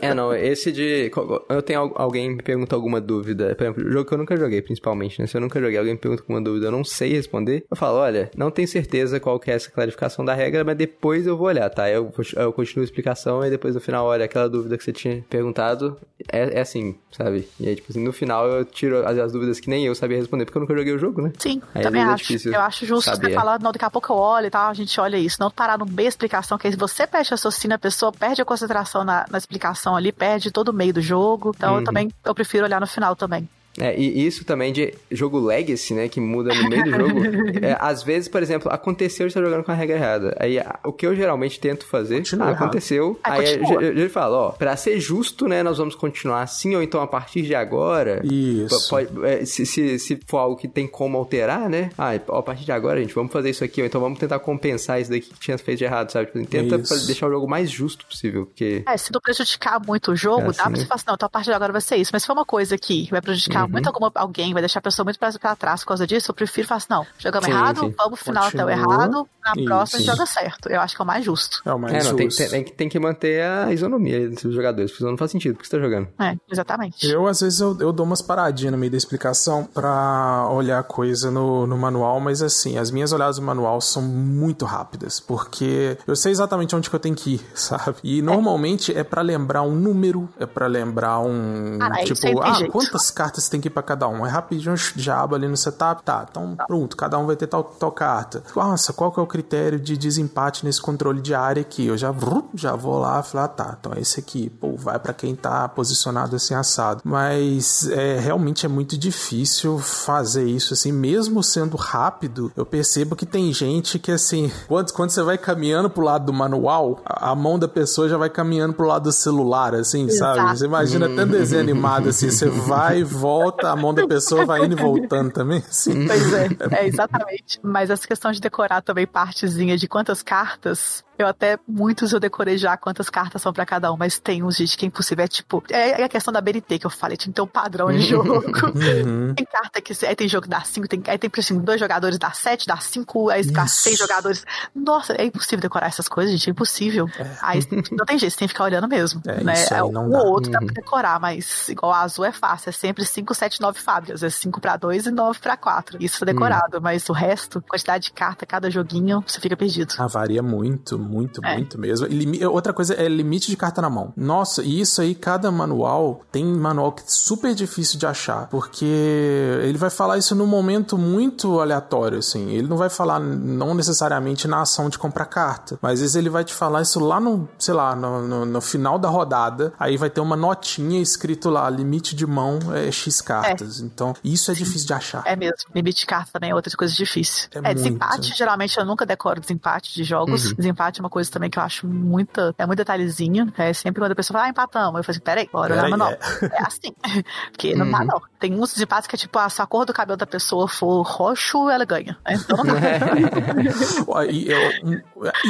é, não, esse de. Eu tenho alguém me pergunta alguma dúvida. Por exemplo, jogo que eu nunca joguei, principalmente, né? Se eu nunca joguei, alguém me pergunta alguma dúvida, eu não sei responder. Eu falo, olha, não tenho certeza qual que é essa clarificação da regra, mas depois eu vou olhar, tá? Eu, eu continuo a explicação e depois no final, olha, aquela dúvida que você tinha perguntado, é, é assim, sabe? E aí, tipo assim, no final eu tiro as, as, dúvidas que nem eu sabia responder, porque eu nunca joguei o jogo, né? Sim, aí, também é acho. É eu acho justo saber. você falar, não, daqui a pouco eu olho e tal, a gente olha isso. Não parar no meio da explicação, que aí você perde a raciocínio, a pessoa perde a concentração na, na explicação ali, perde todo o meio do jogo. Então uhum. eu também eu prefiro olhar no final também. É, e isso também de jogo legacy, né, que muda no meio do jogo. é, às vezes, por exemplo, aconteceu de estar jogando com a regra errada. Aí, o que eu geralmente tento fazer, ah, aconteceu. Ah, aí ele fala, ó, pra ser justo, né, nós vamos continuar assim, ou então a partir de agora... Isso. Pode, é, se, se, se, for algo que tem como alterar, né, ah, a partir de agora, gente, vamos fazer isso aqui, ou então vamos tentar compensar isso daqui que tinha feito de errado, sabe? Tipo, tenta fazer, deixar o jogo mais justo possível, porque... É, se não prejudicar muito o jogo, é assim, dá pra né? você falar assim, não, então a partir de agora vai ser isso. Mas se for uma coisa que vai prejudicar uhum. muito alguma, alguém, vai deixar a pessoa muito pra, pra trás por causa disso, eu prefiro falar assim, não, jogamos sim, errado, sim. vamos pro final Continua. até o errado, na isso. próxima a gente joga certo. Eu acho que é o mais justo. É o mais é, não, justo. Tem, tem, tem, que manter a isonomia dos jogadores, porque senão não faz sentido, porque você tá jogando. É, exatamente. Eu, às vezes, eu, eu dou umas paradinhas no meio da explicação pra olhar coisa no, no manual, mas assim, as minhas olhadas no manual são muito rápidas, porque eu sei exatamente onde que eu tenho que ir, sabe? E normalmente é, é para lembrar um número, é para lembrar um. Ah, tipo, ah, quantas cartas tem que ir pra cada um? É rapidinho, aba ali no setup, tá, então pronto, cada um vai ter tal, tal carta. Nossa, qual que é o critério de desempate nesse controle de área aqui? Eu já, já vou lá falar, ah, tá, então é esse aqui, pô, vai para quem tá posicionado assim assado. Mas é, realmente é muito difícil fazer isso assim, mesmo sendo rápido, eu percebo que tem gente que assim, quando, quando você vai caminhando pro lado do manual, a, a mão da pessoa já vai caminhando pro lado do celular, assim, Exato. sabe? Você imagina até desenho animado assim, você vai e volta, a mão da pessoa vai indo e voltando também, assim. Pois é, é exatamente. Mas essa questão de decorar também partezinha de quantas cartas eu até, muitos eu decorei já quantas cartas são para cada um, mas tem uns, gente, que é impossível. É tipo, é, é a questão da BNT que eu falei, tinha que ter um padrão de jogo. Uhum. tem carta que, aí tem jogo que dá 5, tem, aí tem, assim, dois jogadores dá 7, dá 5, aí dá 6 jogadores. Nossa, é impossível decorar essas coisas, gente, é impossível. É. Aí não tem jeito, você tem que ficar olhando mesmo. É, né? Isso aí é, não o dá. outro uhum. dá pra uhum. decorar, mas igual a azul é fácil, é sempre 5, 7, 9 fábricas, é 5 pra 2 e 9 pra 4. Isso é decorado, uhum. mas o resto, quantidade de carta, cada joguinho, você fica perdido. Ah, varia muito, muito, é. muito mesmo. E outra coisa é limite de carta na mão. Nossa, e isso aí, cada manual tem manual que é super difícil de achar, porque ele vai falar isso num momento muito aleatório, assim. Ele não vai falar, não necessariamente na ação de comprar carta, mas às vezes ele vai te falar isso lá no, sei lá, no, no, no final da rodada. Aí vai ter uma notinha escrito lá, limite de mão é X cartas. É. Então, isso é difícil de achar. É mesmo. Limite de carta também é outra coisa difícil. É, é desempate, geralmente eu nunca decoro desempate de jogos. Uhum. Desempate é uma coisa também que eu acho muita, é muito detalhezinho. É sempre quando a pessoa fala, ah, empatamos. Eu falo assim, peraí, bora olhar manual. É. é assim. Porque não dá, uhum. não. Tem uns desempates que é tipo, ah, se a cor do cabelo da pessoa for roxo, ela ganha. Então não dá.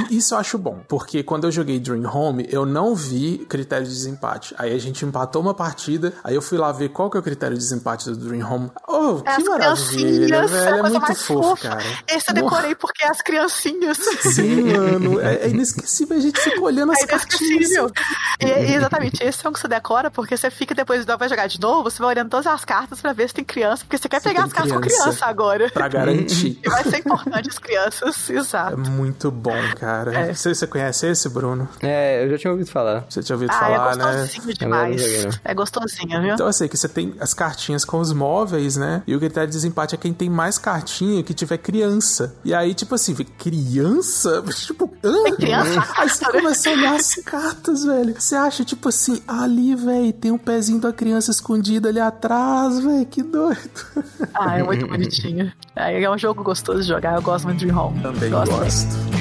Isso eu acho bom, porque quando eu joguei Dream Home, eu não vi critério de desempate. Aí a gente empatou uma partida, aí eu fui lá ver qual que é o critério de desempate do Dream Home. Oh, que as maravilha, velho. É muito fofo, cara. Esse eu decorei porque é as criancinhas. Sim, mano. É, é inesquecível a gente fica olhando as é cartinhas. E, exatamente, esse é um que você decora, porque você fica depois vai jogar de novo, você vai olhando todas as cartas pra ver se tem criança, porque você quer você pegar as cartas com criança agora. Pra garantir. e vai ser importante as crianças, exato. É muito bom, cara. É. Você, você conhece esse, Bruno? É, eu já tinha ouvido falar. Você tinha ouvido ah, é falar, né? É gostosinho demais. É gostosinho, viu? Então eu sei que você tem as cartinhas com os móveis, né? E o critério de desempate é quem tem mais cartinha que tiver criança. E aí, tipo assim, criança? Tipo, hã? Tem? Aí você começa a olhar as cartas, velho. Você acha, tipo assim, ali, velho, tem um pezinho da criança escondido ali atrás, velho. Que doido. Ah, é muito bonitinho. É, é um jogo gostoso de jogar. Eu gosto muito de Dream Home. Também gosto. gosto.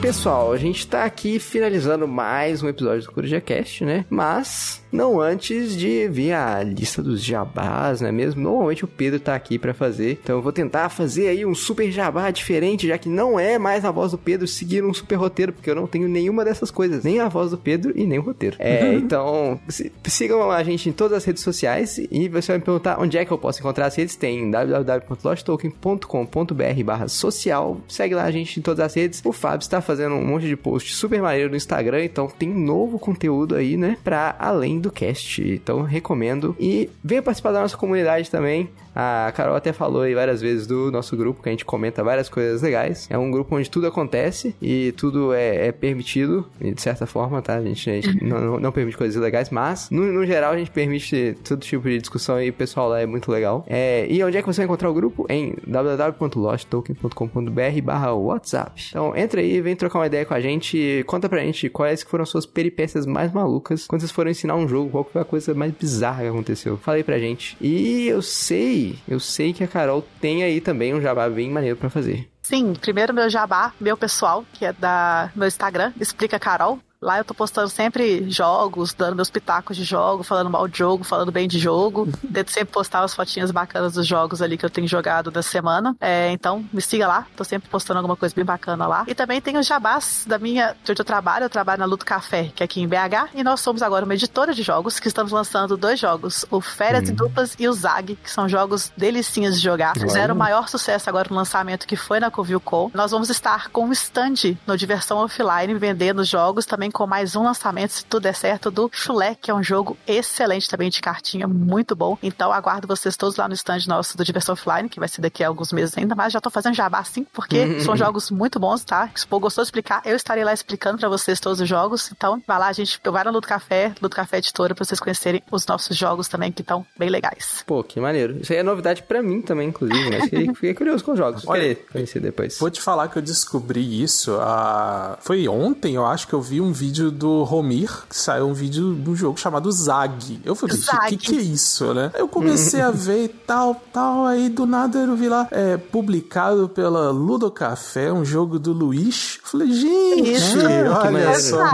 Pessoal, a gente tá aqui finalizando mais um episódio do CorujaCast, né? Mas não antes de ver a lista dos jabás, não é mesmo? Normalmente o Pedro tá aqui para fazer, então eu vou tentar fazer aí um super jabá diferente, já que não é mais a voz do Pedro seguir um super roteiro, porque eu não tenho nenhuma dessas coisas, nem a voz do Pedro e nem o roteiro. É, então, sigam a gente em todas as redes sociais e você vai me perguntar onde é que eu posso encontrar as redes. Tem www.losttoken.com.br barra social. Segue lá a gente em todas as redes. O Fábio está fazendo um monte de post super maneiro no Instagram, então tem novo conteúdo aí, né? Pra além do cast. Então recomendo. E venha participar da nossa comunidade também. A Carol até falou aí várias vezes do nosso grupo, que a gente comenta várias coisas legais. É um grupo onde tudo acontece e tudo é, é permitido, de certa forma, tá? A gente, a gente não, não, permite coisas ilegais, mas no, no, geral a gente permite todo tipo de discussão e o pessoal lá é muito legal. É, e onde é que você vai encontrar o grupo? Em www.losttoken.com.br barra WhatsApp. Então entra aí, vem trocar uma ideia com a gente, conta pra gente quais foram as suas peripécias mais malucas quando vocês foram ensinar um jogo, qual foi a coisa mais bizarra que aconteceu. Fala aí pra gente. E eu sei eu sei que a Carol tem aí também um jabá bem maneiro para fazer. Sim, primeiro meu jabá, meu pessoal, que é da meu Instagram, explica Carol. Lá eu tô postando sempre jogos, dando meus pitacos de jogo, falando mal de jogo, falando bem de jogo. Tento sempre postar as fotinhas bacanas dos jogos ali que eu tenho jogado da semana. É, então, me siga lá, tô sempre postando alguma coisa bem bacana lá. E também tem os jabás da minha, de onde eu trabalho, eu trabalho na Luto Café, que é aqui em BH, e nós somos agora uma editora de jogos, que estamos lançando dois jogos, o Férias hum. e Duplas e o Zag, que são jogos delicinhas de jogar. Fizeram o maior sucesso agora no lançamento, que foi na Covil.com. Nós vamos estar com um stand no Diversão Offline, vendendo jogos também com mais um lançamento, se tudo der certo, do Chulé, que é um jogo excelente também de cartinha, muito bom. Então aguardo vocês todos lá no stand nosso do Diversão Offline, que vai ser daqui a alguns meses ainda, mas já tô fazendo jabá sim, porque são jogos muito bons, tá? Se for gostou de explicar, eu estarei lá explicando para vocês todos os jogos. Então vai lá, a gente vai no Luto Café, Luto Café Editora, pra vocês conhecerem os nossos jogos também, que estão bem legais. Pô, que maneiro. Isso aí é novidade para mim também, inclusive, mas fiquei, curioso com os jogos. Olha, conhecer depois. Vou te falar que eu descobri isso. Uh, foi ontem, eu acho que eu vi um vídeo do Romir, que saiu um vídeo de um jogo chamado Zag. Eu falei, o que, que é isso, né? Aí eu comecei a ver e tal, tal, aí do nada eu vi lá, é, publicado pela Ludocafé, um jogo do Luiz. Eu falei, gente, isso, olha só.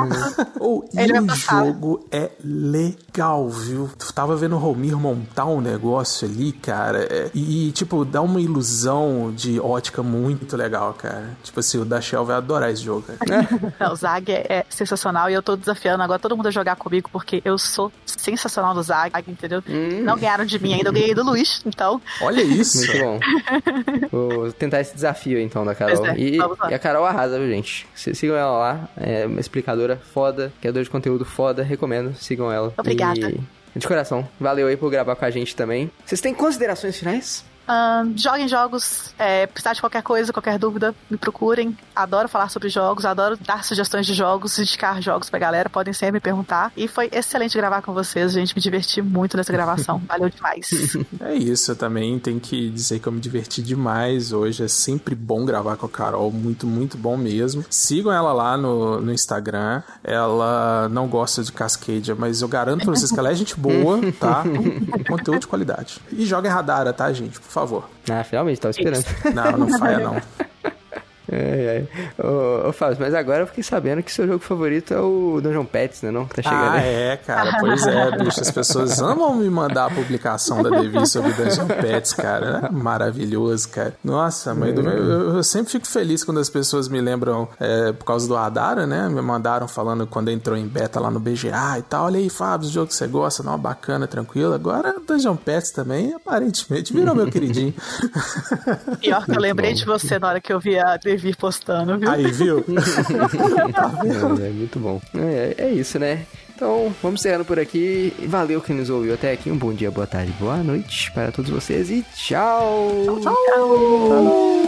oh, e o jogo é legal, viu? Tu tava vendo o Romir montar um negócio ali, cara, é, e, tipo, dá uma ilusão de ótica muito legal, cara. Tipo assim, o Dachel vai adorar esse jogo, cara. Não, o Zag é, é sensacional e eu tô desafiando agora todo mundo a jogar comigo, porque eu sou sensacional do Zag, entendeu? Hum. Não ganharam de mim ainda, eu ganhei do Luiz, então. Olha isso! Muito bom. Vou tentar esse desafio então da Carol. É, e, e, a Carol arrasa, viu, gente? Sigam ela lá, é uma explicadora foda, criadora de conteúdo foda, recomendo, sigam ela. Obrigada. E, de coração, valeu aí por gravar com a gente também. Vocês têm considerações finais? Um, joguem jogos, é, precisar de qualquer coisa, qualquer dúvida, me procurem. Adoro falar sobre jogos, adoro dar sugestões de jogos, indicar jogos pra galera, podem sempre me perguntar. E foi excelente gravar com vocês, gente. Me diverti muito nessa gravação. Valeu demais. É isso, eu também tenho que dizer que eu me diverti demais hoje. É sempre bom gravar com a Carol, muito, muito bom mesmo. Sigam ela lá no, no Instagram. Ela não gosta de Cascadia, mas eu garanto pra vocês que ela é gente boa, tá? Conteúdo de qualidade. E joga em Radara, tá, gente? Por favor. Ah, finalmente, tava esperando. Não, não falha não. É, é. Ô, ô, Fábio, mas agora eu fiquei sabendo que seu jogo favorito é o Dungeon Pets, né? Não? Que tá chegando. Ah, é, cara. Pois é, bicho. As pessoas amam me mandar a publicação da Devi sobre Dungeon Pets, cara. É maravilhoso, cara. Nossa, mãe do meu. Eu sempre fico feliz quando as pessoas me lembram, é, por causa do Adara, né? Me mandaram falando quando entrou em beta lá no BGA e tal. Olha aí, Fábio, o jogo que você gosta, não, bacana, tranquilo. Agora Dungeon Pets também, aparentemente, virou meu queridinho. Pior que eu lembrei de você na hora que eu vi a Devi vir postando, viu? Aí, viu? é, é, muito bom. É, é isso, né? Então, vamos encerrando por aqui. Valeu quem nos ouviu até aqui. Um bom dia, boa tarde, boa noite para todos vocês e tchau! Tchau, tchau! Falou.